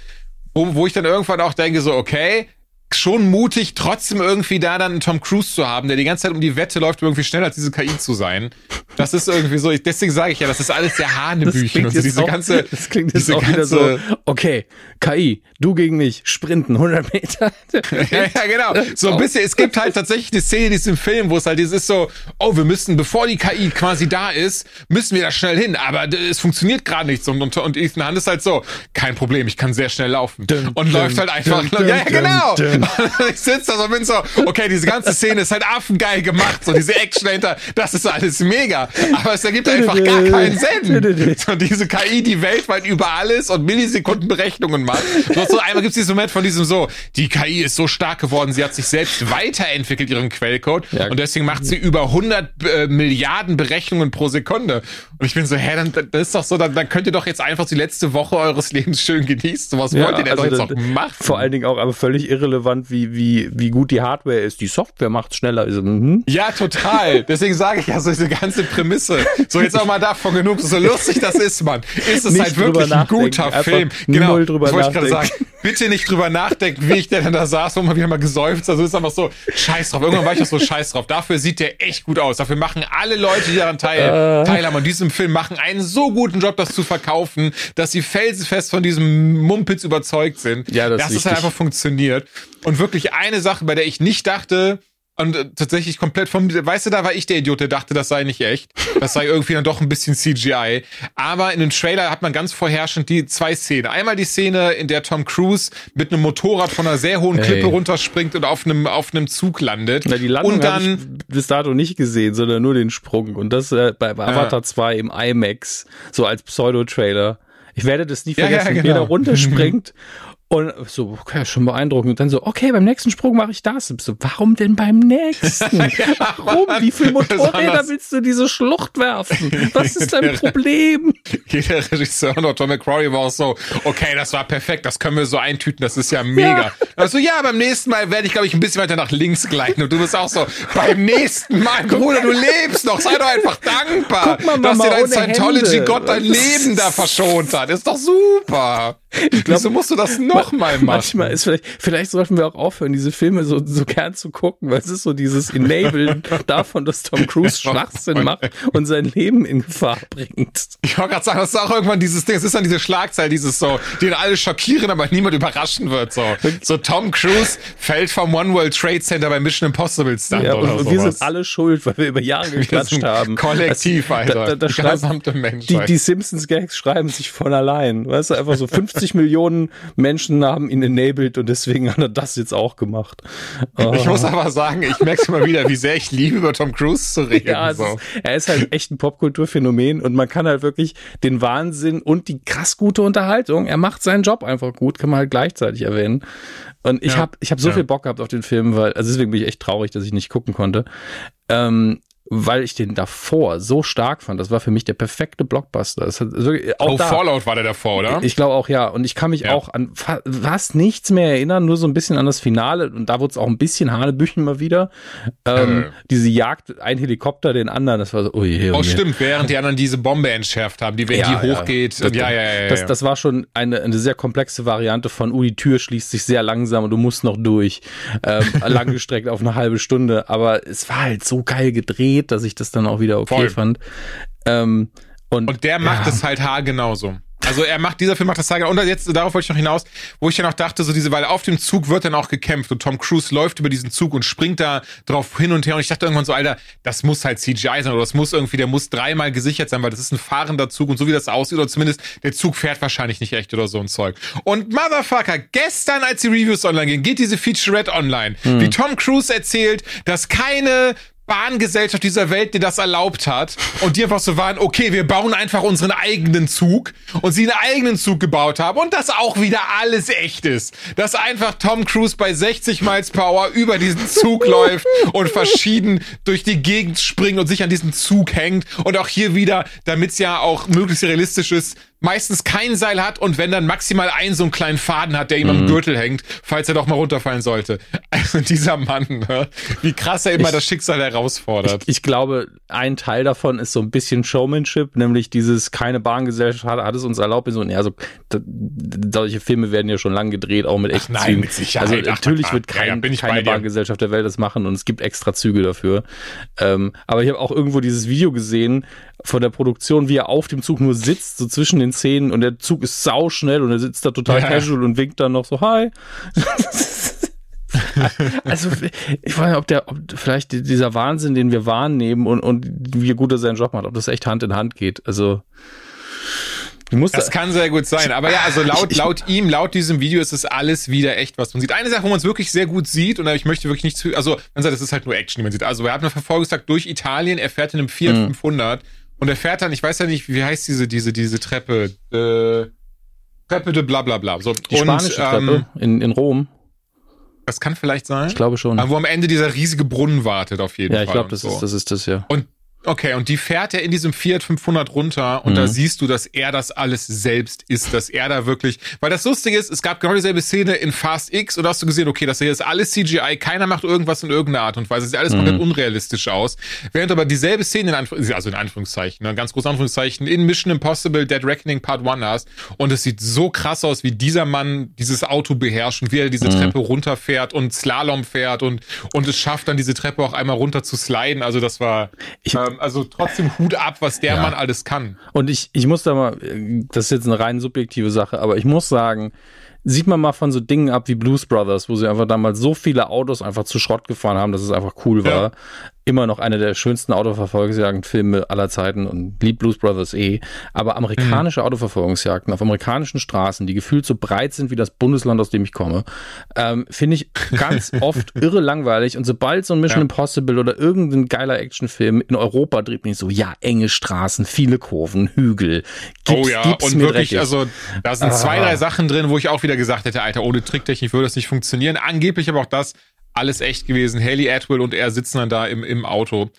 Wo, wo ich dann irgendwann auch denke, so, okay, schon mutig, trotzdem irgendwie da dann einen Tom Cruise zu haben, der die ganze Zeit um die Wette läuft, irgendwie schneller als diese KI zu sein. Das ist irgendwie so, deswegen sage ich ja, das ist alles sehr Hanebüchen und so diese auch, ganze, das klingt jetzt auch wieder so, okay, KI, du gegen mich, sprinten 100 Meter. ja, ja, genau. So ein bisschen, es gibt halt tatsächlich eine Szene in diesem Film, wo es halt ist so, oh, wir müssen, bevor die KI quasi da ist, müssen wir da schnell hin, aber es funktioniert gerade nichts und, und, und Ethan Hunt ist halt so, kein Problem, ich kann sehr schnell laufen dun, und dun, läuft halt einfach, dun, ja, ja, genau. ich sitze da so und bin so, okay, diese ganze Szene ist halt affengeil gemacht, so diese Action dahinter, das ist alles mega, aber es ergibt einfach gar keinen Sinn. So diese KI, die weltweit überall ist und Millisekundenberechnungen macht. So, so einmal gibt es diesen Moment von diesem so, die KI ist so stark geworden, sie hat sich selbst weiterentwickelt, ihren Quellcode ja. und deswegen macht sie über 100 äh, Milliarden Berechnungen pro Sekunde. Und ich bin so, hä, dann das ist doch so, dann, dann könnt ihr doch jetzt einfach die letzte Woche eures Lebens schön genießen. Was ja, wollt ihr denn also doch jetzt noch machen? Vor allen Dingen auch aber völlig irrelevant, wie, wie, wie gut die Hardware ist. Die Software macht schneller. Also, mhm. Ja, total. Deswegen sage ich ja so diese ganze Prämisse. So, jetzt auch mal davon genug. So lustig das ist, man. Ist es nicht halt wirklich ein guter Film. Genau, drüber wollte ich gerade sagen. Bitte nicht drüber nachdenken, wie ich denn da saß, wo man wieder mal gesäuft. Also ist einfach so, scheiß drauf. Irgendwann war ich auch so scheiß drauf. Dafür sieht der echt gut aus. Dafür machen alle Leute, die daran teil, uh. teilhaben an diesem Film, machen einen so guten Job, das zu verkaufen, dass sie felsenfest von diesem Mumpitz überzeugt sind. Ja, das dass es halt einfach funktioniert. Und wirklich eine Sache, bei der ich nicht dachte, und äh, tatsächlich komplett vom, weißt du, da war ich der Idiot, der dachte, das sei nicht echt. Das sei irgendwie dann doch ein bisschen CGI. Aber in dem Trailer hat man ganz vorherrschend die zwei Szenen. Einmal die Szene, in der Tom Cruise mit einem Motorrad von einer sehr hohen Klippe hey. runterspringt und auf einem, auf einem Zug landet. Na, die Landung und dann bis dato nicht gesehen, sondern nur den Sprung. Und das äh, bei, bei Avatar ja. 2 im IMAX, so als Pseudo-Trailer. Ich werde das nie vergessen, ja, ja, genau. wie er runterspringt Und so, okay, schon beeindruckend. Und dann so, okay, beim nächsten Sprung mache ich das. Und so, warum denn beim nächsten? warum? Wie viele Motorräder willst du diese Schlucht werfen? Was ist dein Problem? Jeder Regisseur und auch Tom McCrory war auch so, okay, das war perfekt, das können wir so eintüten, das ist ja mega. Ja. Also ja, beim nächsten Mal werde ich, glaube ich, ein bisschen weiter nach links gleiten. Und du bist auch so, beim nächsten Mal, Bruder, du lebst noch, sei doch einfach dankbar, Guck mal, Mama, dass dir dein Scientology-Gott dein Leben da verschont hat. Ist doch super. Ich glaub, Wieso musst du das nochmal machen? Manchmal ist vielleicht, vielleicht sollten wir auch aufhören, diese Filme so, so gern zu gucken, weil es ist so dieses Enablen davon, dass Tom Cruise Schwachsinn macht und sein Leben in Gefahr bringt. Ich wollte gerade sagen, das ist auch irgendwann dieses Ding, es ist dann diese Schlagzeile, dieses so, die alle schockieren, aber niemand überraschen wird, so. So Tom Cruise fällt vom One World Trade Center bei Mission Impossible Stand ja, oder und, und wir sind alle schuld, weil wir über Jahre geklatscht haben. Kollektiv, das, Alter. Da, da, da. Die, die Simpsons-Gags schreiben sich von allein. Weißt du, einfach so 50 Millionen Menschen haben ihn enabled und deswegen hat er das jetzt auch gemacht. Ich muss aber sagen, ich merke es immer wieder, wie sehr ich liebe, über Tom Cruise zu reden. Ja, so. ist, er ist halt echt ein Popkulturphänomen und man kann halt wirklich den Wahnsinn und die krass gute Unterhaltung, er macht seinen Job einfach gut, kann man halt gleichzeitig erwähnen. Und ich ja. habe ich hab so ja. viel Bock gehabt auf den Film, weil, also deswegen bin ich echt traurig, dass ich nicht gucken konnte. Ähm, weil ich den davor so stark fand. Das war für mich der perfekte Blockbuster. Das hat wirklich, auch oh, da, Fallout war der davor, oder? Ich glaube auch, ja. Und ich kann mich ja. auch an fast nichts mehr erinnern, nur so ein bisschen an das Finale. Und da wurde es auch ein bisschen Hanebüchen mal wieder. Ähm, äh. Diese Jagd, ein Helikopter, den anderen, das war so, oh je, oh, oh stimmt, während die anderen diese Bombe entschärft haben, die, wenn ja, die hochgeht. Ja. Das, ja, ja, ja, das, das war schon eine, eine sehr komplexe Variante von, oh, die Tür schließt sich sehr langsam und du musst noch durch. Ähm, langgestreckt auf eine halbe Stunde. Aber es war halt so geil gedreht geht, dass ich das dann auch wieder okay Voll. fand. Ähm, und, und der macht es halt haargenauso. Also er macht, dieser Film macht das Saga. Und jetzt, darauf wollte ich noch hinaus, wo ich ja noch dachte, so diese, weil auf dem Zug wird dann auch gekämpft und Tom Cruise läuft über diesen Zug und springt da drauf hin und her. Und ich dachte irgendwann so, Alter, das muss halt CGI sein oder das muss irgendwie, der muss dreimal gesichert sein, weil das ist ein fahrender Zug und so wie das aussieht, oder zumindest der Zug fährt wahrscheinlich nicht echt oder so ein Zeug. Und Motherfucker, gestern, als die Reviews online gehen, geht diese Featurette online, hm. wie Tom Cruise erzählt, dass keine Bahngesellschaft dieser Welt, die das erlaubt hat und die einfach so waren, okay, wir bauen einfach unseren eigenen Zug und sie einen eigenen Zug gebaut haben und das auch wieder alles echt ist. Dass einfach Tom Cruise bei 60 Miles Power über diesen Zug läuft und verschieden durch die Gegend springt und sich an diesen Zug hängt und auch hier wieder, damit es ja auch möglichst realistisch ist, meistens kein Seil hat und wenn dann maximal einen so einen kleinen Faden hat, der ihm mhm. am Gürtel hängt, falls er doch mal runterfallen sollte. Also dieser Mann, ne? wie krass er immer ich, das Schicksal herausfordert. Ich, ich, glaube, ein Teil davon ist so ein bisschen Showmanship, nämlich dieses keine Bahngesellschaft hat, hat es uns erlaubt. So, ja, so, solche Filme werden ja schon lange gedreht, auch mit echten Ach nein, Zügen. Mit Sicherheit. Also natürlich Ach, wird kein, ja, keine Bahngesellschaft der Welt das machen und es gibt extra Züge dafür. Ähm, aber ich habe auch irgendwo dieses Video gesehen von der Produktion, wie er auf dem Zug nur sitzt, so zwischen den Szenen und der Zug ist sau schnell und er sitzt da total ja. casual und winkt dann noch so, hi. also ich weiß nicht, ob der, ob vielleicht dieser Wahnsinn, den wir wahrnehmen und, und wie gut er seinen Job macht, ob das echt Hand in Hand geht. Also das da kann sehr gut sein. Aber ja, also laut, laut ihm, laut diesem Video ist es alles wieder echt, was man sieht. Eine Sache, wo man es wirklich sehr gut sieht, und ich möchte wirklich nicht zu, also man sagt, es ist halt nur Action, die man sieht. Also er hat einen Verfolgungstag durch Italien, er fährt in einem Fiat mhm. 500 und er fährt dann, ich weiß ja nicht, wie heißt diese, diese, diese Treppe, äh, Treppe de bla bla bla. So, die und, spanische Treppe ähm, in, in Rom. Das kann vielleicht sein. Ich glaube schon. Aber wo am Ende dieser riesige Brunnen wartet, auf jeden Fall. Ja, ich glaube, das, so. ist, das ist das, ja. Und Okay, und die fährt er in diesem Fiat 500 runter und mhm. da siehst du, dass er das alles selbst ist, dass er da wirklich, weil das Lustige ist, es gab genau dieselbe Szene in Fast X und da hast du gesehen, okay, das hier ist alles CGI, keiner macht irgendwas in irgendeiner Art und Weise, es sieht alles mhm. komplett unrealistisch aus, während aber dieselbe Szene, in Anführungszeichen, also in Anführungszeichen, ne, ganz groß Anführungszeichen, in Mission Impossible Dead Reckoning Part 1 hast und es sieht so krass aus, wie dieser Mann dieses Auto beherrscht und wie er diese mhm. Treppe runterfährt und Slalom fährt und, und es schafft dann diese Treppe auch einmal runter zu sliden, also das war, ich, ähm, also trotzdem Hut ab, was der ja. Mann alles kann. Und ich, ich muss da mal, das ist jetzt eine rein subjektive Sache, aber ich muss sagen, sieht man mal von so Dingen ab wie Blues Brothers, wo sie einfach damals so viele Autos einfach zu Schrott gefahren haben, dass es einfach cool war. Immer noch eine der schönsten Autoverfolgungsjagdenfilme aller Zeiten und liebt Blues Brothers eh. Aber amerikanische mhm. Autoverfolgungsjagden auf amerikanischen Straßen, die gefühlt so breit sind wie das Bundesland, aus dem ich komme, ähm, finde ich ganz oft irre langweilig. Und sobald so ein Mission ja. Impossible oder irgendein geiler Actionfilm in Europa dreht, bin ich so, ja, enge Straßen, viele Kurven, Hügel. Gib's, oh ja, und wirklich, dreckig. also da sind ah. zwei, drei Sachen drin, wo ich auch wieder gesagt hätte, Alter, ohne Tricktechnik würde das nicht funktionieren. Angeblich aber auch das alles echt gewesen. Haley Atwell und er sitzen dann da im, im Auto.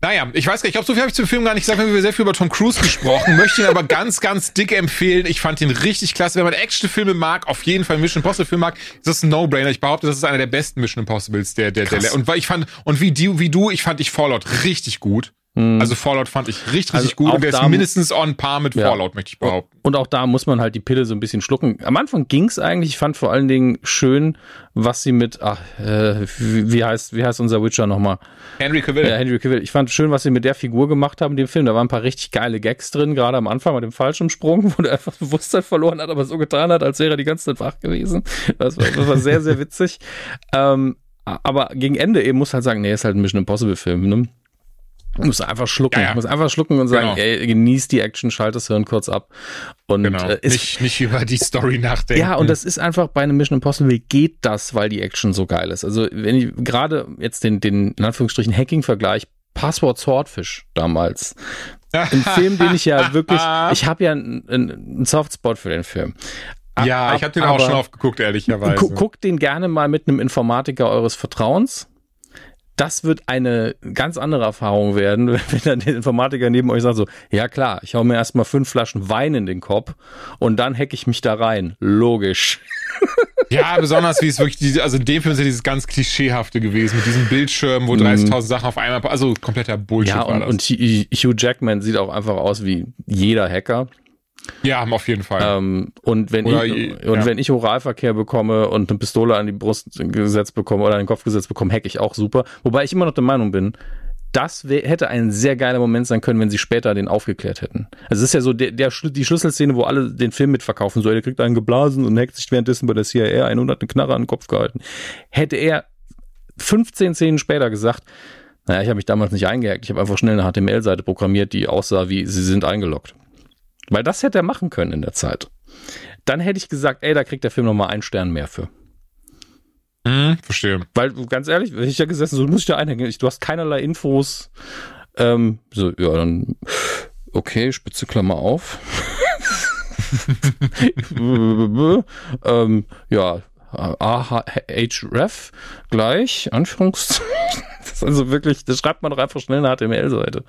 Naja, ich weiß gar nicht, ich glaube, so viel habe ich zum Film gar nicht gesagt, wir haben sehr viel über Tom Cruise gesprochen, möchte ihn aber ganz, ganz dick empfehlen. Ich fand ihn richtig klasse. Wenn man Actionfilme mag, auf jeden Fall Mission Impossible Film mag, ist das ein No-Brainer. Ich behaupte, das ist einer der besten Mission Impossibles, der, der, der, und weil ich fand, und wie du, wie du, ich fand ich Fallout richtig gut. Mhm. Also Fallout fand ich richtig, richtig also gut und der ist mindestens on par mit ja. Fallout, möchte ich behaupten. Und auch da muss man halt die Pille so ein bisschen schlucken. Am Anfang ging's eigentlich. Ich fand vor allen Dingen schön, was sie mit, ach, äh, wie, heißt, wie heißt unser Witcher nochmal? Henry Cavill. Ja, Henry Cavill. Ich fand schön, was sie mit der Figur gemacht haben in dem Film. Da waren ein paar richtig geile Gags drin, gerade am Anfang mit dem Fallschirmsprung, wo der einfach Bewusstsein verloren hat, aber so getan hat, als wäre er die ganze Zeit wach gewesen. Das war, das war sehr, sehr witzig. Ähm, aber gegen Ende eben muss halt sagen, nee, ist halt ein Mission Impossible Film, ne? Muss einfach schlucken. Ja, ja. Muss einfach schlucken und sagen, genau. ey, genieß die Action, schalt das Hirn kurz ab. Und genau. äh, ist, nicht, nicht über die Story nachdenken. Ja, und das ist einfach bei einem Mission Impossible geht das, weil die Action so geil ist. Also, wenn ich gerade jetzt den, den, in Anführungsstrichen, Hacking-Vergleich, Passwort Swordfish damals. Ein Film, den ich ja wirklich, ich habe ja einen, einen Softspot für den Film. Ja, ich habe den auch schon aufgeguckt, ehrlicherweise. Guckt den gerne mal mit einem Informatiker eures Vertrauens das wird eine ganz andere Erfahrung werden, wenn dann der Informatiker neben euch sagt so, ja klar, ich hau mir erstmal fünf Flaschen Wein in den Kopf und dann hacke ich mich da rein. Logisch. Ja, besonders wie es wirklich, also in dem Film ist ja dieses ganz Klischeehafte gewesen, mit diesem Bildschirm, wo 30.000 mhm. Sachen auf einmal, also kompletter Bullshit ja, und, war das. und Hugh Jackman sieht auch einfach aus wie jeder Hacker. Ja, auf jeden Fall. Ähm, und wenn oder, ich, und wenn ich Oralverkehr bekomme und eine Pistole an die Brust gesetzt bekomme oder an den Kopf gesetzt bekomme, hack ich auch super. Wobei ich immer noch der Meinung bin, das hätte ein sehr geiler Moment sein können, wenn sie später den aufgeklärt hätten. Also es ist ja so der, der, die Schlüsselszene, wo alle den Film mitverkaufen. So, er kriegt einen geblasen und hackt sich währenddessen bei der CIA 100 eine Knarre an den Kopf gehalten. Hätte er 15 Szenen später gesagt, naja, ich habe mich damals nicht eingehackt, ich habe einfach schnell eine HTML-Seite programmiert, die aussah wie, sie sind eingeloggt. Weil das hätte er machen können in der Zeit. Dann hätte ich gesagt, ey, da kriegt der Film nochmal einen Stern mehr für. Mhm, verstehe. Weil, ganz ehrlich, wenn ich ja gesessen, so muss ich da einhängen. Du hast keinerlei Infos. Ähm, so, ja, dann, okay, spitze Klammer auf. ähm, ja, AHRef gleich, Anführungszeichen. Das ist also wirklich, das schreibt man doch einfach schnell eine HTML-Seite.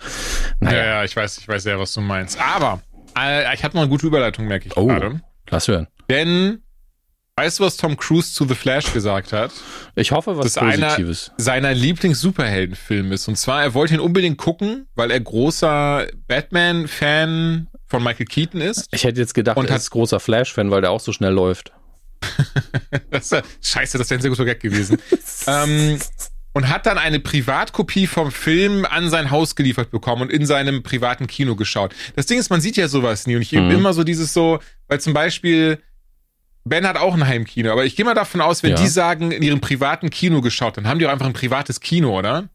Naja. Ja, ja, ich weiß, ich weiß ja, was du meinst. Aber ich habe noch eine gute Überleitung, merke ich oh, gerade. Lass hören. Denn Weißt du, was Tom Cruise zu The Flash gesagt hat? Ich hoffe, was das Positives. einer seiner Lieblings-Superheldenfilme ist. Und zwar, er wollte ihn unbedingt gucken, weil er großer Batman-Fan von Michael Keaton ist. Ich hätte jetzt gedacht, und er ist großer Flash-Fan, weil der auch so schnell läuft. das ist, scheiße, das wäre ein sehr guter Gag gewesen. ähm, und hat dann eine Privatkopie vom Film an sein Haus geliefert bekommen und in seinem privaten Kino geschaut. Das Ding ist, man sieht ja sowas nie und ich mhm. immer so dieses so, weil zum Beispiel Ben hat auch ein Heimkino, aber ich gehe mal davon aus, wenn ja. die sagen, in ihrem privaten Kino geschaut, dann haben die auch einfach ein privates Kino, oder?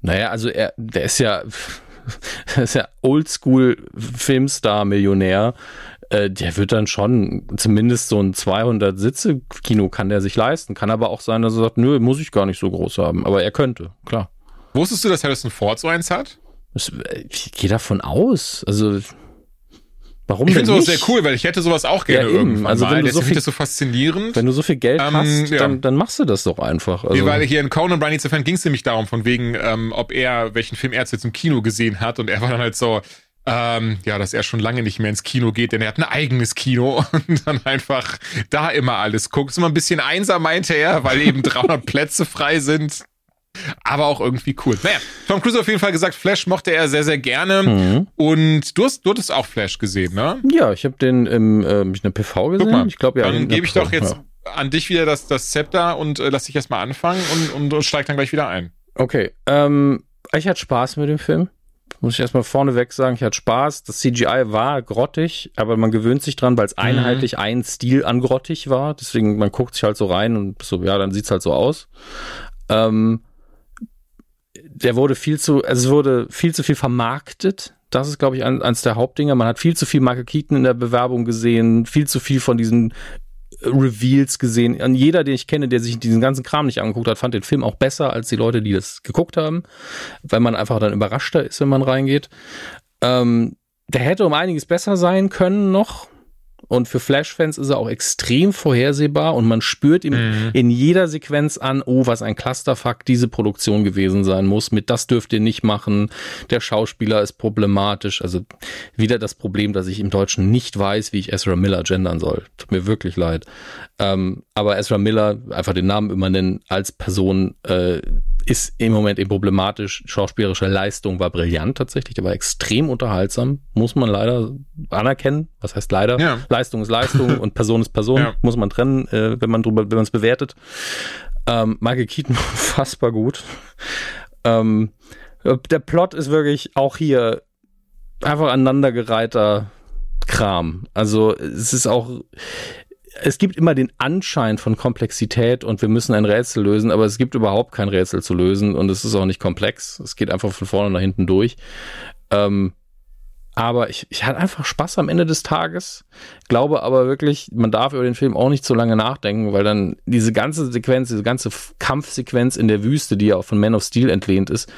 Naja, also er, der ist ja, der ist ja Oldschool-Filmstar-Millionär. Äh, der wird dann schon zumindest so ein 200 Sitze Kino kann der sich leisten. Kann aber auch sein, dass er sagt, nö, muss ich gar nicht so groß haben. Aber er könnte, klar. Wusstest du, dass Harrison Ford so eins hat? Ich gehe davon aus. Also Warum ich finde sowas sehr cool, weil ich hätte sowas auch gerne ja, irgendwann also mal. Wenn du so viel, das so faszinierend. Wenn du so viel Geld ähm, hast, ja. dann, dann machst du das doch einfach. Also. Weil hier in Conan Brian Fan ging es nämlich darum, von wegen, ähm, ob er, welchen Film er jetzt im Kino gesehen hat und er war dann halt so, ähm, ja, dass er schon lange nicht mehr ins Kino geht, denn er hat ein eigenes Kino und dann einfach da immer alles guckt. Ist immer ein bisschen einsam, meinte er, weil eben 300 Plätze frei sind. Aber auch irgendwie cool. Naja, Tom Cruise auf jeden Fall gesagt, Flash mochte er sehr, sehr gerne. Mhm. Und du hast, du hattest auch Flash gesehen, ne? Ja, ich habe den im äh, in der PV gesehen. Mal, ich glaube ja. Dann gebe ich doch jetzt ja. an dich wieder das, das Zepter und äh, lass dich erstmal anfangen und, und, und steig dann gleich wieder ein. Okay. Ähm, ich hatte Spaß mit dem Film. Muss ich erstmal vorneweg sagen, ich hatte Spaß. Das CGI war grottig, aber man gewöhnt sich dran, weil es mhm. einheitlich ein Stil an grottig war. Deswegen, man guckt sich halt so rein und so, ja, dann sieht's halt so aus. Ähm, der wurde viel zu, also es wurde viel zu viel vermarktet. Das ist, glaube ich, eines der Hauptdinger. Man hat viel zu viel Michael Keaton in der Bewerbung gesehen, viel zu viel von diesen Reveals gesehen. Und jeder, den ich kenne, der sich diesen ganzen Kram nicht angeguckt hat, fand den Film auch besser als die Leute, die das geguckt haben, weil man einfach dann überraschter ist, wenn man reingeht. Ähm, der hätte um einiges besser sein können noch. Und für Flash-Fans ist er auch extrem vorhersehbar und man spürt ihm mhm. in jeder Sequenz an, oh, was ein Clusterfuck diese Produktion gewesen sein muss. Mit das dürft ihr nicht machen. Der Schauspieler ist problematisch. Also wieder das Problem, dass ich im Deutschen nicht weiß, wie ich Ezra Miller gendern soll. Tut mir wirklich leid. Ähm, aber Ezra Miller, einfach den Namen immer nennen, als Person äh, ist im Moment eben problematisch. Schauspielerische Leistung war brillant tatsächlich. Der war extrem unterhaltsam. Muss man leider anerkennen. Was heißt leider? Ja. Leistung ist Leistung und Person ist Person. Ja. Muss man trennen, äh, wenn man drüber, wenn man es bewertet. Ähm, Michael Keaton unfassbar gut. Ähm, der Plot ist wirklich auch hier einfach aneinandergereihter Kram. Also es ist auch, es gibt immer den Anschein von Komplexität und wir müssen ein Rätsel lösen, aber es gibt überhaupt kein Rätsel zu lösen und es ist auch nicht komplex. Es geht einfach von vorne nach hinten durch. Ähm, aber ich, ich hatte einfach Spaß am Ende des Tages. Glaube aber wirklich, man darf über den Film auch nicht so lange nachdenken, weil dann diese ganze Sequenz, diese ganze Kampfsequenz in der Wüste, die ja auch von Man of Steel entlehnt ist,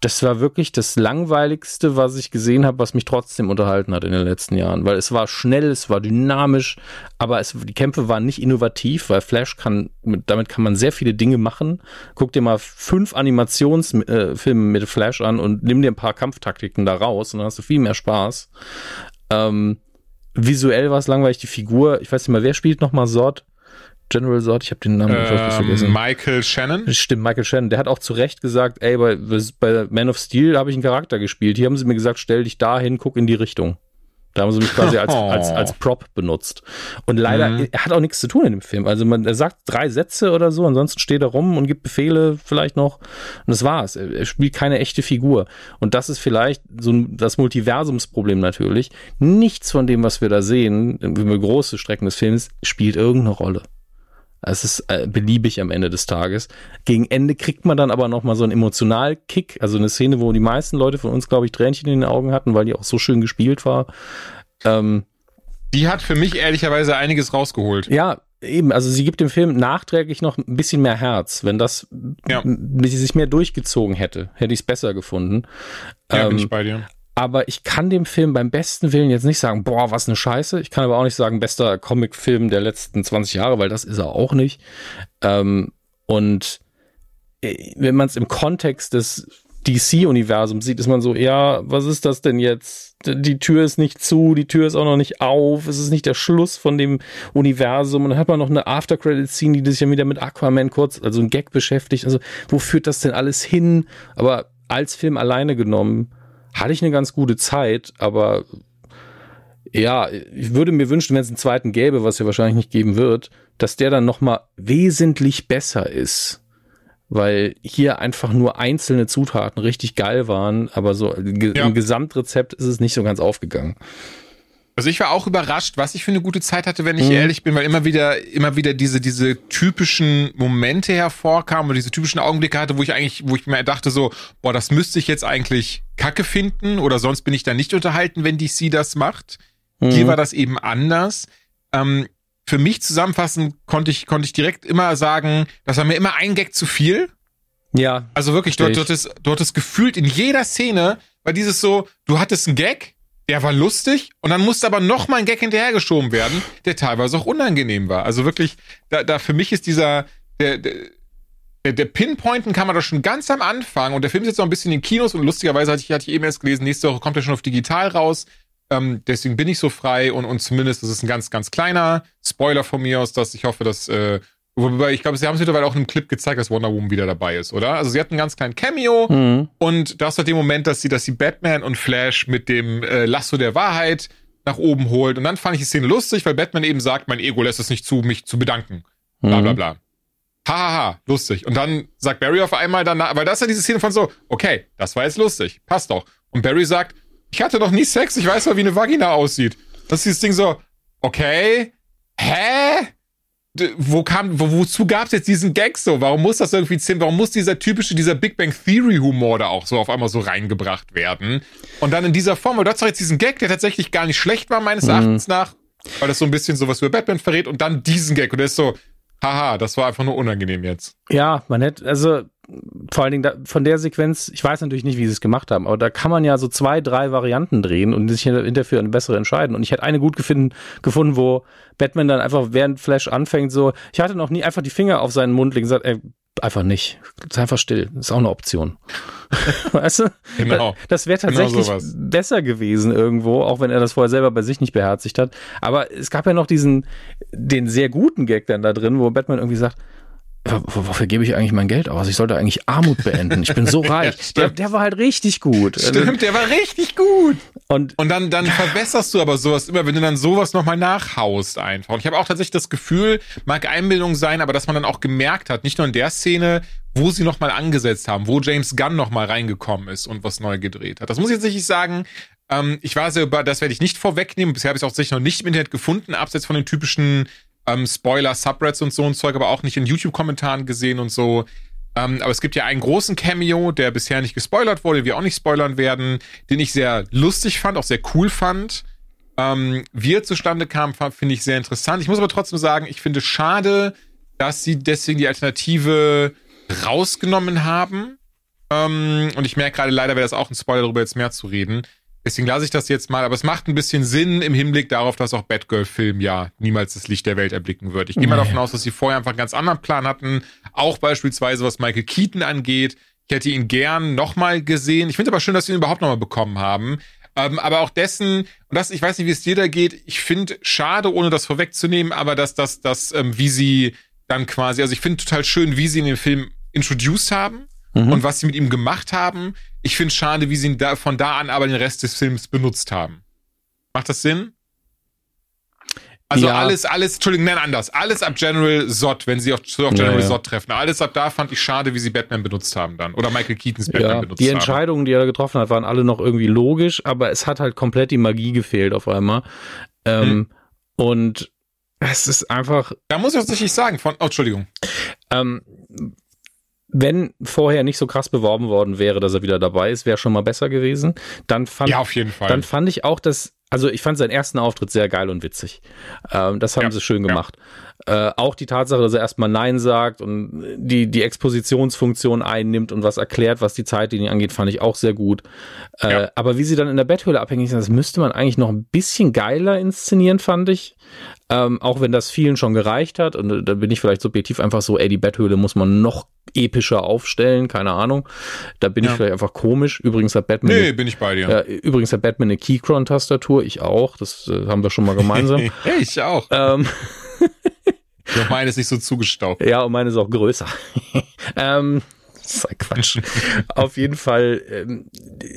das war wirklich das langweiligste, was ich gesehen habe, was mich trotzdem unterhalten hat in den letzten Jahren, weil es war schnell, es war dynamisch, aber es, die Kämpfe waren nicht innovativ, weil Flash kann, damit kann man sehr viele Dinge machen. Guck dir mal fünf Animationsfilme äh, mit Flash an und nimm dir ein paar Kampftaktiken da raus und dann hast du viel mehr Spaß. Ähm, visuell war es langweilig, die Figur, ich weiß nicht mal, wer spielt nochmal Sord? General Zod, ich habe den Namen ähm, vergessen. Michael Shannon? Stimmt, Michael Shannon. Der hat auch zu Recht gesagt, ey, bei, bei Man of Steel habe ich einen Charakter gespielt. Hier haben sie mir gesagt, stell dich da hin, guck in die Richtung. Da haben sie mich quasi als, oh. als, als Prop benutzt. Und leider, mhm. er hat auch nichts zu tun in dem Film. Also man, er sagt drei Sätze oder so, ansonsten steht er rum und gibt Befehle vielleicht noch. Und das war's. Er, er spielt keine echte Figur. Und das ist vielleicht so das Multiversumsproblem natürlich. Nichts von dem, was wir da sehen, über große Strecken des Films, spielt irgendeine Rolle. Es ist äh, beliebig am Ende des Tages. Gegen Ende kriegt man dann aber nochmal so einen Emotionalkick, also eine Szene, wo die meisten Leute von uns, glaube ich, Tränchen in den Augen hatten, weil die auch so schön gespielt war. Ähm, die hat für mich ehrlicherweise einiges rausgeholt. Ja, eben, also sie gibt dem Film nachträglich noch ein bisschen mehr Herz. Wenn das ja. sich mehr durchgezogen hätte, hätte ich es besser gefunden. Ja, ähm, bin ich bei dir. Aber ich kann dem Film beim besten Willen jetzt nicht sagen, boah, was eine Scheiße. Ich kann aber auch nicht sagen, bester Comicfilm der letzten 20 Jahre, weil das ist er auch nicht. Ähm, und äh, wenn man es im Kontext des DC-Universums sieht, ist man so, ja, was ist das denn jetzt? Die Tür ist nicht zu, die Tür ist auch noch nicht auf, es ist nicht der Schluss von dem Universum. Und dann hat man noch eine After-Credit-Scene, die sich ja wieder mit Aquaman kurz, also ein Gag beschäftigt. Also, wo führt das denn alles hin? Aber als Film alleine genommen, hatte ich eine ganz gute Zeit, aber ja, ich würde mir wünschen, wenn es einen zweiten gäbe, was ja wahrscheinlich nicht geben wird, dass der dann nochmal wesentlich besser ist. Weil hier einfach nur einzelne Zutaten richtig geil waren, aber so ja. im Gesamtrezept ist es nicht so ganz aufgegangen. Also ich war auch überrascht, was ich für eine gute Zeit hatte, wenn ich mhm. ehrlich bin, weil immer wieder, immer wieder diese, diese typischen Momente hervorkamen und diese typischen Augenblicke hatte, wo ich eigentlich, wo ich mir dachte so, boah, das müsste ich jetzt eigentlich kacke finden oder sonst bin ich da nicht unterhalten, wenn DC das macht. Mhm. Hier war das eben anders. Ähm, für mich zusammenfassend konnte ich, konnte ich direkt immer sagen, das war mir immer ein Gag zu viel. Ja. Also wirklich, dort, dort ist, dort ist gefühlt in jeder Szene, war dieses so, du hattest einen Gag, der war lustig und dann musste aber noch mal ein Gag hinterhergeschoben werden, der teilweise auch unangenehm war. Also wirklich, da, da für mich ist dieser, der, der, der Pinpointen kann man doch schon ganz am Anfang und der Film ist jetzt noch ein bisschen in Kinos und lustigerweise hatte ich, hatte ich eben erst gelesen, nächste Woche kommt er schon auf digital raus. Ähm, deswegen bin ich so frei und, und zumindest, das ist ein ganz, ganz kleiner Spoiler von mir aus, dass ich hoffe, dass äh, Wobei, ich glaube, sie haben es mittlerweile auch in einem Clip gezeigt, dass Wonder Woman wieder dabei ist, oder? Also sie hat einen ganz kleinen Cameo mhm. und da ist halt den Moment, dass sie, dass sie Batman und Flash mit dem äh, Lasso der Wahrheit nach oben holt. Und dann fand ich die Szene lustig, weil Batman eben sagt, mein Ego lässt es nicht zu, mich zu bedanken. Bla bla mhm. bla. Hahaha, ha, ha, lustig. Und dann sagt Barry auf einmal danach, weil das ist ja diese Szene von so, okay, das war jetzt lustig, passt doch. Und Barry sagt, ich hatte noch nie Sex, ich weiß mal, wie eine Vagina aussieht. Das ist dieses Ding so, okay, hä? Wo kam, wo, wozu gab es jetzt diesen Gag so? Warum muss das irgendwie zählen? Warum muss dieser typische, dieser Big Bang Theory Humor da auch so auf einmal so reingebracht werden? Und dann in dieser Form, weil du hast doch jetzt diesen Gag, der tatsächlich gar nicht schlecht war, meines mhm. Erachtens nach, weil das so ein bisschen sowas über Batman verrät und dann diesen Gag und der ist so, haha, das war einfach nur unangenehm jetzt. Ja, man hätte, also vor allen Dingen da, von der Sequenz, ich weiß natürlich nicht, wie sie es gemacht haben, aber da kann man ja so zwei, drei Varianten drehen und sich hinterher für eine bessere entscheiden. Und ich hätte eine gut gefunden, gefunden, wo Batman dann einfach während Flash anfängt, so, ich hatte noch nie einfach die Finger auf seinen Mund legen und gesagt, ey, einfach nicht. Sei einfach still. Das ist auch eine Option. weißt du? Genau. Das wäre Genau tatsächlich sowas. besser gewesen irgendwo, auch wenn er das vorher selber bei sich nicht beherzigt hat. Aber es gab ja noch diesen, den sehr guten Gag dann da drin, wo Batman irgendwie sagt, "W- Wofür gebe ich eigentlich mein Geld aus? Ich sollte eigentlich Armut beenden. Ich bin so reich. stimmt. der, der war halt richtig gut. Stimmt, der war richtig gut. Und Und dann, dann verbesserst du aber sowas immer, wenn du dann sowas nochmal nachhaust einfach. Und ich habe auch tatsächlich das Gefühl, mag Einbildung sein, aber dass man dann auch gemerkt hat, nicht nur in der Szene, wo sie nochmal angesetzt haben, wo James Gunn nochmal reingekommen ist und was neu gedreht hat. Das muss ich jetzt nicht sagen. Ähm, ich war sehr über, das werde ich nicht vorwegnehmen. Bisher habe ich es auch tatsächlich noch nicht im Internet gefunden, abseits von den typischen ähm, Spoiler, Subreddits und so ein Zeug, aber auch nicht in YouTube-Kommentaren gesehen und so. Ähm, aber es gibt ja einen großen Cameo, der bisher nicht gespoilert wurde, wir auch nicht spoilern werden, den ich sehr lustig fand, auch sehr cool fand. Ähm, wie er zustande kam, finde ich sehr interessant. Ich muss aber trotzdem sagen, ich finde schade, dass sie deswegen die Alternative rausgenommen haben. Ähm, und ich merke gerade, leider wäre das auch ein Spoiler, darüber jetzt mehr zu reden. Deswegen lasse ich das jetzt mal, aber es macht ein bisschen Sinn im Hinblick darauf, dass auch Batgirl-Film ja niemals das Licht der Welt erblicken wird. Ich gehe mal Nee. davon aus, dass sie vorher einfach einen ganz anderen Plan hatten, auch beispielsweise was Michael Keaton angeht. Ich hätte ihn gern nochmal gesehen. Ich finde aber schön, dass sie ihn überhaupt nochmal bekommen haben. Ähm, aber auch dessen, und das, ich weiß nicht, wie es dir da geht, ich finde schade, ohne das vorwegzunehmen, aber dass das, das, ähm, wie sie dann quasi, also ich finde total schön, wie sie in den Film introduced haben Mhm. und was sie mit ihm gemacht haben. Ich finde schade, wie sie ihn da, von da an aber den Rest des Films benutzt haben. Macht das Sinn? Also Ja. alles, alles, Entschuldigung, nein, anders. Alles ab General Zod, wenn sie auf, auf General Ja. Zod treffen. Alles ab da fand ich schade, wie sie Batman benutzt haben dann. Oder Michael Keatons Batman ja, benutzt die haben. Entscheidungen, die er getroffen hat, waren alle noch irgendwie logisch, aber es hat halt komplett die Magie gefehlt auf einmal. Ähm, Hm. Und es ist einfach, Da muss ich tatsächlich sagen, von, oh, Entschuldigung. ähm, wenn vorher nicht so krass beworben worden wäre, dass er wieder dabei ist, wäre schon mal besser gewesen. Dann fand, Ja, auf jeden Fall. dann fand ich auch, dass, also ich fand seinen ersten Auftritt sehr geil und witzig. Ähm, das haben Ja, sie schön ja. gemacht. Äh, auch die Tatsache, dass er erstmal Nein sagt und die, die Expositionsfunktion einnimmt und was erklärt, was die Zeitlinie angeht, fand ich auch sehr gut. Äh, Ja. Aber wie sie dann in der Betthöhle abhängig sind, das müsste man eigentlich noch ein bisschen geiler inszenieren, fand ich. Ähm, auch wenn das vielen schon gereicht hat. Und äh, da bin ich vielleicht subjektiv einfach so, ey, die Betthöhle muss man noch epischer aufstellen, keine Ahnung. Da bin Ja. ich vielleicht einfach komisch. Übrigens hat Batman nee, bin ich bei dir. ja, übrigens hat Batman eine Keychron-Tastatur, ich auch. Das äh, haben wir schon mal gemeinsam. ich auch. ähm, Doch meine ist nicht so zugestaubt. ja, und meine ist auch größer. ähm, das ist halt Quatsch. Auf jeden Fall ähm,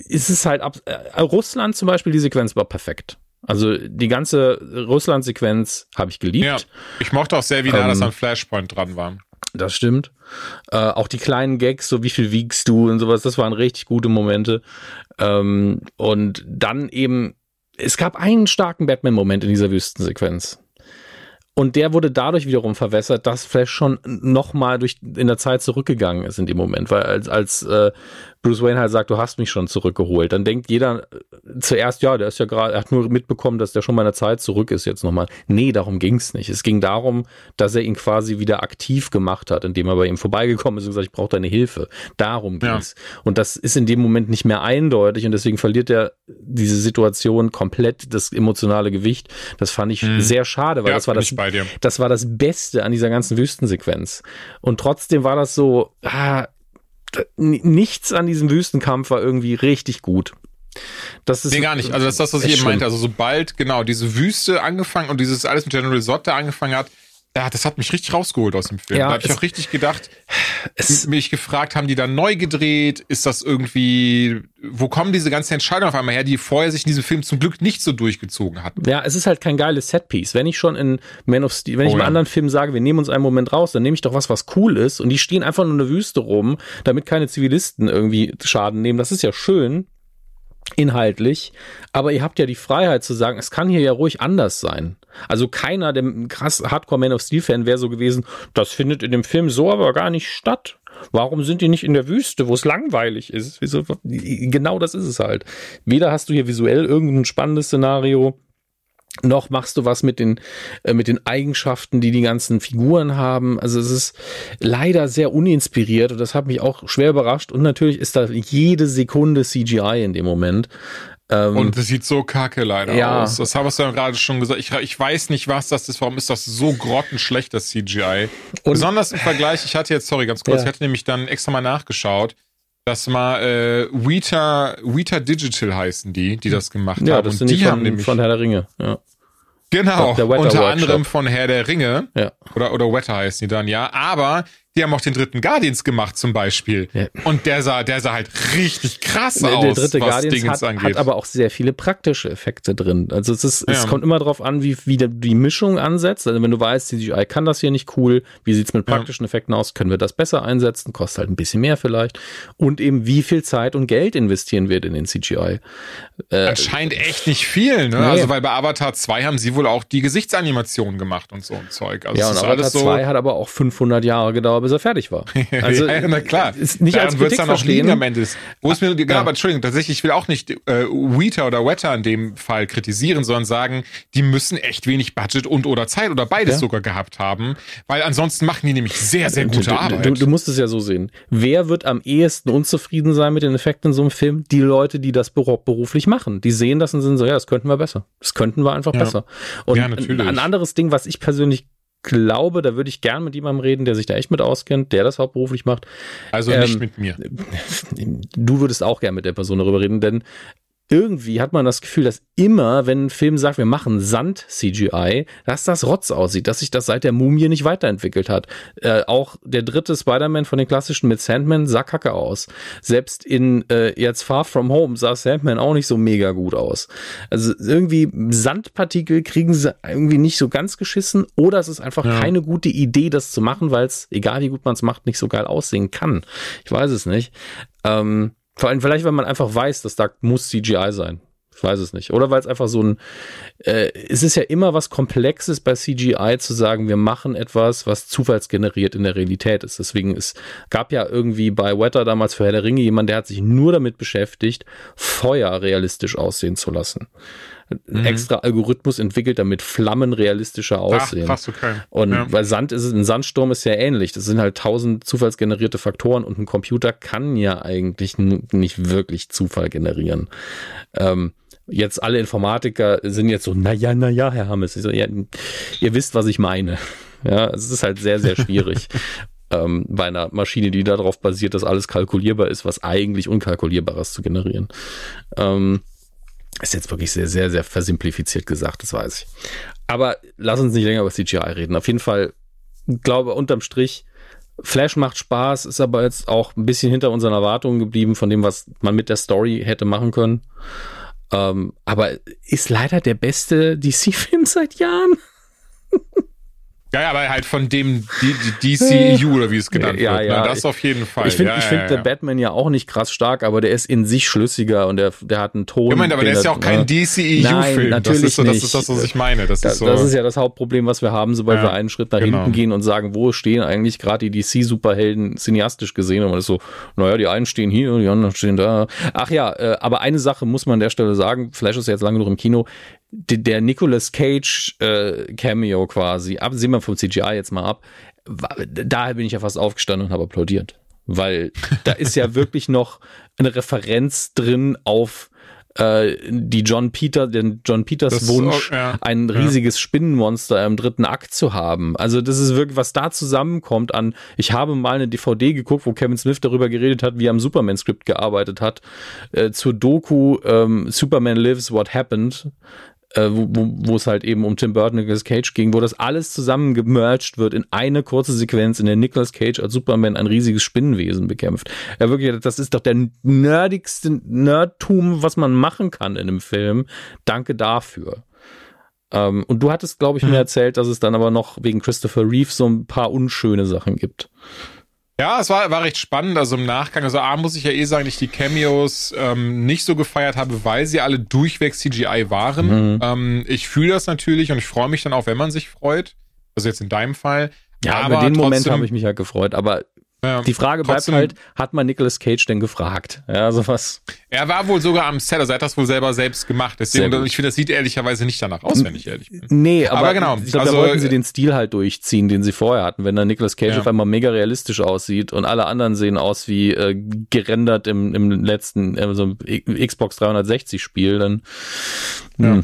ist es halt ab. Äh, Russland zum Beispiel, die Sequenz war perfekt. Also die ganze Russland-Sequenz habe ich geliebt. Ja, ich mochte auch sehr, wie nah Ähm, das an Flashpoint dran war. Das stimmt. Äh, auch die kleinen Gags, so wie viel wiegst du und sowas, das waren richtig gute Momente. Ähm, und dann eben, es gab einen starken Batman-Moment in dieser Wüstensequenz. Und der wurde dadurch wiederum verwässert, dass Flash schon nochmal durch in der Zeit zurückgegangen ist in dem Moment, weil als, als äh, Bruce Wayne halt sagt, du hast mich schon zurückgeholt, dann denkt jeder äh, zuerst, ja, der ist ja gerade, er hat nur mitbekommen, dass der schon mal in der Zeit zurück ist jetzt nochmal. Nee, darum ging's nicht. Es ging darum, dass er ihn quasi wieder aktiv gemacht hat, indem er bei ihm vorbeigekommen ist und gesagt, ich brauche deine Hilfe. Darum Ja. ging's. Und das ist in dem Moment nicht mehr eindeutig und deswegen verliert er diese Situation komplett das emotionale Gewicht. Das fand ich Mhm. sehr schade, weil ja, das war das ich bei dir. das war das Beste an dieser ganzen Wüstensequenz. Und trotzdem war das so, ah, nichts an diesem Wüstenkampf war irgendwie richtig gut. Das ist Nee, gar nicht. Also das ist das, was ich eben schlimm. meinte. Also sobald, genau, diese Wüste angefangen und dieses alles mit General da angefangen hat, ja, das hat mich richtig rausgeholt aus dem Film. Ja, da habe ich auch richtig gedacht, Es, mich gefragt, haben die dann neu gedreht? Ist das irgendwie, wo kommen diese ganzen Entscheidungen auf einmal her, die vorher sich in diesem Film zum Glück nicht so durchgezogen hatten? ja, es ist halt kein geiles Setpiece. Wenn ich schon in Man of Steel, wenn ich Oh im ja. anderen Film sage, wir nehmen uns einen Moment raus, dann nehme ich doch was, was cool ist und die stehen einfach nur in der Wüste rum, damit keine Zivilisten irgendwie Schaden nehmen. Das ist ja schön, inhaltlich, aber ihr habt ja die Freiheit zu sagen, es kann hier ja ruhig anders sein. Also keiner, der ein krass Hardcore Man of Steel Fan wäre so gewesen, das findet in dem Film so aber gar nicht statt. Warum sind die nicht in der Wüste, wo es langweilig ist? Wieso, genau das ist es halt. Weder hast du hier visuell irgendein spannendes Szenario, noch machst du was mit den äh, mit den Eigenschaften, die die ganzen Figuren haben. Also es ist leider sehr uninspiriert und das hat mich auch schwer überrascht. Und natürlich ist da jede Sekunde CGI in dem Moment. Ähm, und das sieht so kacke leider ja. aus. Das haben wir ja gerade schon gesagt. Ich, ich weiß nicht, was das ist. Warum ist das so grottenschlecht, das CGI? Und, Besonders im Vergleich, ich hatte jetzt, sorry, ganz kurz, ja. ich hatte nämlich dann extra mal nachgeschaut. Das mal äh, Weta, Weta Digital heißen die, die das gemacht ja, haben. Das sind und die, die haben nämlich von Herr der Ringe. Ja. Genau, unter Workshop. anderem von Herr der Ringe. Ja. Oder, oder Wetter heißen die dann, ja. Aber die haben auch den dritten Guardians gemacht zum Beispiel. Ja. Und der sah, der sah halt richtig krass der, aus, der dritte was Guardians Dingens hat, angeht. hat aber auch sehr viele praktische Effekte drin. Also es ist, ja. es kommt immer darauf an, wie, wie die Mischung ansetzt. Also wenn du weißt, CGI kann das hier nicht cool, wie sieht's mit praktischen ja. Effekten aus, können wir das besser einsetzen, kostet halt ein bisschen mehr vielleicht. Und eben wie viel Zeit und Geld investieren wir in den CGI. Äh, Anscheinend echt nicht viel, ne? Nee. Also weil bei Avatar 2 haben sie wohl auch die Gesichtsanimationen gemacht und so ein Zeug. Also ja, und Avatar 2 hat aber auch 500 Jahre gedauert, bis er fertig war. Also, ja, na klar. Ist nicht Daran als Kritik dann noch liegen am Ende. Wo ist mir, genau, ja. aber Entschuldigung, tatsächlich, ich will auch nicht äh, Weta oder Weta in dem Fall kritisieren, sondern sagen, die müssen echt wenig Budget und oder Zeit oder beides ja. sogar gehabt haben, weil ansonsten machen die nämlich sehr, sehr gute du, Arbeit. Du, du, musst es ja so sehen. Wer wird am ehesten unzufrieden sein mit den Effekten in so einem Film? Die Leute, die das beruflich machen. Die sehen das und sind so, ja, das könnten wir besser. Das könnten wir einfach besser. Und ja, natürlich. ein anderes Ding, was ich persönlich glaube, da würde ich gern mit jemandem reden, der sich da echt mit auskennt, der das hauptberuflich macht. Also nicht ähm, mit mir. Du würdest auch gern mit der Person darüber reden, denn irgendwie hat man das Gefühl, dass immer, wenn ein Film sagt, wir machen Sand-CGI, dass das Rotz aussieht, dass sich das seit der Mumie nicht weiterentwickelt hat. Äh, auch der dritte Spider-Man von den klassischen mit Sandman sah kacke aus. Selbst in äh, jetzt Far From Home sah Sandman auch nicht so mega gut aus. Also irgendwie Sandpartikel kriegen sie irgendwie nicht so ganz geschissen oder es ist einfach ja. keine gute Idee, das zu machen, weil es, egal wie gut man es macht, nicht so geil aussehen kann. Ich weiß es nicht. Ähm, vor allem vielleicht, weil man einfach weiß, dass da muss CGI sein. Ich weiß es nicht. Oder weil es einfach so ein, äh, es ist ja immer was Komplexes bei CGI zu sagen, wir machen etwas, was zufallsgeneriert in der Realität ist. Deswegen es gab ja irgendwie bei Wetter damals für Herr der Ringe jemand, der hat sich nur damit beschäftigt, Feuer realistisch aussehen zu lassen mhm. extra Algorithmus entwickelt, damit Flammen realistischer aussehen. Ach, krass, okay. Und ja. bei Sand ist es, ein Sandsturm ist ja ähnlich. Das sind halt tausend zufallsgenerierte Faktoren und ein Computer kann ja eigentlich nicht wirklich Zufall generieren. Ähm, jetzt alle Informatiker sind jetzt so, na ja, na ja, Herr Hammes. So, ja, ihr wisst, was ich meine. Ja, es ist halt sehr, sehr schwierig. ähm, bei einer Maschine, die darauf basiert, dass alles kalkulierbar ist, was eigentlich Unkalkulierbares zu generieren. Ähm, ist jetzt wirklich sehr, sehr, sehr versimplifiziert gesagt, das weiß ich. Aber lass uns nicht länger über CGI reden. Auf jeden Fall, glaube unterm Strich, Flash macht Spaß, ist aber jetzt auch ein bisschen hinter unseren Erwartungen geblieben von dem, was man mit der Story hätte machen können. Ähm, aber ist leider der beste DC-Film seit Jahren. Ja, ja, aber halt von dem DCEU oder wie es genannt ja, wird. Ja, ne? Das auf jeden Fall. Ich finde ja, ich find ja, Batman ja auch nicht krass stark, aber der ist in sich schlüssiger und der, der hat einen Ton. Ich meine, aber der ist ja auch kein DCEU-Film. Natürlich das ist so, nicht. Das ist das, was ich meine. Das, das, ist, so. das ist ja das Hauptproblem, was wir haben, sobald wir einen Schritt nach genau. hinten gehen und sagen, wo stehen eigentlich gerade die DC-Superhelden cineastisch gesehen? Und man ist so, naja, die einen stehen hier, die anderen stehen da. Ach ja, äh, aber eine Sache muss man an der Stelle sagen, Flash ist ja jetzt lange genug im Kino, der Nicolas Cage äh, Cameo quasi, absehen wir vom CGI jetzt mal ab, daher bin ich ja fast aufgestanden und habe applaudiert. Weil da ist ja wirklich noch eine Referenz drin auf äh, die John Peter, den John Peters das Wunsch, auch, ja, ein riesiges ja. Spinnenmonster im dritten Akt zu haben. Also das ist wirklich, was da zusammenkommt an, ich habe mal eine DVD geguckt, wo Kevin Smith darüber geredet hat, wie er am Superman-Skript gearbeitet hat, äh, zur Doku ähm, Superman Lives, What Happened, äh, wo, wo es halt eben um Tim Burton und Nicolas Cage ging, wo das alles zusammen gemerged wird in eine kurze Sequenz, in der Nicolas Cage als Superman ein riesiges Spinnenwesen bekämpft. Ja, wirklich, das ist doch der nerdigste Nerdtum, was man machen kann in einem Film. Danke dafür. Ähm, und du hattest, glaube ich, mir hm. erzählt, dass es dann aber noch wegen Christopher Reeve so ein paar unschöne Sachen gibt. Ja, es war, war recht spannend. Also im Nachgang, also A muss ich ja eh sagen, dass ich die Cameos ähm, nicht so gefeiert habe, weil sie alle durchweg CGI waren. Mhm. Ähm, ich fühle das natürlich und ich freue mich dann auch, wenn man sich freut. Also jetzt in deinem Fall. Ja, aber den trotzdem, Moment habe ich mich ja gefreut, aber Ja, die Frage bleibt halt, hat man Nicolas Cage denn gefragt? Ja, sowas. Er war wohl sogar am Set, also er hat das wohl selber selbst gemacht. Deswegen, ich finde, das sieht ehrlicherweise nicht danach aus, wenn ich ehrlich bin. Nee, aber, aber genau. Ich glaube, also, da wollten sie den Stil halt durchziehen, den sie vorher hatten. Wenn dann Nicolas Cage ja. auf einmal mega realistisch aussieht und alle anderen sehen aus wie äh, gerendert im, im letzten also Xbox 360 Spiel, dann. Ja. Hm.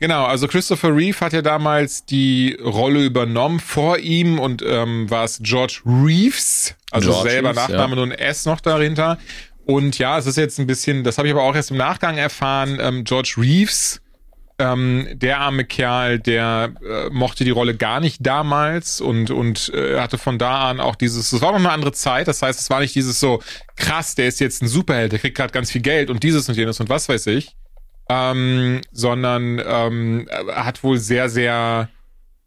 Genau, also Christopher Reeve hat ja damals die Rolle übernommen. Vor ihm und ähm, war es George Reeves, also George selber Reeves, Nachname ja. nur ein S noch dahinter. Und ja, es ist jetzt ein bisschen, das habe ich aber auch erst im Nachgang erfahren, ähm, George Reeves, ähm, der arme Kerl, der äh, mochte die Rolle gar nicht damals und und äh, hatte von da an auch dieses, es war noch eine andere Zeit, das heißt, es war nicht dieses so krass, der ist jetzt ein Superheld, der kriegt gerade ganz viel Geld und dieses und jenes und was weiß ich, ähm, sondern ähm, hat wohl sehr, sehr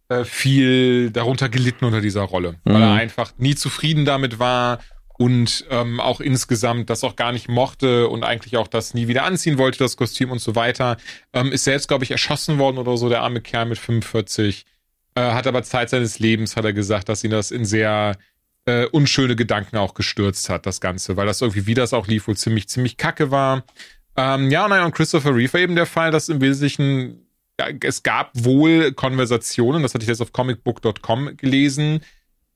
äh, viel darunter gelitten unter dieser Rolle, mhm. weil er einfach nie zufrieden damit war und ähm, auch insgesamt das auch gar nicht mochte und eigentlich auch das nie wieder anziehen wollte, das Kostüm und so weiter. Ähm, ist selbst, glaube ich, erschossen worden oder so, der arme Kerl mit 45. Äh, hat aber Zeit seines Lebens, hat er gesagt, dass ihn das in sehr äh, unschöne Gedanken auch gestürzt hat, das Ganze, weil das irgendwie, wie das auch lief, wohl ziemlich, ziemlich kacke war. Ähm, ja, nein, und Christopher Reeve war eben der Fall, dass im Wesentlichen, ja, es gab wohl Konversationen, das hatte ich jetzt auf comicbook.com gelesen,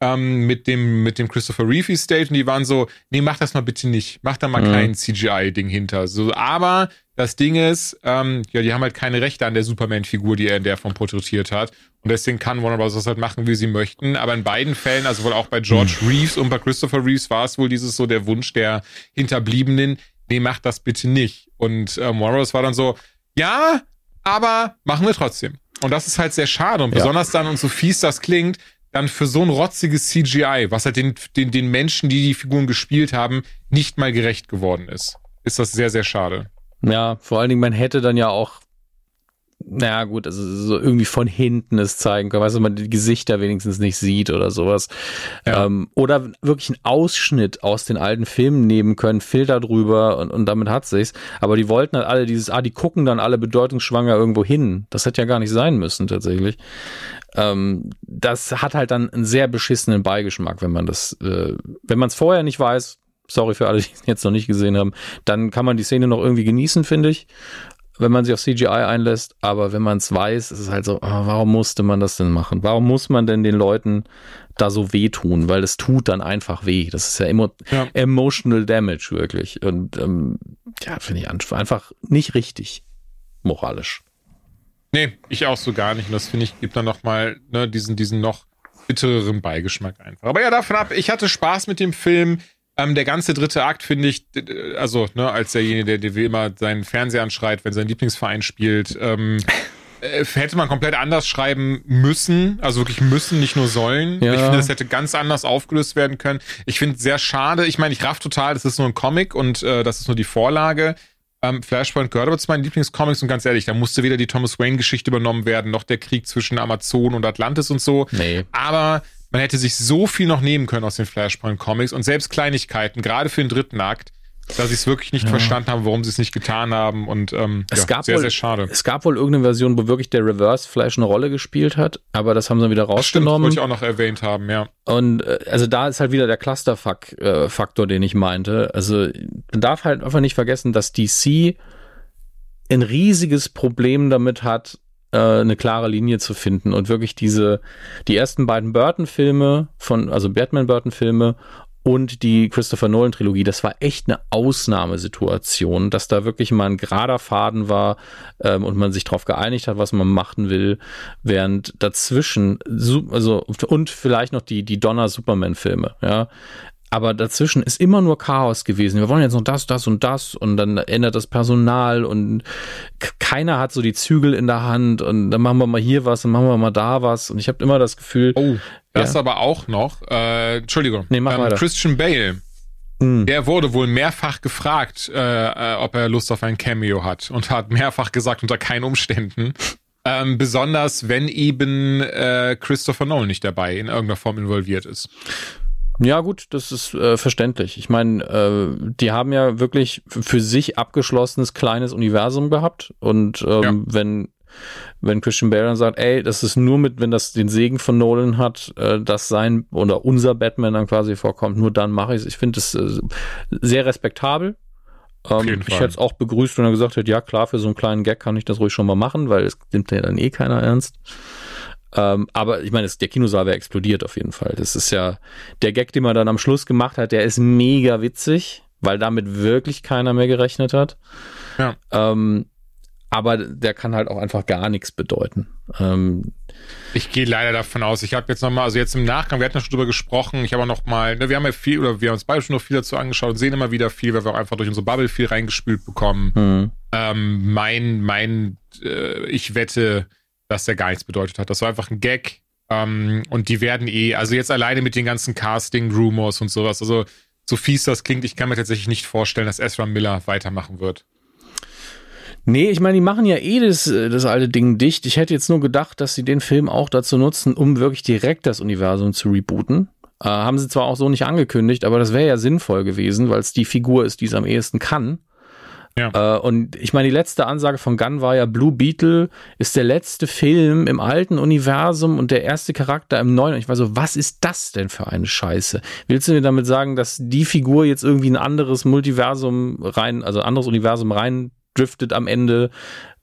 ähm, mit dem, mit dem Christopher Reeve Estate und die waren so, nee, mach das mal bitte nicht. Mach da mal mhm. kein CGI-Ding hinter. So, aber das Ding ist, ähm, ja, die haben halt keine Rechte an der Superman-Figur, die er in der Form porträtiert hat. Und deswegen kann Warner Bros. das halt machen, wie sie möchten. Aber in beiden Fällen, also wohl auch bei George mhm. Reeves und bei Christopher Reeves, war es wohl dieses so der Wunsch der Hinterbliebenen, nee, mach das bitte nicht. Und äh, Morris war dann so, ja, aber machen wir trotzdem. Und das ist halt sehr schade. Und ja. besonders dann, und so fies das klingt, dann für so ein rotziges CGI, was halt den, den, den Menschen, die die Figuren gespielt haben, nicht mal gerecht geworden ist. Ist das sehr, sehr schade. Ja, vor allen Dingen, man hätte dann ja auch naja, gut, also so irgendwie von hinten es zeigen können, weißt du, man die Gesichter wenigstens nicht sieht oder sowas. Ja. Ähm, oder wirklich einen Ausschnitt aus den alten Filmen nehmen können, Filter drüber und, und damit hat sich's. Aber die wollten halt alle dieses, ah, die gucken dann alle bedeutungsschwanger irgendwo hin. Das hätte ja gar nicht sein müssen, tatsächlich. Ähm, das hat halt dann einen sehr beschissenen Beigeschmack, wenn man das, äh, wenn man es vorher nicht weiß, sorry für alle, die es jetzt noch nicht gesehen haben, dann kann man die Szene noch irgendwie genießen, finde ich wenn man sich auf CGI einlässt, aber wenn man es weiß, ist es halt so, oh, warum musste man das denn machen? Warum muss man denn den Leuten da so wehtun? Weil es tut dann einfach weh. Das ist ja, emo ja. emotional damage wirklich. Und ähm, ja, finde ich einfach nicht richtig moralisch. Nee, ich auch so gar nicht. Und das finde ich, gibt dann nochmal ne, diesen, diesen noch bittereren Beigeschmack einfach. Aber ja, davon ab, ich hatte Spaß mit dem Film. Ähm, der ganze dritte Akt finde ich, also ne, als derjenige, der, der wie immer seinen Fernseher anschreit, wenn sein Lieblingsverein spielt, ähm, äh, hätte man komplett anders schreiben müssen, also wirklich müssen, nicht nur sollen. Ja. Ich finde, das hätte ganz anders aufgelöst werden können. Ich finde sehr schade. Ich meine, ich raff total, das ist nur ein Comic und äh, das ist nur die Vorlage. Ähm, Flashpoint gehört aber zu meinen Lieblingscomics und ganz ehrlich, da musste weder die Thomas Wayne-Geschichte übernommen werden, noch der Krieg zwischen Amazon und Atlantis und so. Nee. Aber man hätte sich so viel noch nehmen können aus den Flashpoint Comics und selbst Kleinigkeiten, gerade für den dritten Akt, dass sie es wirklich nicht ja. verstanden haben, warum sie es nicht getan haben und ähm, es ja, gab sehr, wohl, sehr schade. Es gab wohl irgendeine Version, wo wirklich der Reverse Flash eine Rolle gespielt hat, aber das haben sie wieder rausgenommen. Das stimmt, wollte ich auch noch erwähnt haben, ja. Und äh, also da ist halt wieder der Clusterfuck-Faktor, äh, den ich meinte. Also man darf halt einfach nicht vergessen, dass DC ein riesiges Problem damit hat, äh, eine klare Linie zu finden und wirklich diese, die ersten beiden Burton-Filme von, also Batman-Burton-Filme und die Christopher Nolan Trilogie, das war echt eine Ausnahmesituation, dass da wirklich mal ein gerader Faden war ähm, und man sich darauf geeinigt hat, was man machen will, während dazwischen, also und vielleicht noch die die Donner Superman Filme, ja, aber dazwischen ist immer nur Chaos gewesen. Wir wollen jetzt noch das, das und das und dann ändert das Personal und keiner hat so die Zügel in der Hand und dann machen wir mal hier was und machen wir mal da was und ich habe immer das Gefühl. Oh, das ja. aber auch noch, äh, Entschuldigung, nee, mach ähm, Christian Bale. Mhm. Der wurde wohl mehrfach gefragt, äh, äh, ob er Lust auf ein Cameo hat und hat mehrfach gesagt, unter keinen Umständen. Ähm, besonders wenn eben äh, Christopher Nolan nicht dabei in irgendeiner Form involviert ist. Ja, gut, das ist äh, verständlich. Ich meine, äh, die haben ja wirklich für sich abgeschlossenes kleines Universum gehabt und ähm, ja. wenn wenn Christian Bale dann sagt, ey, das ist nur mit, wenn das den Segen von Nolan hat, äh, dass sein oder unser Batman dann quasi vorkommt, nur dann mache ich es. Ich finde es äh, sehr respektabel. Ähm, ich hätte es auch begrüßt, wenn er gesagt hätte, ja klar, für so einen kleinen Gag kann ich das ruhig schon mal machen, weil es nimmt ja dann eh keiner ernst. Ähm, aber ich meine, der Kinosaal wäre explodiert auf jeden Fall. Das ist ja der Gag, den man dann am Schluss gemacht hat, der ist mega witzig, weil damit wirklich keiner mehr gerechnet hat. Ja. Ähm, aber der kann halt auch einfach gar nichts bedeuten. Ähm, ich gehe leider davon aus. Ich habe jetzt nochmal, also jetzt im Nachgang, wir hatten ja schon drüber gesprochen, ich habe auch nochmal, ne, wir haben ja viel, oder wir haben uns beide schon noch viel dazu angeschaut und sehen immer wieder viel, weil wir auch einfach durch unsere Bubble viel reingespült bekommen. Mhm. Ähm, mein, mein, äh, ich wette, dass der gar nichts bedeutet hat. Das war einfach ein Gag. Ähm, und die werden eh, also jetzt alleine mit den ganzen Casting-Rumors und sowas, also so fies das klingt, ich kann mir tatsächlich nicht vorstellen, dass Ezra Miller weitermachen wird. Nee, ich meine, die machen ja eh das, das alte Ding dicht. Ich hätte jetzt nur gedacht, dass sie den Film auch dazu nutzen, um wirklich direkt das Universum zu rebooten. Äh, haben sie zwar auch so nicht angekündigt, aber das wäre ja sinnvoll gewesen, weil es die Figur ist, die es am ehesten kann. Ja. Äh, und ich meine, die letzte Ansage von Gunn war ja, Blue Beetle ist der letzte Film im alten Universum und der erste Charakter im neuen. Und ich war so, was ist das denn für eine Scheiße? Willst du mir damit sagen, dass die Figur jetzt irgendwie ein anderes Multiversum rein, also anderes Universum rein driftet am Ende?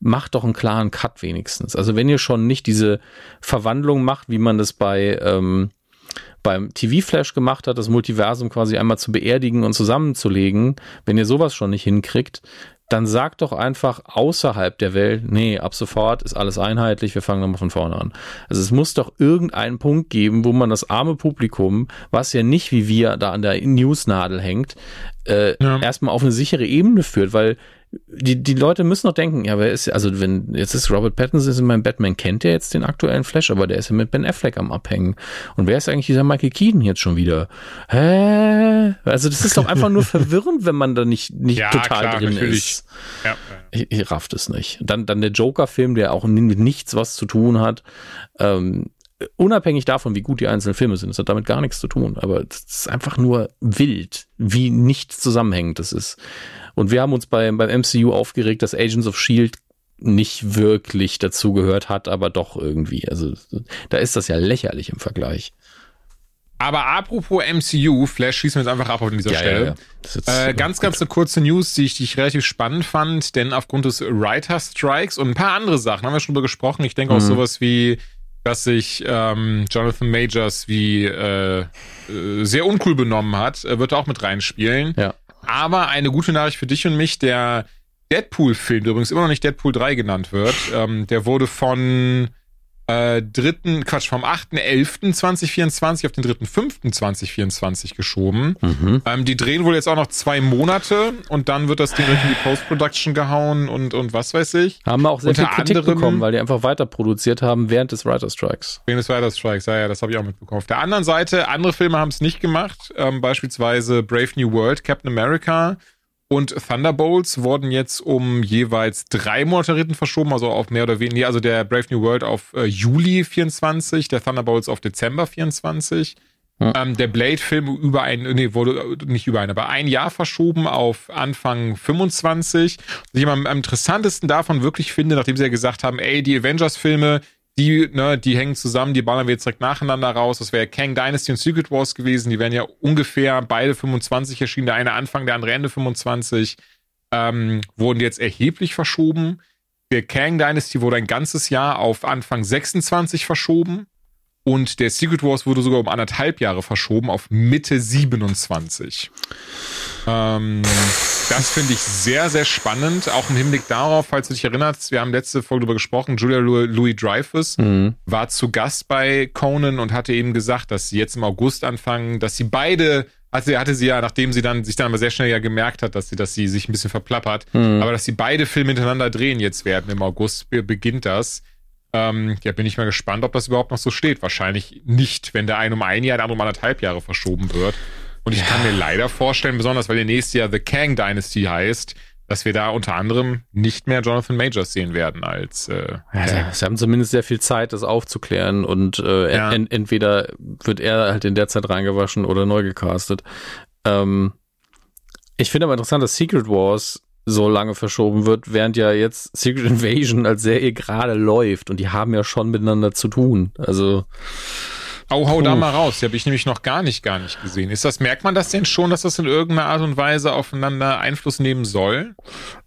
Macht doch einen klaren Cut wenigstens. Also wenn ihr schon nicht diese Verwandlung macht, wie man das bei ähm, beim TV-Flash gemacht hat, das Multiversum quasi einmal zu beerdigen und zusammenzulegen, wenn ihr sowas schon nicht hinkriegt, dann sagt doch einfach außerhalb der Welt, nee, ab sofort ist alles einheitlich, wir fangen nochmal von vorne an. Also es muss doch irgendeinen Punkt geben, wo man das arme Publikum, was ja nicht wie wir da an der Newsnadel hängt, äh, ja. erstmal auf eine sichere Ebene führt, weil die, die Leute müssen noch denken, ja, wer ist, also wenn, jetzt ist Robert Pattinson ist in meinem Batman, kennt der jetzt den aktuellen Flash, aber der ist ja mit Ben Affleck am Abhängen. Und wer ist eigentlich dieser Michael Keaton jetzt schon wieder? Hä? Also das ist doch einfach nur verwirrend, wenn man da nicht, nicht ja, total klar, drin natürlich. ist. Ja. Ich, ich rafft es nicht. Dann, dann der Joker-Film, der auch mit nichts was zu tun hat. Ähm, unabhängig davon, wie gut die einzelnen Filme sind, das hat damit gar nichts zu tun, aber es ist einfach nur wild, wie nichts zusammenhängend das ist. Und wir haben uns beim, beim MCU aufgeregt, dass Agents of Shield nicht wirklich dazugehört hat, aber doch irgendwie. Also da ist das ja lächerlich im Vergleich. Aber apropos MCU, Flash schießen wir jetzt einfach ab an dieser ja, Stelle. Ja, ja. Äh, ganz, ganz eine kurze News, die ich, die ich relativ spannend fand, denn aufgrund des Writer Strikes und ein paar andere Sachen haben wir schon drüber gesprochen. Ich denke mhm. auch sowas wie, dass sich ähm, Jonathan Majors wie äh, äh, sehr uncool benommen hat, wird auch mit reinspielen. Ja. Aber eine gute Nachricht für dich und mich, der Deadpool-Film, der übrigens immer noch nicht Deadpool 3 genannt wird, ähm, der wurde von äh, dritten, Quatsch, vom 8.11.2024 auf den 3.5.2024 geschoben. Mhm. Ähm, die drehen wohl jetzt auch noch zwei Monate und dann wird das Ding in die Post-Production gehauen und, und was weiß ich. Haben wir auch sehr Unter viel Kritik anderem, bekommen, weil die einfach weiter produziert haben während des Writer Strikes. Während des Writer Strikes, ja, ja, das habe ich auch mitbekommen. Auf der anderen Seite, andere Filme haben es nicht gemacht, ähm, beispielsweise Brave New World, Captain America und Thunderbolts wurden jetzt um jeweils drei Monate verschoben, also auf mehr oder weniger, also der Brave New World auf äh, Juli 24, der Thunderbolts auf Dezember 24. Hm. Ähm, der Blade-Film über ein, nee, wurde nicht über ein, aber ein Jahr verschoben auf Anfang 25. Was ich am, am interessantesten davon wirklich finde, nachdem sie ja gesagt haben, ey, die Avengers-Filme, die, ne, die hängen zusammen, die ballern wir jetzt direkt nacheinander raus. Das wäre Kang Dynasty und Secret Wars gewesen. Die wären ja ungefähr beide 25 erschienen. Der eine Anfang, der andere Ende 25. Ähm, wurden jetzt erheblich verschoben. Der Kang Dynasty wurde ein ganzes Jahr auf Anfang 26 verschoben. Und der Secret Wars wurde sogar um anderthalb Jahre verschoben auf Mitte 27. Ähm, das finde ich sehr, sehr spannend. Auch im Hinblick darauf, falls du dich erinnerst, wir haben letzte Folge darüber gesprochen, Julia Louis Dreyfus mhm. war zu Gast bei Conan und hatte eben gesagt, dass sie jetzt im August anfangen, dass sie beide also hatte sie ja, nachdem sie dann sich dann aber sehr schnell ja gemerkt hat, dass sie, dass sie sich ein bisschen verplappert, mhm. aber dass sie beide Filme hintereinander drehen jetzt werden. Im August beginnt das. Ähm, ja, bin ich mal gespannt, ob das überhaupt noch so steht. Wahrscheinlich nicht, wenn der eine um ein Jahr, der andere um anderthalb Jahre verschoben wird. Und ich ja. kann mir leider vorstellen, besonders weil der nächste Jahr The Kang Dynasty heißt, dass wir da unter anderem nicht mehr Jonathan Majors sehen werden als äh, ja, Sie haben zumindest sehr viel Zeit, das aufzuklären und äh, ja. ent entweder wird er halt in der Zeit reingewaschen oder neu gecastet. Ähm, ich finde aber interessant, dass Secret Wars so lange verschoben wird, während ja jetzt Secret Invasion als Serie gerade läuft und die haben ja schon miteinander zu tun. Also Oh, hau da mal raus. Die habe ich nämlich noch gar nicht, gar nicht gesehen. Ist das, merkt man das denn schon, dass das in irgendeiner Art und Weise aufeinander Einfluss nehmen soll?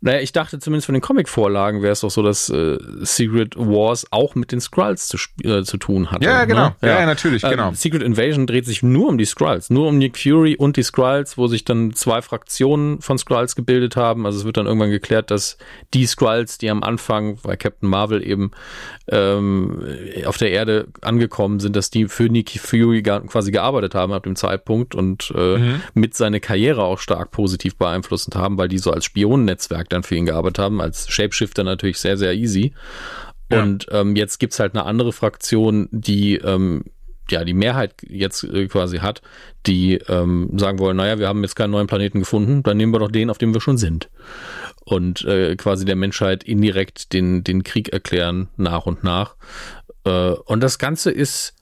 Naja, ich dachte zumindest von den Comic-Vorlagen wäre es doch so, dass äh, Secret Wars auch mit den Skrulls zu, äh, zu tun hat. Ja, genau. Ne? Ja, ja, natürlich, ähm, genau. Secret Invasion dreht sich nur um die Skrulls, nur um Nick Fury und die Skrulls, wo sich dann zwei Fraktionen von Skrulls gebildet haben. Also es wird dann irgendwann geklärt, dass die Skrulls, die am Anfang bei Captain Marvel eben ähm, auf der Erde angekommen sind, dass die für Nick Fury quasi gearbeitet haben ab dem Zeitpunkt und äh, mhm. mit seine Karriere auch stark positiv beeinflussend haben, weil die so als Spionennetzwerk dann für ihn gearbeitet haben, als Shapeshifter natürlich sehr, sehr easy. Ja. Und ähm, jetzt gibt's halt eine andere Fraktion, die ähm, ja die Mehrheit jetzt äh, quasi hat, die ähm, sagen wollen, naja, wir haben jetzt keinen neuen Planeten gefunden, dann nehmen wir doch den, auf dem wir schon sind. Und äh, quasi der Menschheit indirekt den, den Krieg erklären nach und nach. Äh, und das Ganze ist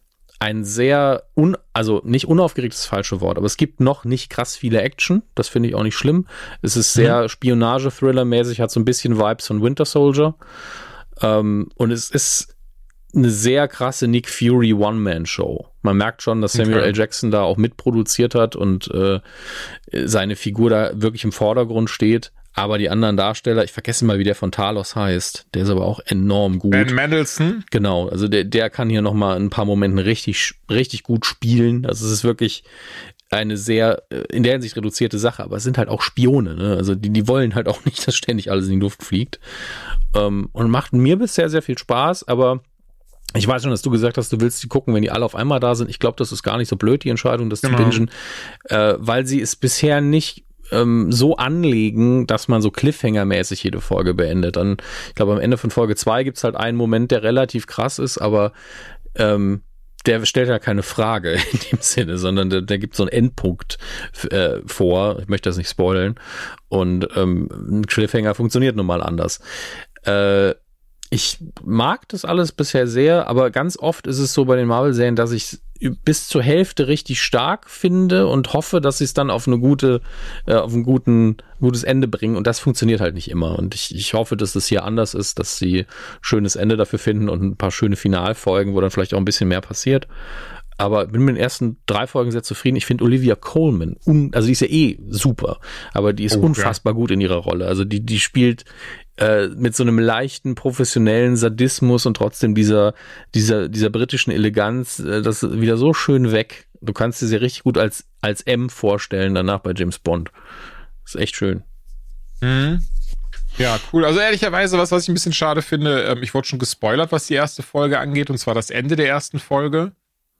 ein sehr, un, also nicht unaufgeregtes falsche Wort, aber es gibt noch nicht krass viele Action. Das finde ich auch nicht schlimm. Es ist sehr mhm. Spionage-Thriller-mäßig, hat so ein bisschen Vibes von Winter Soldier. Ähm, und es ist eine sehr krasse Nick Fury One-Man-Show. Man merkt schon, dass Samuel okay. L. Jackson da auch mitproduziert hat und äh, seine Figur da wirklich im Vordergrund steht. Aber die anderen Darsteller, ich vergesse mal, wie der von Talos heißt, der ist aber auch enorm gut. Ben Mendelssohn? Genau, also der, der kann hier nochmal ein paar Momenten richtig, richtig gut spielen. Also es ist wirklich eine sehr, äh, in der Hinsicht reduzierte Sache, aber es sind halt auch Spione, ne? Also die, die wollen halt auch nicht, dass ständig alles in die Luft fliegt. Ähm, und macht mir bisher sehr viel Spaß, aber ich weiß schon, dass du gesagt hast, du willst die gucken, wenn die alle auf einmal da sind. Ich glaube, das ist gar nicht so blöd, die Entscheidung, das genau. zu bingen, äh, weil sie es bisher nicht ähm, so anlegen, dass man so Cliffhanger-mäßig jede Folge beendet. Dann, ich glaube, am Ende von Folge 2 gibt's halt einen Moment, der relativ krass ist, aber ähm, der stellt ja keine Frage in dem Sinne, sondern der, der gibt so einen Endpunkt äh, vor. Ich möchte das nicht spoilen. Und ähm, ein Cliffhanger funktioniert nun mal anders. Äh, ich mag das alles bisher sehr, aber ganz oft ist es so bei den Marvel-Serien, dass ich bis zur Hälfte richtig stark finde und hoffe, dass sie es dann auf eine gute, äh, auf ein guten, gutes Ende bringen. Und das funktioniert halt nicht immer. Und ich, ich hoffe, dass das hier anders ist, dass sie schönes Ende dafür finden und ein paar schöne Finalfolgen, wo dann vielleicht auch ein bisschen mehr passiert. Aber bin mit den ersten drei Folgen sehr zufrieden. Ich finde Olivia Coleman, un, also die ist ja eh super, aber die ist oh, unfassbar ja. gut in ihrer Rolle. Also die, die spielt äh, mit so einem leichten professionellen Sadismus und trotzdem dieser, dieser, dieser britischen Eleganz, äh, das ist wieder so schön weg. Du kannst dir sie richtig gut als, als M vorstellen, danach bei James Bond. Das ist echt schön. Mhm. Ja, cool. Also ehrlicherweise, was, was ich ein bisschen schade finde, ähm, ich wurde schon gespoilert, was die erste Folge angeht, und zwar das Ende der ersten Folge.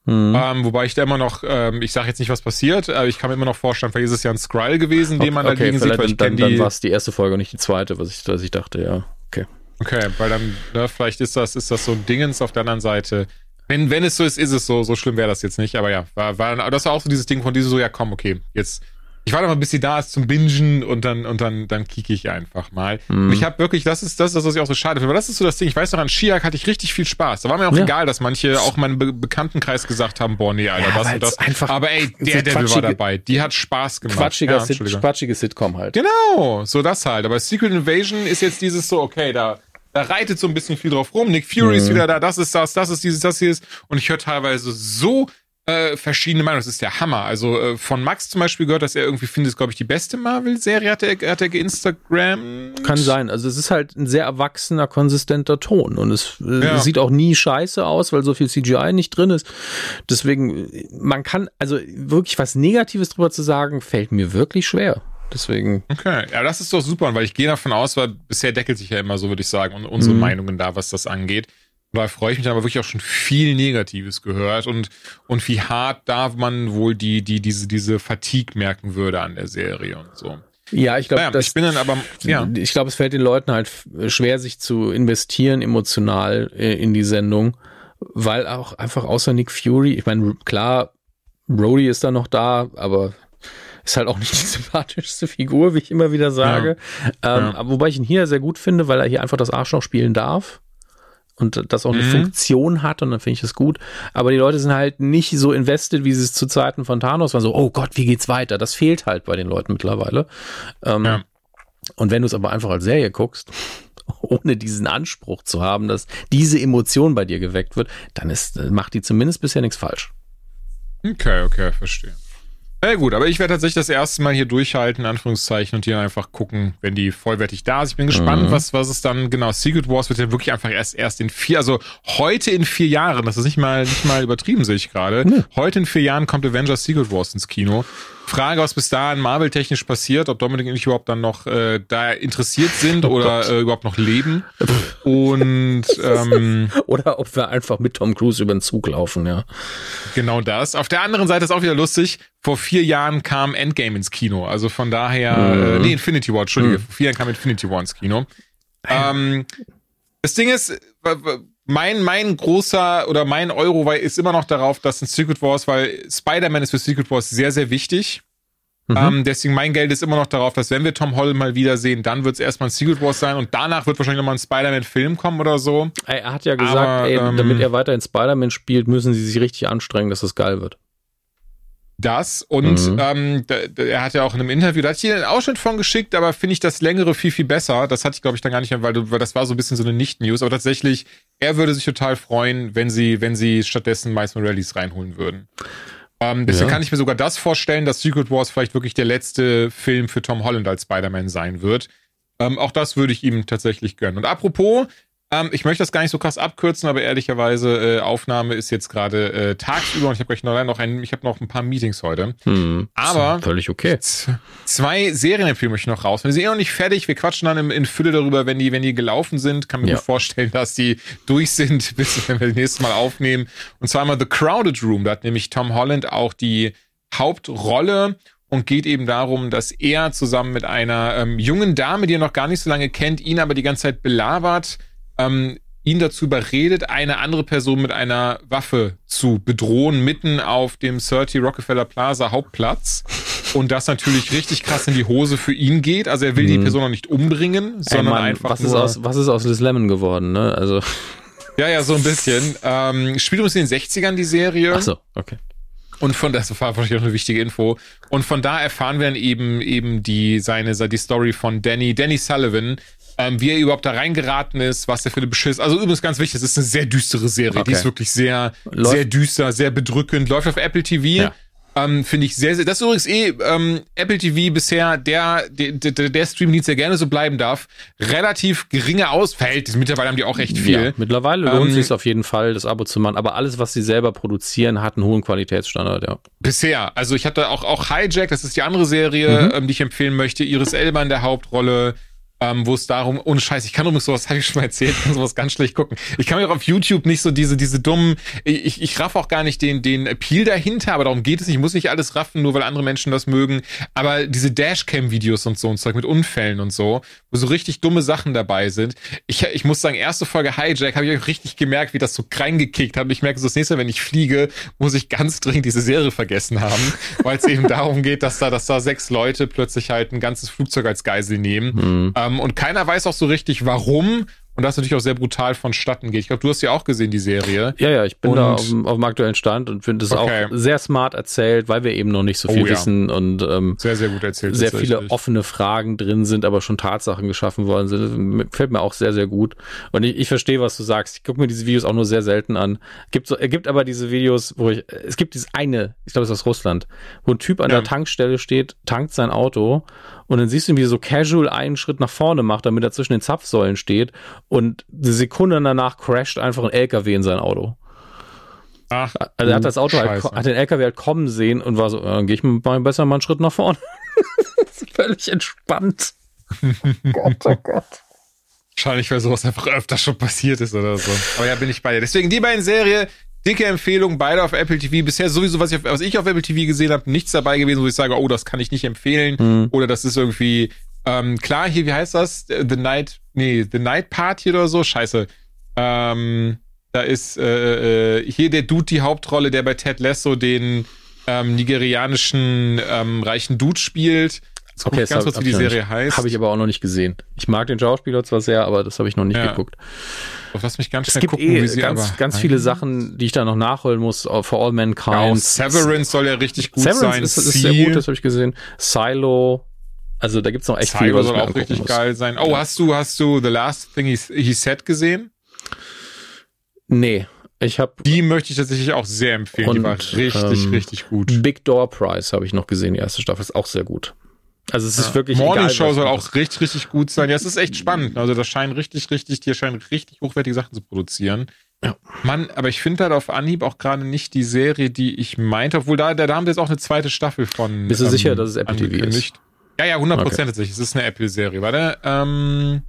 Mhm. Ähm, wobei ich da immer noch, ähm, ich sage jetzt nicht, was passiert, aber ich kann mir immer noch vorstellen, vielleicht ist es ja ein Skrull gewesen, den man okay, da liegen sieht. Weil dann, dann, dann war es die erste Folge und nicht die zweite, was ich, was ich dachte, ja. Okay. Okay, weil dann, ne, vielleicht ist das, ist das so ein Dingens auf der anderen Seite. Wenn, wenn es so ist, ist es so. So schlimm wäre das jetzt nicht. Aber ja, war, war, das war auch so dieses Ding von diese so, ja komm, okay, jetzt ich warte mal, bis sie da ist zum Bingen und dann und dann dann kicke ich einfach mal. Mhm. Und ich habe wirklich, das ist das, ist das, was ich auch so schade finde. Aber das ist so das Ding. Ich weiß noch, an Shiak hatte ich richtig viel Spaß. Da war mir auch ja. egal, dass manche auch meinen Be Bekanntenkreis gesagt haben, boah, nee, Alter, ja, das und das. Einfach aber ey, der Devil war dabei. Die hat Spaß gemacht. Quatschiger, ja, Sit quatschige Sitcom halt. Genau, so das halt. Aber Secret Invasion ist jetzt dieses so, okay, da da reitet so ein bisschen viel drauf rum. Nick Fury mhm. ist wieder da, das ist das, das ist dieses, das hier ist. Und ich höre teilweise so äh, verschiedene Meinungen. Das ist der Hammer. Also äh, von Max zum Beispiel gehört, dass er irgendwie findet, glaube ich, die beste Marvel-Serie hat er, hat er geinstagram. Kann sein. Also es ist halt ein sehr erwachsener, konsistenter Ton und es äh, ja. sieht auch nie scheiße aus, weil so viel CGI nicht drin ist. Deswegen, man kann, also wirklich was Negatives drüber zu sagen, fällt mir wirklich schwer. Deswegen. Okay, ja, das ist doch super, weil ich gehe davon aus, weil bisher deckelt sich ja immer so, würde ich sagen, und unsere mhm. Meinungen da, was das angeht. Da freue ich mich aber wirklich auch schon viel Negatives gehört und, und wie hart da man wohl die, die, diese, diese Fatigue merken würde an der Serie und so. Ja, ich glaube, naja, ich bin dann aber, ja. Ich glaube, es fällt den Leuten halt schwer, sich zu investieren emotional äh, in die Sendung, weil auch einfach außer Nick Fury, ich meine, klar, Brody ist da noch da, aber ist halt auch nicht die sympathischste Figur, wie ich immer wieder sage. Ja. Ähm, ja. Wobei ich ihn hier sehr gut finde, weil er hier einfach das Arschloch spielen darf und das auch eine mhm. Funktion hat und dann finde ich das gut. Aber die Leute sind halt nicht so invested, wie sie es zu Zeiten von Thanos waren. So, oh Gott, wie geht's weiter? Das fehlt halt bei den Leuten mittlerweile. Ähm, ja. Und wenn du es aber einfach als Serie guckst, ohne diesen Anspruch zu haben, dass diese Emotion bei dir geweckt wird, dann ist, macht die zumindest bisher nichts falsch. Okay, okay, verstehe. Ja gut, aber ich werde tatsächlich das erste Mal hier durchhalten, in Anführungszeichen, und hier einfach gucken, wenn die vollwertig da ist. Ich bin gespannt, mhm. was, was es dann, genau, Secret Wars wird ja wirklich einfach erst, erst in vier, also heute in vier Jahren, das ist nicht mal, nicht mal übertrieben, sehe ich gerade. Mhm. Heute in vier Jahren kommt Avengers Secret Wars ins Kino. Frage, was bis dahin Marvel-technisch passiert, ob Dominik und ich überhaupt dann noch äh, da interessiert sind oh oder äh, überhaupt noch leben. Und ähm, oder ob wir einfach mit Tom Cruise über den Zug laufen, ja. Genau das. Auf der anderen Seite ist auch wieder lustig. Vor vier Jahren kam Endgame ins Kino. Also von daher, mhm. äh, nee, Infinity War, Entschuldige. Mhm. Vor vier Jahren kam Infinity War ins Kino. Ähm, das Ding ist, mein, mein großer oder mein Euro ist immer noch darauf, dass ein Secret Wars, weil Spider-Man ist für Secret Wars sehr, sehr wichtig. Mhm. Ähm, deswegen mein Geld ist immer noch darauf, dass wenn wir Tom Holland mal wiedersehen, dann wird es erstmal ein Secret Wars sein und danach wird wahrscheinlich nochmal ein Spider-Man-Film kommen oder so. Er hat ja gesagt, Aber, ey, ähm, damit er weiter in Spider-Man spielt, müssen sie sich richtig anstrengen, dass das geil wird. Das und mhm. ähm, er hat ja auch in einem Interview, da hat ich einen Ausschnitt von geschickt, aber finde ich das längere viel, viel besser. Das hatte ich, glaube ich, dann gar nicht mehr, weil, weil das war so ein bisschen so eine Nicht-News. Aber tatsächlich, er würde sich total freuen, wenn sie, wenn sie stattdessen Miles Morales reinholen würden. Ähm, deswegen ja. kann ich mir sogar das vorstellen, dass Secret Wars vielleicht wirklich der letzte Film für Tom Holland als Spider-Man sein wird. Ähm, auch das würde ich ihm tatsächlich gönnen. Und apropos, ähm, ich möchte das gar nicht so krass abkürzen, aber ehrlicherweise, äh, Aufnahme ist jetzt gerade äh, tagsüber und ich habe gleich noch, ein, ich habe noch ein paar Meetings heute. Hm, aber völlig okay. Zwei Serienempfehlungen möchte ich noch raus. Wir sind eh noch nicht fertig. Wir quatschen dann in, in Fülle darüber, wenn die, wenn die gelaufen sind. Kann mir ja. gut vorstellen, dass die durch sind, bis wenn wir das nächste Mal aufnehmen. Und zwar einmal The Crowded Room. Da hat nämlich Tom Holland auch die Hauptrolle und geht eben darum, dass er zusammen mit einer ähm, jungen Dame, die er noch gar nicht so lange kennt, ihn aber die ganze Zeit belabert ähm, ihn dazu überredet, eine andere Person mit einer Waffe zu bedrohen, mitten auf dem 30 Rockefeller Plaza Hauptplatz. Und das natürlich richtig krass in die Hose für ihn geht. Also er will mhm. die Person noch nicht umbringen, sondern Ey Mann, einfach was Ist aus, was ist aus Liz Lemon geworden, ne? Also... Ja, ja, so ein bisschen. Ähm, spielt uns in den 60ern die Serie. Ach so, okay. Und von das war wahrscheinlich auch eine wichtige Info. Und von da erfahren wir dann eben eben die seine die Story von Danny Danny Sullivan, ähm, wie er überhaupt da reingeraten ist, was er für eine Beschiss. Also übrigens ganz wichtig, es ist eine sehr düstere Serie. Okay. Die ist wirklich sehr, Läuft. sehr düster, sehr bedrückend. Läuft auf Apple TV. Ja. Ähm, Finde ich sehr, sehr. Das ist übrigens eh ähm, Apple TV bisher der, der, der, der Streamdienst, der gerne so bleiben darf. Relativ geringe Ausverhältnisse. Mittlerweile haben die auch recht viel. Ja, mittlerweile lohnt ähm, sich auf jeden Fall, das Abo zu machen. Aber alles, was sie selber produzieren, hat einen hohen Qualitätsstandard, ja. Bisher. Also ich hatte auch, auch Hijack, das ist die andere Serie, mhm. ähm, die ich empfehlen möchte. Iris Elba in der Hauptrolle ähm, wo es darum, ohne Scheiß, ich kann übrigens sowas, habe ich schon mal erzählt, kann sowas ganz schlecht gucken. Ich kann mir auch auf YouTube nicht so diese, diese dummen, ich, ich raff auch gar nicht den, den Appeal dahinter, aber darum geht es nicht. Ich muss nicht alles raffen, nur weil andere Menschen das mögen. Aber diese Dashcam-Videos und so und Zeug mit Unfällen und so, wo so richtig dumme Sachen dabei sind. Ich, ich muss sagen, erste Folge Hijack habe ich auch richtig gemerkt, wie das so reingekickt hat. Und ich merke so das nächste Mal, wenn ich fliege, muss ich ganz dringend diese Serie vergessen haben, weil es eben darum geht, dass da, dass da sechs Leute plötzlich halt ein ganzes Flugzeug als Geisel nehmen. Mhm. Ähm, und keiner weiß auch so richtig, warum und das natürlich auch sehr brutal vonstatten geht. Ich glaube, du hast ja auch gesehen, die Serie. Ja, ja, ich bin und da auf, auf, dem aktuellen Stand und finde es okay. auch sehr smart erzählt, weil wir eben noch nicht so viel oh, ja. wissen und ähm, sehr, sehr gut erzählt. Sehr viele offene Fragen drin sind, aber schon Tatsachen geschaffen worden sind. Fällt mir auch sehr, sehr gut. Und ich, ich verstehe, was du sagst. Ich gucke mir diese Videos auch nur sehr selten an. Gibt so, gibt aber diese Videos, wo ich, es gibt dieses eine, ich glaube, es ist aus Russland, wo ein Typ an ja. der Tankstelle steht, tankt sein Auto und dann siehst du, wie er so casual einen Schritt nach vorne macht, damit er zwischen den Zapfsäulen steht und eine Sekunde danach crasht einfach ein LKW in sein Auto. Ach, also er hat das Auto halt, hat den LKW halt kommen sehen und war so, äh, dann gehe ich mal besser mal einen Schritt nach vorne. Völlig entspannt. Gott, oh Gott. Wahrscheinlich, weil sowas einfach öfter schon passiert ist oder so. Aber ja, bin ich bei dir. Deswegen die beiden Serien, dicke Empfehlung, beide auf Apple TV. Bisher sowieso, was ich, was ich auf Apple TV gesehen habe, nichts dabei gewesen, wo ich sage, oh, das kann ich nicht empfehlen. Mhm. Oder das ist irgendwie, ähm, klar, hier, wie heißt das? The Night, nee, The Night Party oder so? Scheiße. Ähm, da ist äh, äh, hier der Dude die Hauptrolle, der bei Ted Lasso den ähm, nigerianischen ähm, reichen Dude spielt. Jetzt okay, ganz kurz, wie die Serie heißt. Habe ich aber auch noch nicht gesehen. Ich mag den Schauspieler zwar sehr, aber das habe ich noch nicht ja. geguckt. Lass mich ganz schnell es gibt gucken, eh wie sie ganz, ganz viele Sachen, die ich da noch nachholen muss. For All Mankind. Ja, Severance soll ja richtig gut Severance sein. Ist, ist sehr gut, das habe ich gesehen. Silo. Also da gibt's noch echt Cyber viel, was soll ich auch richtig muss. geil sein. Oh, hast du, hast du The Last Thing He, he Said gesehen? Nee, ich habe Die möchte ich tatsächlich auch sehr empfehlen. die Und, war richtig, ähm, richtig gut. Big Door Prize habe ich noch gesehen, die erste Staffel ist auch sehr gut. Also es ist wirklich Morning egal, Show soll auch richtig, richtig gut sein. Ja, es ist echt spannend. Also das scheint richtig, richtig, die scheinen richtig hochwertige Sachen zu produzieren. Ja. Mann, aber ich finde halt auf Anhieb auch gerade nicht die Serie, die ich meinte, obwohl da, da, haben wir jetzt auch eine zweite Staffel von. Bist du sicher, dass es Apple TV angekündigt. Ja, ja, 100% tatsächlich. Es ist eine Apple-Serie. Warte, ähm,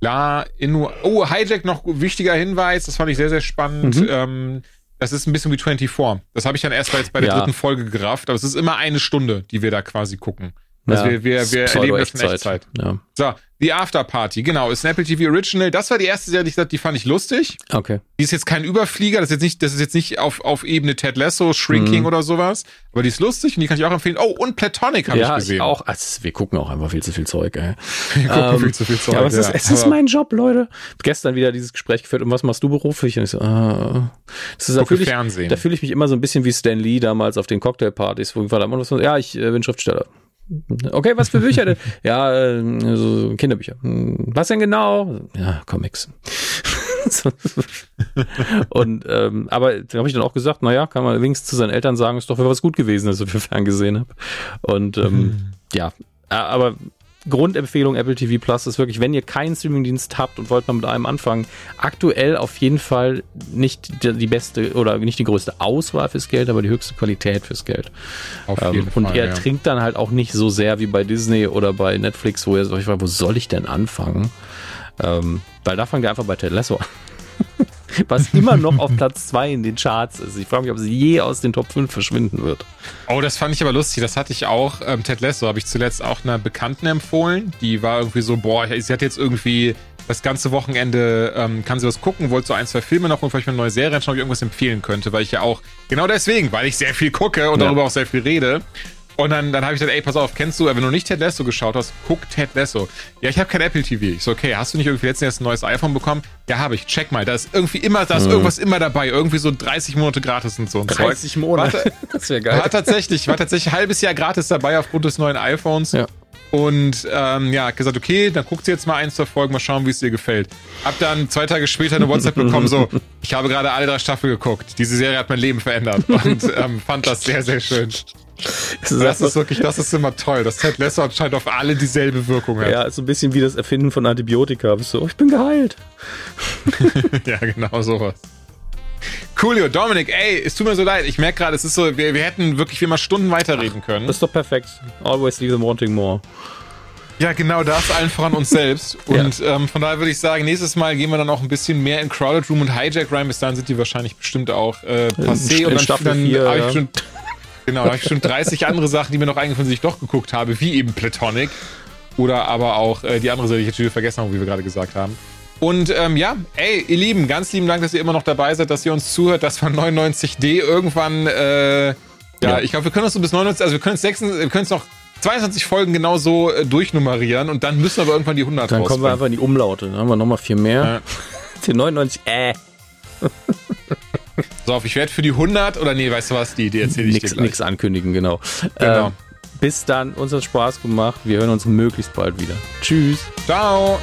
La Inu. Oh, Hijack noch wichtiger Hinweis. Das fand ich sehr, sehr spannend. Mhm. Ähm, das ist ein bisschen wie 24. Das habe ich dann erst bei, jetzt bei der Ja. dritten Folge gerafft. Aber es ist immer eine Stunde, die wir da quasi gucken. Also Ja, wir, wir, wir erleben das in Echtzeit. Ja, So, The After Party, genau, ist ein Apple TV Original. Das war die erste Serie, die ich gesagt, die fand ich lustig. okay. Die ist jetzt kein Überflieger, das ist jetzt nicht, das ist jetzt nicht auf, auf Ebene Ted Lasso, Shrinking Mhm. oder sowas. Aber die ist lustig und die kann ich auch empfehlen. Oh, und Platonic habe ich Ja, gesehen. ich auch. Also, wir gucken auch einfach viel zu viel Zeug, ey. Wir gucken Ähm, viel zu viel Zeug. Ja, aber es ist, ja. es ist mein Job, Leute. Gestern wieder dieses Gespräch geführt. Und was machst du beruflich? Und ich so, ah. Das ist, da fühle ich, Fernsehen. da fühle ich mich immer so ein bisschen wie Stan Lee damals auf den Cocktailpartys, wo ich war da immer ja, ich äh, bin Schriftsteller. Okay, was für Bücher denn? ja, äh, so Kinderbücher. Hm, Was denn genau? Ja, Comics. Und ähm, aber da habe ich dann auch gesagt, naja, kann man wenigstens zu seinen Eltern sagen, ist doch was gut gewesen, dass ich für ferngesehen habe. Und ähm, ja, äh, aber Grundempfehlung Apple TV Plus ist wirklich, wenn ihr keinen Streamingdienst habt und wollt mal mit einem anfangen, aktuell auf jeden Fall nicht die, beste oder nicht die größte Auswahl fürs Geld, aber die höchste Qualität fürs Geld. auf Ähm, jeden und Fall. ihr ja. trinkt dann halt auch nicht so sehr wie bei Disney oder bei Netflix, wo ihr euch fragt, wo soll ich denn anfangen? Ähm, weil da fangt ihr einfach bei Ted Lasso an. Was immer noch auf Platz 2 in den Charts ist. Ich frage mich, ob sie je aus den Top 5 verschwinden wird. Oh, das fand ich aber lustig. Das hatte ich auch. Ähm, Ted Lasso habe ich zuletzt auch einer Bekannten empfohlen. Die war irgendwie so, boah, sie hat jetzt irgendwie das ganze Wochenende, ähm, kann sie was gucken, wollte so ein, zwei Filme noch und vielleicht mal eine neue Serie anschauen, ob ich irgendwas empfehlen könnte, weil ich ja auch, genau deswegen, weil ich sehr viel gucke und Ja. darüber auch sehr viel rede. Und dann, dann habe ich gesagt, ey, pass auf, kennst du, wenn du nicht Ted Lasso geschaut hast, guck Ted Lasso. Ja, ich habe kein Apple TV. Ich so, okay, hast du nicht irgendwie letztens erst ein neues iPhone bekommen? Ja, habe ich. Check mal, da ist irgendwie immer, da ist Mhm. irgendwas immer dabei. Irgendwie so 30 Monate gratis und so ein Zeug. Monate. Warte, Das wäre geil. war tatsächlich, war tatsächlich ein halbes Jahr gratis dabei aufgrund des neuen iPhones. Ja. Und ähm, ja, gesagt, okay, dann guckt sie jetzt mal eins zur Folge, mal schauen, wie es ihr gefällt. Hab dann zwei Tage später eine WhatsApp bekommen, so, ich habe gerade alle drei Staffeln geguckt. Diese Serie hat mein Leben verändert und ähm, fand das sehr, sehr schön. Das ist, Das ist wirklich, das ist immer toll. Das Ted Lasso anscheinend auf alle dieselbe Wirkung hat. ja, ist so ein bisschen wie das Erfinden von Antibiotika. Bist so, oh, ich bin geheilt. Ja, genau sowas. Coolio, Dominik, ey, es tut mir so leid. Ich merke gerade, es ist so, wir, wir hätten wirklich mal Stunden weiterreden können. Das ist doch perfekt. Always leave them wanting more. Ja, genau das, allen voran uns selbst. Und ähm, von daher würde ich sagen, nächstes Mal gehen wir dann auch ein bisschen mehr in Crowded Room und Hijack rein. Bis dahin sind die wahrscheinlich bestimmt auch äh, passé. in und dann, Staffel dann vier, habe ich ja. Genau, da habe ich bestimmt 30 andere Sachen, die mir noch eingefallen sind, die ich doch geguckt habe, wie eben Platonic. Oder aber auch äh, die andere Serie, die ich jetzt schon wieder vergessen habe, wie wir gerade gesagt haben. Und ähm, ja, ey, ihr Lieben, ganz lieben Dank, dass ihr immer noch dabei seid, dass ihr uns zuhört. Das war 99D. Irgendwann, äh, ja, Ja. ich glaube, wir können uns so bis 99, also wir können es 26, wir können es noch 22 Folgen genau so äh, durchnummerieren und dann müssen wir aber irgendwann die 100 Dann kommen wir einfach in die Umlaute. Dann haben wir nochmal vier mehr. Die 99, äh. So, auf, ich werde für die 100 oder nee, weißt du was, die, die erzähle ich Nix, dir gleich. nix ankündigen, genau. Genau. Ähm, bis dann, uns hat Spaß gemacht. Wir hören uns möglichst bald wieder. Tschüss. Ciao.